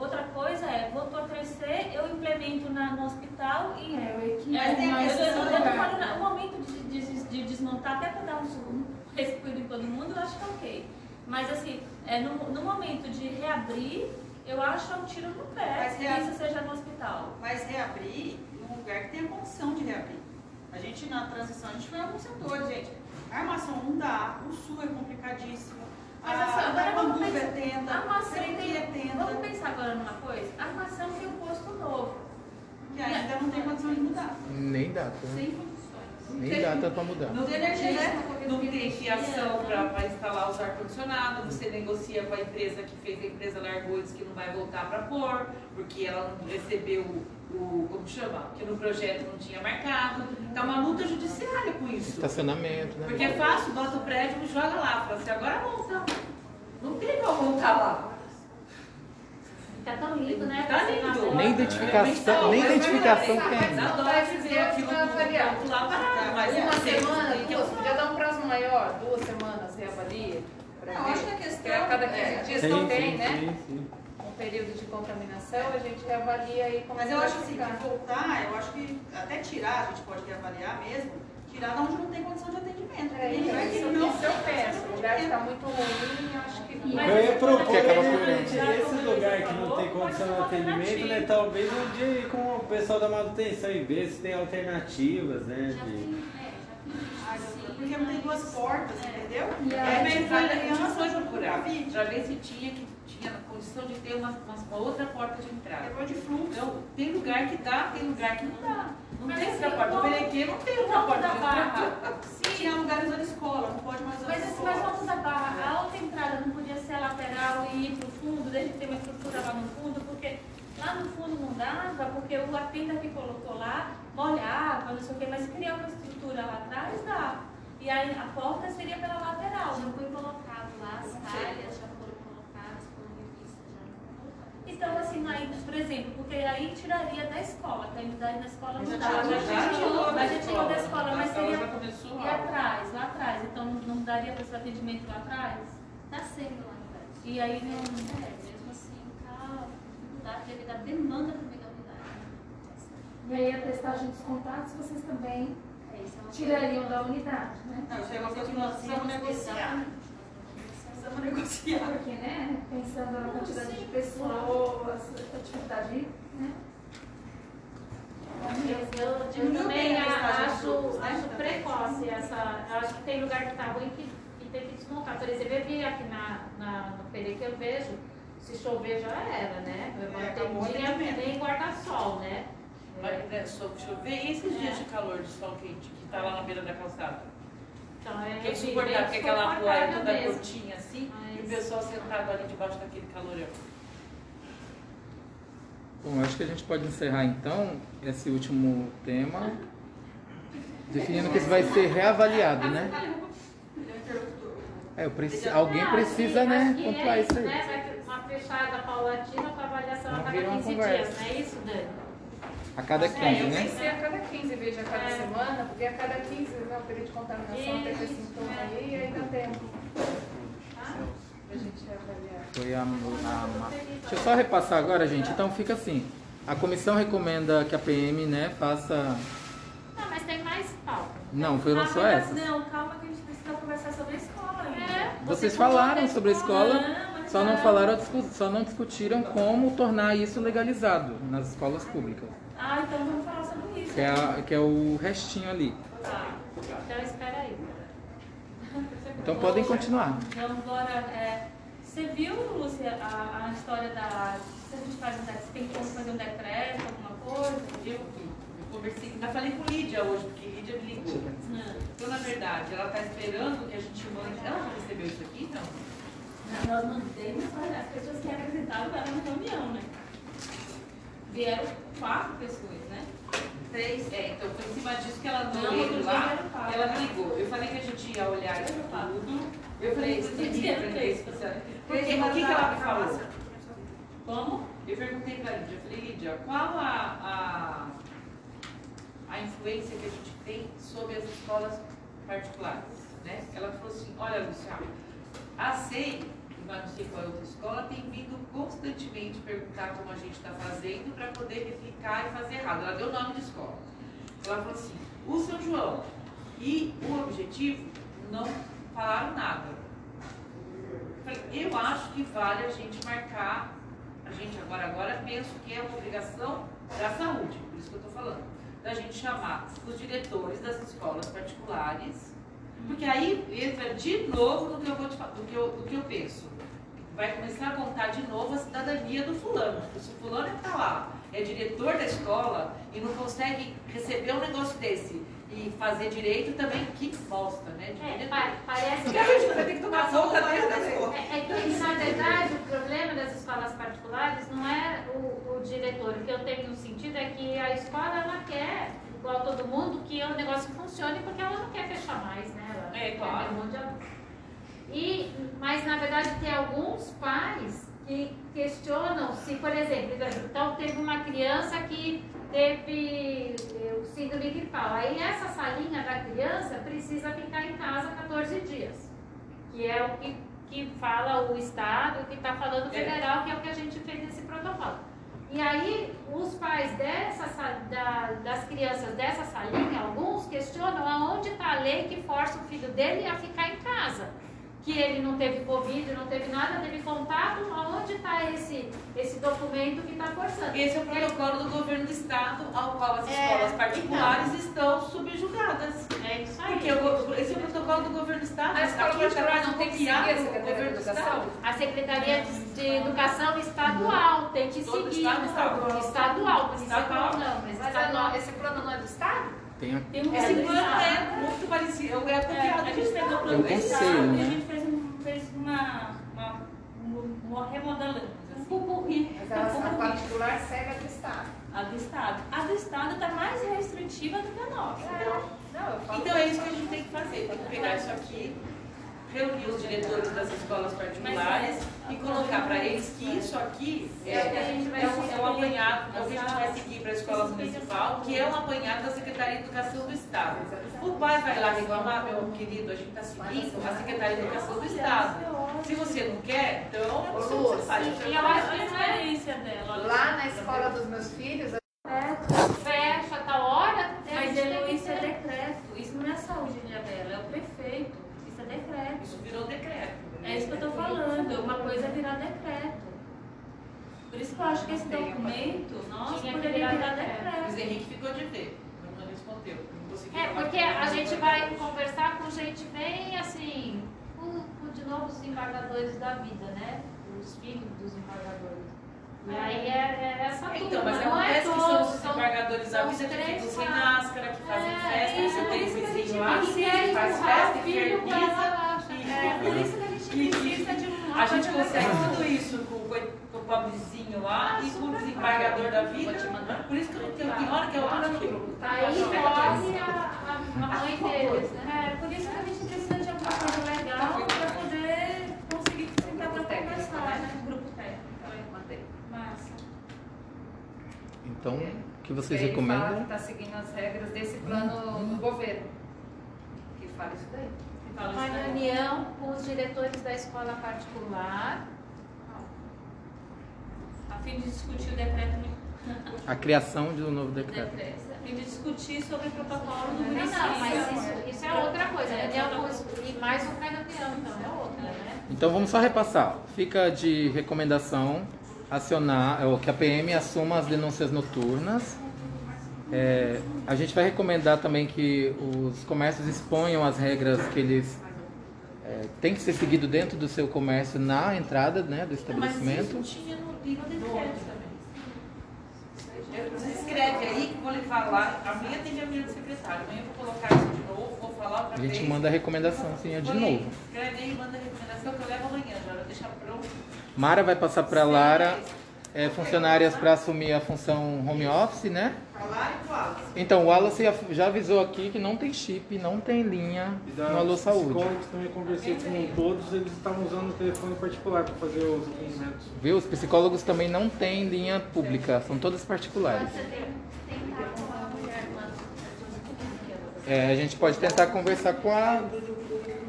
Speaker 3: Outra coisa é, voltou a crescer, eu implemento na, no hospital e.
Speaker 5: É, o equipe
Speaker 3: É,
Speaker 5: tem mais
Speaker 3: eu, falando, o momento de, de, de desmontar, até para dar um respiro em todo mundo, eu acho que é ok. Mas assim, é, no, no momento de reabrir, eu acho um tiro no pé
Speaker 6: Mas
Speaker 3: que
Speaker 6: reab-
Speaker 3: isso seja no hospital.
Speaker 6: Mas reabrir num lugar que tenha condição de reabrir. A gente, na transição, a gente foi em alguns setores, gente. A armação não dá, o sul é complicadíssimo.
Speaker 3: Mas
Speaker 6: a,
Speaker 3: assim, agora
Speaker 6: a
Speaker 3: vamos
Speaker 6: é
Speaker 3: pensar.
Speaker 6: tenda,
Speaker 3: Armação
Speaker 6: Serendip é
Speaker 3: tem.
Speaker 6: tenda,
Speaker 3: Vamos pensar agora numa coisa? A armação tem um posto novo.
Speaker 6: que ainda não tem condição de mudar.
Speaker 4: Nem data. né?
Speaker 10: Sem condições.
Speaker 4: Nem data pra mudar.
Speaker 1: Não tem energia
Speaker 6: né?
Speaker 1: elétrica, não tem fiação para instalar os ar-condicionado, você negocia com a empresa que fez, a empresa largou e disse que não vai voltar para pôr, porque ela não recebeu o, como chama? Que no projeto não tinha marcado. Tá uma luta judiciária com isso.
Speaker 4: Estacionamento, né?
Speaker 1: Porque é fácil, bota o prédio e joga lá. Fala assim, agora volta. Não tem como voltar lá.
Speaker 2: Tá tão lindo, né?
Speaker 1: Tá lindo.
Speaker 4: Nem identificação, nem identificação tem.
Speaker 1: Dá dó de ver aquilo tudo lá parado, mas
Speaker 8: Uma
Speaker 1: é
Speaker 8: semana, duas, podia dar um prazo maior, duas semanas reavalia. ver.
Speaker 6: acho que a questão-
Speaker 8: a cada 15
Speaker 6: é,
Speaker 8: dias
Speaker 7: Sim,
Speaker 8: não
Speaker 7: sim,
Speaker 8: tem, né?
Speaker 7: sim, sim.
Speaker 8: Período de contaminação, a gente reavalia aí como
Speaker 6: Mas eu
Speaker 8: vai
Speaker 6: acho assim,
Speaker 8: ficar.
Speaker 6: que voltar, eu acho que até tirar, a gente pode reavaliar mesmo, tirar de onde não tem condição de atendimento.
Speaker 8: É,
Speaker 6: lugar que
Speaker 8: isso,
Speaker 6: não
Speaker 8: isso eu
Speaker 6: condição
Speaker 8: O lugar que está muito ruim, eu acho que
Speaker 7: que
Speaker 3: Mas
Speaker 7: eu ia
Speaker 3: esse
Speaker 7: propor
Speaker 4: que
Speaker 7: é nesse lugar que não tem condição de atendimento, né? Talvez um dia ir com o pessoal da manutenção e ver se tem alternativas, né?
Speaker 10: Já
Speaker 7: De...
Speaker 10: tem, é,
Speaker 6: Ah,
Speaker 10: isso,
Speaker 6: Porque não tem duas portas, entendeu?
Speaker 5: E
Speaker 6: É,
Speaker 5: aí,
Speaker 6: meio
Speaker 1: A gente foi
Speaker 6: criança,
Speaker 1: procurar, ver se tinha, que tinha condição de ter uma, uma- uma outra porta de entrada.
Speaker 6: Levou de fluxo.
Speaker 1: Então, tem lugar que dá, tem lugar que não dá. Não
Speaker 3: Mas
Speaker 1: tem
Speaker 3: assim,
Speaker 1: outra porta.
Speaker 3: o
Speaker 1: Berequê não tem outra porta
Speaker 3: da
Speaker 1: de entrada.
Speaker 3: barra,
Speaker 6: Tinha lugar usando escola, não pode mais usar
Speaker 3: Mas assim,
Speaker 6: escola.
Speaker 3: mas vamos da barra, a outra entrada não podia ser a lateral e ir para o fundo, desde que tem uma estrutura lá no fundo, porque lá no fundo não dava, porque o a tenda que colocou lá molhava, não sei o quê, mas criar uma estrutura lá atrás dá. E aí a porta seria pela lateral.
Speaker 10: Já foi colocado lá, as talhas já foram colocadas, foram revistas, já não foram colocadas.
Speaker 3: Então, assim, aí, por exemplo, porque aí tiraria da escola, que a unidade na escola não dá.
Speaker 1: tirou, já tirou da
Speaker 3: Mas já tirou da
Speaker 1: escola.
Speaker 3: escola, mas
Speaker 1: A
Speaker 3: seria. E
Speaker 1: a-
Speaker 3: atrás, lá atrás. Então não, não daria para esse atendimento lá atrás?
Speaker 10: Está sendo lá embaixo.
Speaker 3: E aí não.
Speaker 10: É, mesmo assim, tá dificuldade devido à demanda também da unidade.
Speaker 5: E aí a testagem dos contatos vocês também
Speaker 10: É, é
Speaker 5: tirariam da unidade, né?
Speaker 6: Não, isso é uma coisa que
Speaker 10: Nós
Speaker 6: precisamos negociar. Precisamos negociar.
Speaker 5: Porque, né, pensando na quantidade de pessoas, atividade, né?
Speaker 2: Eu, eu, também acho,
Speaker 6: né,
Speaker 2: acho
Speaker 6: também.
Speaker 2: precoce essa. Acho que tem lugar que tá ruim que, que tem que desmontar. Por exemplo, eu vi aqui na, na, no Pere que eu vejo, se chover já era, né?
Speaker 6: É,
Speaker 2: Tem dia
Speaker 6: atendimento.
Speaker 2: nem guarda-sol, né?
Speaker 1: Mas, né, chover, e esses dias de calor, de sol quente, que tá lá na beira da calçada?
Speaker 2: Então é
Speaker 1: Que é
Speaker 2: bem
Speaker 1: suportável, porque aquela rua é
Speaker 2: desconfortável
Speaker 1: toda
Speaker 2: mesmo.
Speaker 1: curtinha assim, e o
Speaker 2: Mas-
Speaker 1: pessoal sentado ali debaixo daquele calorão.
Speaker 4: Bom, acho que a gente pode encerrar então esse último tema, definindo que isso vai ser reavaliado, né?
Speaker 6: É
Speaker 4: preci- alguém
Speaker 2: Não,
Speaker 4: precisa,
Speaker 2: que-
Speaker 4: né,
Speaker 2: que
Speaker 4: pontuar
Speaker 2: é
Speaker 4: isso aí.
Speaker 2: Né? Vai ter uma fechada paulatina para avaliação a cada
Speaker 4: vira uma
Speaker 2: 15
Speaker 4: conversa.
Speaker 2: dias, não é isso, Dani?
Speaker 4: A cada
Speaker 9: É,
Speaker 4: 15,
Speaker 9: eu
Speaker 4: né?
Speaker 9: pensei a cada 15 vezes a cada
Speaker 2: É.
Speaker 9: semana, porque a cada 15, né, o período de contaminação até
Speaker 2: Isso,
Speaker 9: sintoma
Speaker 2: é.
Speaker 9: aí, aí dá tempo. Pra gente avaliar.
Speaker 4: Foi a, a- Deixa eu só repassar agora, gente. Então fica assim. A comissão recomenda que a PM, né, faça.
Speaker 2: Não, mas tem mais pauta.
Speaker 4: Não, foram
Speaker 3: Ah,
Speaker 4: só
Speaker 3: mas
Speaker 4: essas.
Speaker 3: Não, calma que a gente precisa conversar sobre a escola ainda.
Speaker 2: É.
Speaker 4: Vocês falaram sobre a escola,
Speaker 3: Não,
Speaker 4: só não falaram, só não discutiram como tornar isso legalizado nas escolas públicas.
Speaker 3: Ah, então vamos falar sobre isso.
Speaker 4: Que é, a- que é o restinho ali.
Speaker 3: Tá.
Speaker 2: Então espera aí.
Speaker 4: Então podem continuar.
Speaker 3: Vamos agora. É, você viu, Lúcia, a, a história da. Se a gente faz um decreto, tem como fazer um decreto, alguma coisa?
Speaker 1: Eu conversei, ainda falei com Lídia hoje, porque Lídia me ligou.
Speaker 3: Não.
Speaker 1: Então, na verdade, ela está esperando que a gente mande. Ela já recebeu isso aqui? Não.
Speaker 3: Nós mandamos para as pessoas que apresentaram para a reunião, né? Vieram quatro pessoas, né?
Speaker 1: Três. É, então foi em cima disso que ela
Speaker 3: Não, dia
Speaker 1: lá.
Speaker 3: quatro.
Speaker 1: Ela ligou. Eu falei que a gente ia olhar isso tudo. Eu falei, "Esse
Speaker 3: vieram
Speaker 1: livro,
Speaker 3: três?
Speaker 1: Porque o que, que ela me falou?
Speaker 3: Como?
Speaker 1: Eu perguntei pra Lídia, eu falei, Lídia, qual a, a, a influência que a gente tem sobre as escolas particulares? Né? Ela falou assim, olha, Luciana, a SEI, mas não sei qual é a outra escola, tem vindo constantemente perguntar como a gente está fazendo para poder replicar e fazer errado. Ela deu o nome de escola. Ela falou assim, o São João e o objetivo não falaram nada. Eu acho que vale a gente marcar, a gente agora, agora penso que é uma obrigação da saúde, por isso que eu estou falando, da gente chamar os diretores das escolas particulares, porque aí entra de novo no que eu vou te do que eu, do que eu penso. Vai começar a contar de novo a cidadania do fulano. Porque se o fulano está lá, é diretor da escola e não consegue receber um negócio desse e fazer direito também, que bosta, né? De
Speaker 2: É, pa- parece
Speaker 1: Porque a gente vai ter que tomar conta da escola.
Speaker 2: É, é que, na verdade, o problema das escolas particulares não é o, o diretor. O que eu tenho sentido é que a escola, ela quer, igual todo mundo, que o negócio funcione porque ela não quer fechar mais, né? Ela
Speaker 1: É,
Speaker 2: quer
Speaker 1: claro.
Speaker 2: ter um monte de. E, mas, na verdade, tem alguns pais que questionam se, por exemplo, então teve uma criança que teve eh, o síndrome gripal. Aí essa salinha da criança precisa ficar em casa 14 dias que é o que, que fala o Estado, o que está falando o
Speaker 1: É.
Speaker 2: federal, que é o que a gente fez nesse protocolo. E aí, os pais dessa, sa- da- das crianças dessa salinha, alguns questionam aonde está a lei que força o filho dele a ficar em casa. Que ele não teve Covid, não teve nada, teve contato, aonde está esse, esse documento que está forçando?
Speaker 1: Esse é o protocolo do governo do estado ao qual as
Speaker 2: É,
Speaker 1: escolas particulares estão subjugadas.
Speaker 2: É isso aí.
Speaker 1: Porque o esse é o protocolo do governo do estado.
Speaker 9: A escola particular não tem que seguir a Secretaria
Speaker 1: do
Speaker 9: Educação?
Speaker 1: estado.
Speaker 2: A Secretaria de, de Educação Estadual tem que
Speaker 1: Todo
Speaker 2: seguir.
Speaker 1: estado, estadual.
Speaker 2: Estadual, municipal
Speaker 1: Estadual.
Speaker 2: não, mas
Speaker 9: Mas
Speaker 2: estadual.
Speaker 9: a- esse plano não é do Estado?
Speaker 4: Tem a...
Speaker 3: Tem um
Speaker 1: Esse
Speaker 3: do
Speaker 1: plano é muito parecido, é
Speaker 3: É,
Speaker 1: copiado
Speaker 3: a gente pegou o plano do
Speaker 4: conselho,
Speaker 3: Estado
Speaker 4: né?
Speaker 3: e a gente fez, um, fez uma, uma, um- uma remodelando. Um pupurri.
Speaker 9: Mas a, a particular segue a do Estado.
Speaker 3: A do Estado. A do Estado está mais restritiva do que a nossa.
Speaker 9: Não, eu falo
Speaker 1: Então é isso que a gente tem que fazer, tem que pegar isso aqui, reunir os diretores das escolas particulares e colocar para eles que isso aqui é,
Speaker 2: É
Speaker 1: apanhado, é o que a gente vai seguir para a escola municipal, que é um apanhado da Secretaria de Educação do Estado. O pai vai lá reclamar, meu querido, a gente está seguindo a Secretaria de Educação do Estado. Se você não quer, então é faz.
Speaker 2: E eu acho que
Speaker 3: a
Speaker 2: é
Speaker 3: experiência dela.
Speaker 9: Lá na escola dos meus filhos,
Speaker 2: fecha tal hora,
Speaker 3: Mas
Speaker 2: a gente tem
Speaker 3: ele,
Speaker 2: que
Speaker 3: isso é
Speaker 2: ter-
Speaker 3: decreto. Isso não é a saúde de Abela, é o prefeito. Isso é decreto.
Speaker 1: Isso virou decreto.
Speaker 3: É isso que eu tô falando. Uma coisa é virar decreto. Por isso que eu acho que esse documento, nossa,
Speaker 2: Tinha que
Speaker 3: poderia
Speaker 2: virar decreto.
Speaker 1: Luiz. Henrique ficou de ver, não respondeu. Não
Speaker 2: É, porque a gente vai conversar com gente bem assim, com, com de novo os embargadores da vida, né? Os filhos dos embargadores. E aí é, é essa turma,
Speaker 1: Então, mas
Speaker 2: não é
Speaker 1: acontece que são os embargadores da vida que ficam sem máscara, que fazem
Speaker 2: É,
Speaker 1: festa,
Speaker 2: é,
Speaker 1: você tem
Speaker 2: que a
Speaker 1: vizinho
Speaker 2: gente
Speaker 1: lá, que faz festa, e-
Speaker 2: É, por isso que a gente precisa de um
Speaker 1: A gente consegue tudo isso com, pobrezinho lá e com o desembargador da vida. Por isso que eu não tenho que hora que eu tô no grupo.
Speaker 2: Aí morre a, a, a mãe deles, né?
Speaker 3: É, por isso que a gente precisa de alguma coisa legal para poder conseguir sentar para conversar, né? Grupo técnico.
Speaker 9: mandei.
Speaker 3: Massa.
Speaker 4: Então, o que vocês recomendam?
Speaker 9: está seguindo as regras desse plano do governo. Que fala isso daí.
Speaker 2: Uma reunião com os diretores da escola particular.
Speaker 3: A fim de discutir o decreto.
Speaker 4: A criação de um novo decreto.
Speaker 3: decreto a fim de discutir sobre o protocolo do
Speaker 2: Não,
Speaker 3: município.
Speaker 2: não, mas isso, isso é outra coisa. Com os, e mais um pé no peão, então é outra, né?
Speaker 4: Então vamos só repassar. Fica de recomendação acionar, ou que a PM assuma as denúncias noturnas. É, a gente vai recomendar também que os comércios exponham as regras que eles é, têm que ser seguido dentro do seu comércio na entrada né, do estabelecimento.
Speaker 3: Mas isso tinha no, e no decreto também.
Speaker 1: Você escreve aí que eu vou levar lá. Amanhã tem reunião do secretário. Amanhã eu vou colocar isso de novo, vou falar outra
Speaker 4: A
Speaker 1: vez.
Speaker 4: gente manda a recomendação sim, de
Speaker 1: Põe aí,
Speaker 4: novo.
Speaker 1: Escreve aí e manda a recomendação que eu levo amanhã já. Vou deixar pronto.
Speaker 4: Mara vai passar para Lara é, funcionárias para assumir a função home office, né? Então, o Wallace já avisou aqui que não tem chip, não tem linha
Speaker 12: E da
Speaker 4: no Alô Saúde.
Speaker 12: psicólogos também conversei com todos, eles estavam usando o telefone particular para fazer os atendimentos.
Speaker 4: Viu? Os psicólogos também não têm linha pública, são todas particulares. É, a gente pode tentar conversar com a,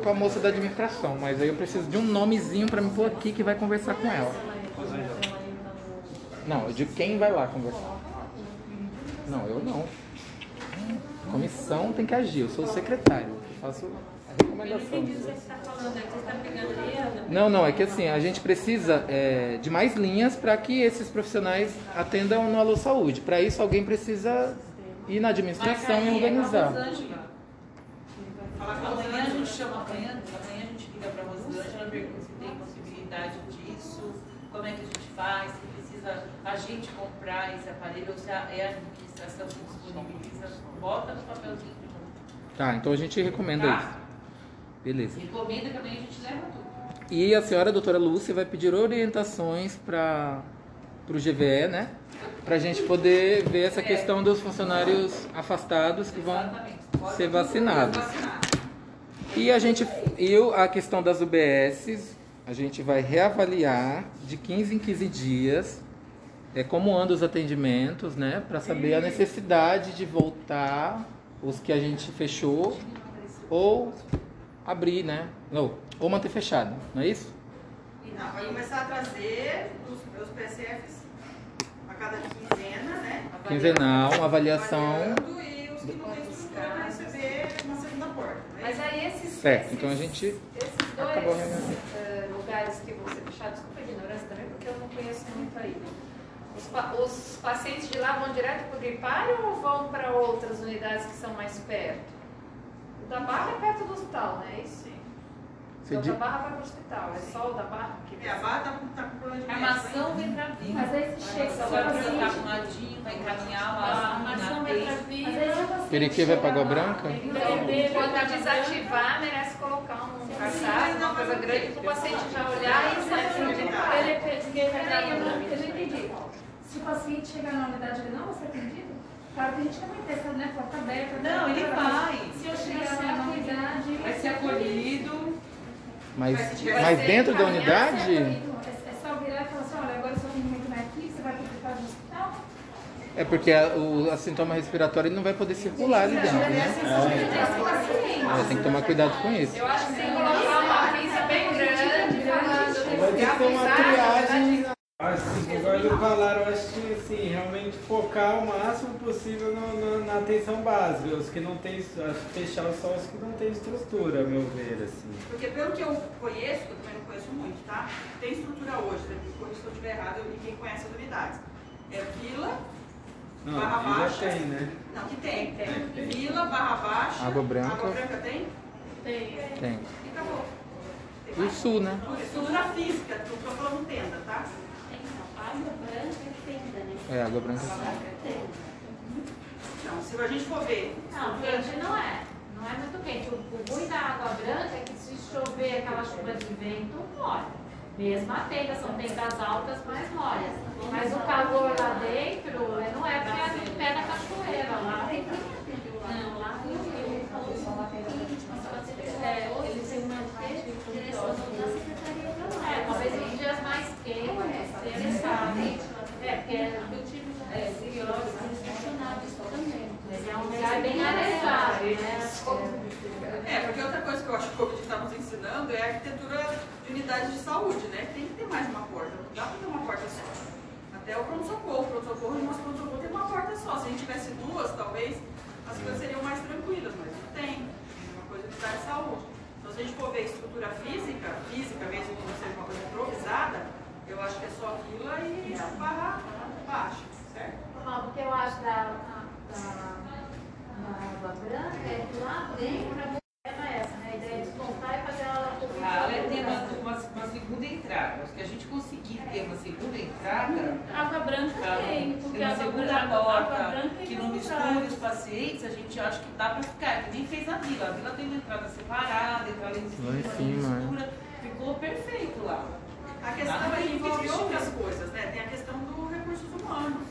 Speaker 4: com a moça da administração, mas aí eu preciso de um nomezinho para me pôr aqui que vai conversar com ela. Não, eu digo quem vai lá conversar. Não, eu não. A comissão tem que agir, eu sou o secretário, eu faço a recomendação.
Speaker 3: Falando, é ali. Ana.
Speaker 4: Não, não, é que assim, a gente precisa é, de mais linhas para que esses profissionais atendam no Alô Saúde. Para isso, alguém precisa ir na administração e organizar.
Speaker 1: Com amanhã a gente chama amanhã, amanhã a gente liga para a Rosângela, pergunta se tem possibilidade disso, como é que a gente faz, se a gente comprar esse aparelho ou se a- é a administração que disponibiliza, bota no papelzinho de novo.
Speaker 4: Tá, então a gente recomenda
Speaker 1: Tá?
Speaker 4: isso. Beleza.
Speaker 1: Recomenda que amanhã a gente leva tudo.
Speaker 4: E a senhora doutora Lúcia vai pedir orientações para o GVE, né? Para a gente poder ver essa questão dos funcionários afastados que vão ser vacinados. E a gente, eu, a questão das UBSs, a gente vai reavaliar de 15 em 15 dias é, como andam os atendimentos, né? Para saber a necessidade de voltar os que a gente fechou ou abrir, né? Não, ou manter fechado, não é isso?
Speaker 6: E não, vai começar a trazer os, os PSFs a cada quinzena, né?
Speaker 4: Quinzenal, uma avaliação.
Speaker 6: Avaliando E os que não têm estrutura para receber uma segunda porta. né?
Speaker 9: Mas aí esses,
Speaker 4: Certo,
Speaker 9: esses,
Speaker 4: então a gente
Speaker 9: esses dois eh, lugares que vão ser fechados, desculpa a ignorância também, porque eu não conheço muito aí. Os, pa- os pacientes de lá vão direto para o gripário ou vão para outras unidades que são mais perto? O da Barra é perto do hospital, não é isso?
Speaker 4: Você
Speaker 9: Então, o
Speaker 4: di-
Speaker 9: da Barra vai para o hospital, é só o da Barra que
Speaker 6: É, a barra tá, com- tá com problema de
Speaker 1: A armação
Speaker 6: hein?
Speaker 1: vem para vir.
Speaker 5: Mas aí se chega,
Speaker 1: Só
Speaker 5: se
Speaker 1: vai
Speaker 5: o paciente-
Speaker 1: apresentar com o ladinho, vai encaminhar lá.
Speaker 3: A armação vai para
Speaker 5: Mas aí
Speaker 3: vir.
Speaker 5: se o paciente
Speaker 4: Periquê vai
Speaker 5: chega
Speaker 4: para Água Branca?
Speaker 9: Então, quando desativar, merece colocar um cartaz, uma coisa grande, para o paciente já olhar e está.
Speaker 3: Porque vai
Speaker 5: Peraí, eu
Speaker 3: para
Speaker 5: não, eu não entendi. Se o paciente chegar na unidade ele não vai ser atendido? Claro que a gente não vai ter essa né, porta aberta.
Speaker 1: Não, ele vai.
Speaker 5: Se eu chegar lá na unidade...
Speaker 1: Vai ser acolhido.
Speaker 4: Mas,
Speaker 9: Vai
Speaker 4: mas dentro da unidade,
Speaker 5: É só virar e falar assim, olha, agora seu atendimento não é aqui, você vai para o hospital do hospital?
Speaker 4: é porque a, o a sintoma respiratório ele não vai poder circular ali dentro, né? É, tem que tomar cuidado com isso.
Speaker 9: Eu acho que tem que colocar uma avisa bem grande, falando
Speaker 7: Vai ter que ter uma
Speaker 9: avisar, na
Speaker 7: igual eles falaram, eu acho que assim, realmente focar o máximo possível no- no- na atenção básica. Os que não têm, acho que fechar só os que não têm estrutura, a meu ver, assim.
Speaker 6: Porque pelo que eu conheço, que eu também não conheço muito, tá? Tem estrutura hoje, né? me corrija se eu estiver errado, e quem conhece as unidades. É Vila,
Speaker 7: Não,
Speaker 6: Barra
Speaker 7: já
Speaker 6: Baixa.
Speaker 7: tem, né?
Speaker 6: Não, que tem.
Speaker 7: Tem, tem.
Speaker 6: Vila, Barra Baixa.
Speaker 4: Água Branca.
Speaker 6: Água Branca tem?
Speaker 3: Tem.
Speaker 4: Tem.
Speaker 6: E acabou. Tem
Speaker 4: o sul, né?
Speaker 6: Estrutura física, tô tô falando tenda, tá?
Speaker 10: Água branca é tenda, né?
Speaker 4: É, água branca.
Speaker 6: Não, se a gente for ver.
Speaker 2: Não, quente não é. Não é muito quente. O, o ruim da água branca é que se chover aquela chuva de vento, molha. Mesmo a tenda, são tendas altas, mas molha. Mas o calor lá dentro eh, não é porque é no pé da cachoeira lá.
Speaker 10: Não, lá ele falou só uma tenda
Speaker 2: É, eles têm uma
Speaker 10: direção da secretaria lá.
Speaker 2: É, talvez em dias mais quentes, é, bem? É, porque outra coisa que eu acho que o Covid está nos ensinando é a arquitetura de
Speaker 6: unidade de saúde, né? Tem que ter mais uma porta, não dá para ter uma porta só. Até o pronto-socorro, pronto-socorro e o nosso pronto-socorro tem uma porta só. Se a gente tivesse duas, talvez as coisas seriam mais tranquilas, mas não tem. É uma coisa de saúde. Então, se a gente for ver estrutura física, física mesmo que não seja uma coisa improvisada, eu acho que é só vila e barra né? Baixa, certo?
Speaker 2: Não, porque eu acho da, da, da Água Branca é que lá dentro a problema é essa, né? A ideia é desmontar e fazer ela cobrir
Speaker 1: Ah, ela tem
Speaker 2: lugar.
Speaker 1: uma, uma, uma segunda entrada. Se a gente conseguir ter uma segunda entrada,
Speaker 3: Água branca tem, porque
Speaker 1: tem uma
Speaker 3: água
Speaker 1: segunda
Speaker 3: branca,
Speaker 1: porta
Speaker 3: branca
Speaker 1: que não
Speaker 3: branca.
Speaker 1: os pacientes, a gente acha que dá pra ficar. Que nem fez a vila. A vila tem uma entrada separada, entrada em cima,
Speaker 4: Lá em cima, é.
Speaker 1: mistura. Ficou perfeito lá.
Speaker 6: A questão é que
Speaker 1: que
Speaker 6: envolve outras coisas, né? Tem a questão do recursos humanos.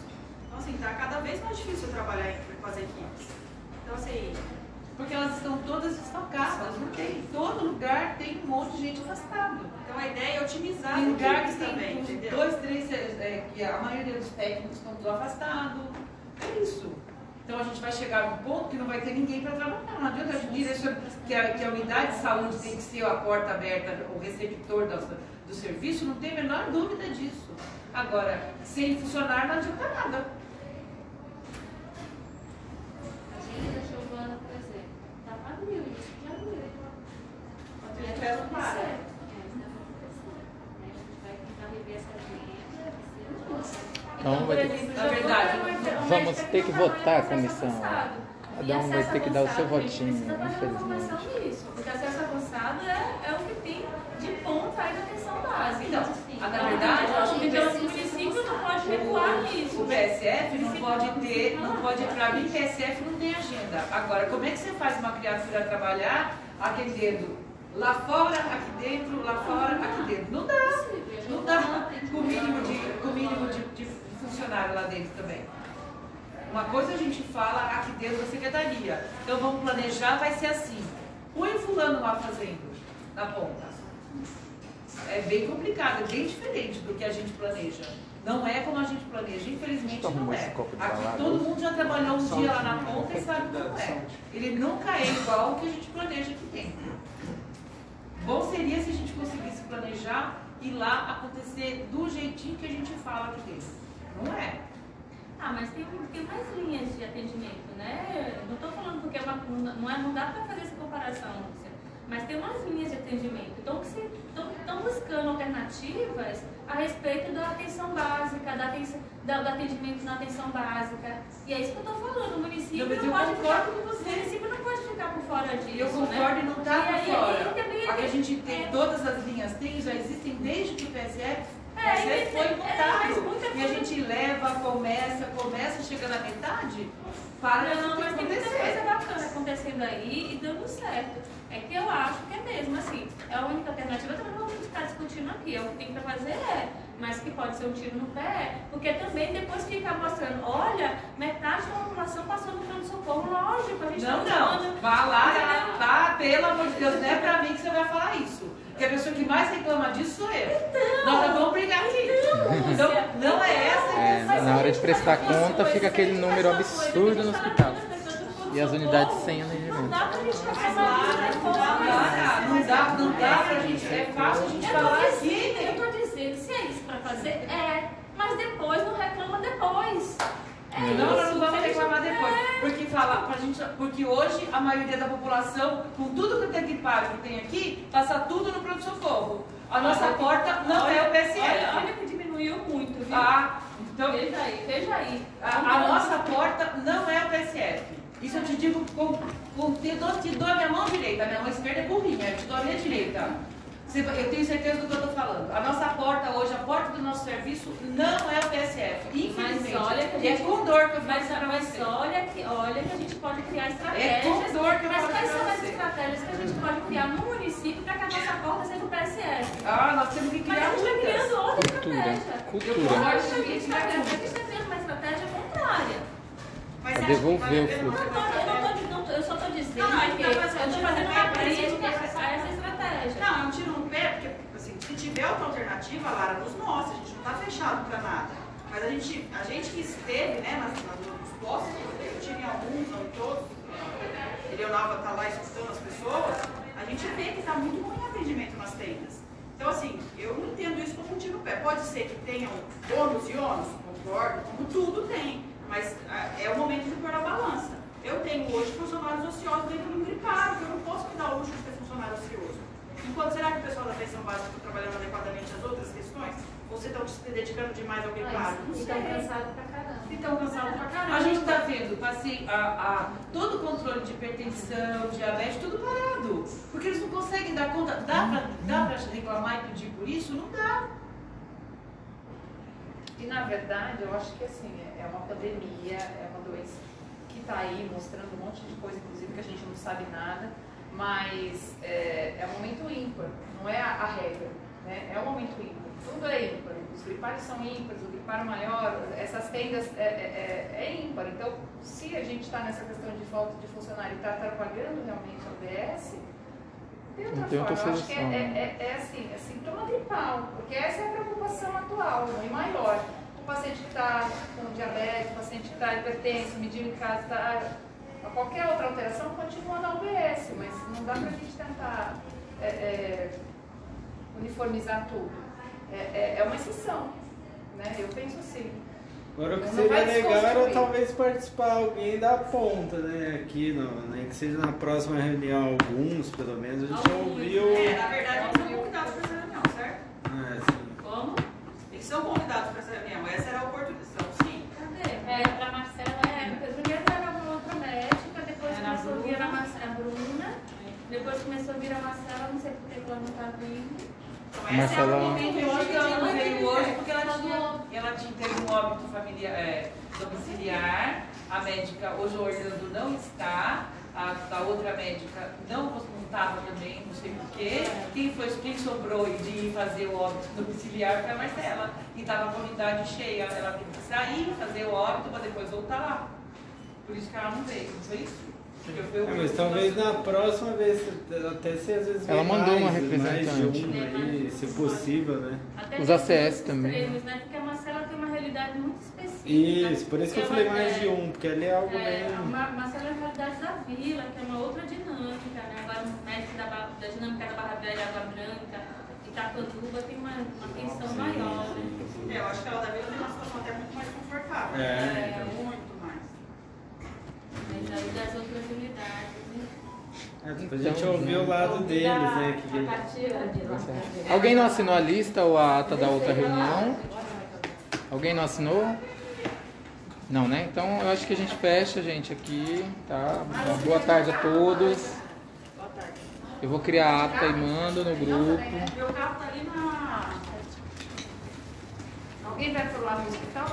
Speaker 6: Então, assim, tá cada vez mais difícil trabalhar em- com as equipes. Então, assim,
Speaker 1: Porque elas estão todas desfalcadas, não tem. Todo lugar tem um monte de gente afastada.
Speaker 6: então a ideia é otimizar
Speaker 1: Tem lugar que tem
Speaker 6: também, entendeu?
Speaker 1: dois, três, é, que a maioria dos técnicos estão tudo afastados. É isso. Então a gente vai chegar num ponto que não vai ter ninguém para trabalhar. Não adianta a gente direcionar que a, que a unidade de saúde tem que ser a porta aberta, o receptor do, do serviço, não tem a menor dúvida disso. Agora, sem funcionar não adianta nada.
Speaker 10: A gente da Giovana, por exemplo, tá abriu isso, já
Speaker 6: não para.
Speaker 10: É, acontecer. Né? A gente vai tentar rever essa agenda, ser
Speaker 4: Então vai ter,
Speaker 1: Na verdade,
Speaker 4: vamos ter que votar a comissão. Cada um vai ter que dar o seu votinho, infelizmente.
Speaker 3: porque acesso avançado é, é o que tem de ponta aí da atenção básica.
Speaker 1: Então. Ah, na verdade,
Speaker 3: então,
Speaker 1: acho que
Speaker 3: então, município não pode recuar nisso.
Speaker 1: O PSF não pode ter, não pode, pra mim, PSF não tem agenda. Agora, como é que você faz uma criatura trabalhar atendendo lá fora, aqui dentro, lá fora, aqui dentro? Não dá. Não dá com o mínimo de, com o mínimo de, de funcionário lá dentro também. Uma coisa a gente fala aqui dentro da secretaria. Então vamos planejar, vai ser assim. Põe o fulano lá fazendo, na ponta. É bem complicado, é bem diferente do que a gente planeja. Não é como a gente planeja, infelizmente não é. Aqui todo mundo já trabalhou um dia lá na ponta e sabe como é. Ele nunca é igual ao que a gente planeja aqui dentro. Bom seria se a gente conseguisse planejar e lá acontecer do jeitinho que a gente fala aqui dentro. Não é?
Speaker 3: Ah, mas tem, tem mais linhas de atendimento, né? Não estou falando porque é uma, não, é, não dá para fazer essa comparação. Mas tem umas linhas de atendimento. Então, estão buscando alternativas a respeito da atenção básica, da atenção, da- do atendimento na atenção básica. E é isso que eu estou falando. O município
Speaker 1: Não,
Speaker 3: não, pode ficar,
Speaker 1: com você.
Speaker 3: o município não pode ficar por fora disso.
Speaker 1: Eu concordo
Speaker 3: né?
Speaker 1: e não está por
Speaker 3: aí-
Speaker 1: fora. Aqui a gente tem
Speaker 3: é,
Speaker 1: todas as linhas, tem, já existem desde que o PSF,
Speaker 3: É,
Speaker 1: foi
Speaker 3: é,
Speaker 1: montado.
Speaker 3: muita
Speaker 1: E a gente leva, começa, começa, chega na metade, para
Speaker 3: Não,
Speaker 1: de
Speaker 3: mas tem muita coisa bacana acontecendo aí e dando certo. É que eu acho que é mesmo assim. É a única alternativa, também não vamos ficar discutindo aqui. É o que tem para fazer é. Mas que pode ser um tiro no pé, porque também depois fica mostrando, olha, metade da população passou no pronto-socorro, lógico, a gente
Speaker 1: Não,
Speaker 3: tá
Speaker 1: não.
Speaker 3: falando.
Speaker 1: Vá lá,
Speaker 3: Entendeu?
Speaker 1: tá? Pelo amor de Deus, não é pra mim que você vai falar isso. Porque a pessoa que mais reclama disso sou eu.
Speaker 3: Então.
Speaker 1: Nós já vamos brigar aqui. Então, não é essa a
Speaker 4: É, na hora de prestar conta, fica aquele número
Speaker 3: é
Speaker 4: absurdo no hospital. E as unidades sem
Speaker 3: Não
Speaker 4: atendimento.
Speaker 3: Dá pra gente
Speaker 1: Não
Speaker 3: passar
Speaker 1: dá, não dá, não dá, não dá pra gente. É fácil a gente
Speaker 3: Eu tô
Speaker 1: falar
Speaker 3: dizendo,
Speaker 1: aqui.
Speaker 3: eu tô dizendo, se é isso pra fazer, é. Mas depois não reclama depois. É
Speaker 1: Não,
Speaker 3: isso.
Speaker 1: nós não vamos reclamar depois.
Speaker 3: É.
Speaker 1: Porque, falar, pra gente, porque hoje a maioria da população, com tudo que tem equipado que tem aqui, passa tudo no pronto-socorro. A nossa
Speaker 3: Olha,
Speaker 1: porta não
Speaker 3: olha,
Speaker 1: é o PSF.
Speaker 3: Olha, olha que diminuiu muito, viu?
Speaker 1: Ah, então,
Speaker 3: Veja aí, veja aí.
Speaker 1: a, a nossa porta não é o PSF. Isso eu te digo com, com te, dou, te dou a minha mão direita, a minha mão esquerda é burrinha, eu te dou a minha direita. Eu tenho certeza do que eu estou falando. A nossa porta hoje, a porta do nosso serviço, não é o PSF. Infelizmente.
Speaker 3: Mas olha que
Speaker 1: E é
Speaker 3: gente-
Speaker 1: com dor que eu
Speaker 3: Mas, mas olha, que, olha que a gente pode criar
Speaker 1: É
Speaker 3: estratégias.
Speaker 1: com dor que eu
Speaker 3: mas quais são as estratégias que a gente pode criar no município para que a nossa porta seja o PSF?
Speaker 1: Ah, nós temos que
Speaker 3: Mas
Speaker 1: criar
Speaker 3: a gente
Speaker 1: muitas.
Speaker 3: criando outra
Speaker 4: Cultura.
Speaker 3: estratégia.
Speaker 1: Eu
Speaker 4: Cultura.
Speaker 1: concordo.
Speaker 3: A gente está criando a gente está criando uma estratégia contrária.
Speaker 6: Mas
Speaker 4: Pra
Speaker 6: você acha que
Speaker 4: devolver
Speaker 6: vale a
Speaker 4: o fluxo.
Speaker 3: Eu, eu, não tô, não eu só estou dizendo que
Speaker 6: então,
Speaker 3: eu estou
Speaker 6: eu
Speaker 3: fazendo uma crítica a essa estratégia.
Speaker 6: Não, é um tiro no pé, porque assim, se tiver outra alternativa, Lara, nos mostra, a gente não está fechado para nada. Mas a gente, a gente que esteve né, nas, nos postos, eu tive em alguns, não em todos, a Leonalva está lá escutando as pessoas, a gente vê que está muito ruim o atendimento nas tendas. Então, assim, eu não entendo isso como um tiro no pé. Pode ser que tenham ônus e ônus, concordo, como tudo tem, mas ah, é o momento de pôr a balança. Eu tenho hoje funcionários ociosos dentro de um gripado, eu não posso me dar o luxo de ter funcionário ocioso. Enquanto será que o pessoal da pensão básica está trabalhando adequadamente as outras questões? Ou você está se dedicando demais ao gripado? Não
Speaker 2: E
Speaker 6: sei.
Speaker 2: estão cansados pra caramba.
Speaker 6: E estão cansados pra caramba.
Speaker 1: A gente está vendo paci- a, a- todo o controle de hipertensão, diabetes, tudo parado. Porque eles não conseguem dar conta. Dá para dá pra reclamar e pedir por isso? Não dá.
Speaker 9: E na verdade, eu acho que assim, é é uma pandemia, é uma doença que está aí mostrando um monte de coisa, inclusive que a gente não sabe nada, mas é, é um momento ímpar, não é a, a regra, né? é um momento ímpar. Tudo é ímpar, os gripários são ímpares, o gripário maior, essas tendas é, é, é- é ímpar. Então, se a gente está nessa questão de falta de funcionário e está atrapalhando realmente a OBS, tem outra
Speaker 4: Não tem outra
Speaker 9: forma. Eu acho que é,
Speaker 4: né?
Speaker 9: é, é assim, é sintoma gripal, porque essa é a preocupação atual e maior. O paciente que está com diabetes, o paciente que está hipertenso, medindo em casa, tá, qualquer outra alteração continua na UBS, mas não dá para a gente tentar é, é, uniformizar tudo. É, é, é uma exceção, né? Eu penso assim.
Speaker 7: Agora o que seria legal era talvez participar alguém da ponta, né? Aqui, não, nem que seja na próxima reunião, alguns pelo menos, a gente ouviu.
Speaker 6: É, na verdade, eles são convidados para essa reunião, certo?
Speaker 7: É, sim.
Speaker 1: Como?
Speaker 6: Eles são convidados para essa reunião. Essa era a oportunização, sim.
Speaker 3: Cadê?
Speaker 2: É, pra Marcela
Speaker 3: É, primeiro era uma outra médica, depois
Speaker 1: Era a
Speaker 3: começou a vir a, a Bruna, depois começou a vir a Marcela, não sei por que ela não tá vindo.
Speaker 6: Então,
Speaker 4: Marcela-
Speaker 6: esse é o momento
Speaker 1: que ela não veio hoje porque ela tinha, ela tinha teve um óbito familiar, é, domiciliar. A médica, hoje o Orlando não está. A, a outra médica não estava também, não sei porquê. Quem, foi, quem sobrou de ir fazer o óbito domiciliar foi a Marcela. E estava com a unidade cheia. Ela teve que sair, fazer o óbito para depois voltar lá. Por isso que ela não veio, não foi isso?
Speaker 7: É, mas talvez na próxima vez, até se às vezes
Speaker 4: Ela mandou uma
Speaker 7: mais,
Speaker 4: representante.
Speaker 7: Mais de um aí, se possível, né?
Speaker 3: Até
Speaker 4: Os ACS também.
Speaker 3: extremos, né? Porque a Marcela tem uma realidade muito específica.
Speaker 7: Isso, por isso que eu falei mais
Speaker 3: é-
Speaker 7: de um, porque ali é algo
Speaker 3: É, Ma- Marcela é a realidade da vila, que é uma outra dinâmica, né? Agora o médico da, da dinâmica da Barra Velha, Água Branca, Itacanduba tem uma, uma tensão maior, né?
Speaker 6: É, eu acho que ela da Vila tem uma situação até muito mais confortável.
Speaker 7: É,
Speaker 6: É, muito mais.
Speaker 3: Mas das outras unidades, né?
Speaker 7: É, tipo, a
Speaker 4: Então,
Speaker 7: gente ouviu o lado deles, né? Que...
Speaker 2: A partir de lá.
Speaker 4: Alguém não assinou a lista ou a ata da outra reunião? Alguém não assinou? Não, né? Então eu acho que a gente fecha, gente, aqui, tá? Uma boa tarde a todos.
Speaker 6: Boa tarde.
Speaker 4: Eu vou criar a ata e mando no grupo.
Speaker 6: Meu carro tá ali na.
Speaker 9: Alguém vai pro lado do hospital?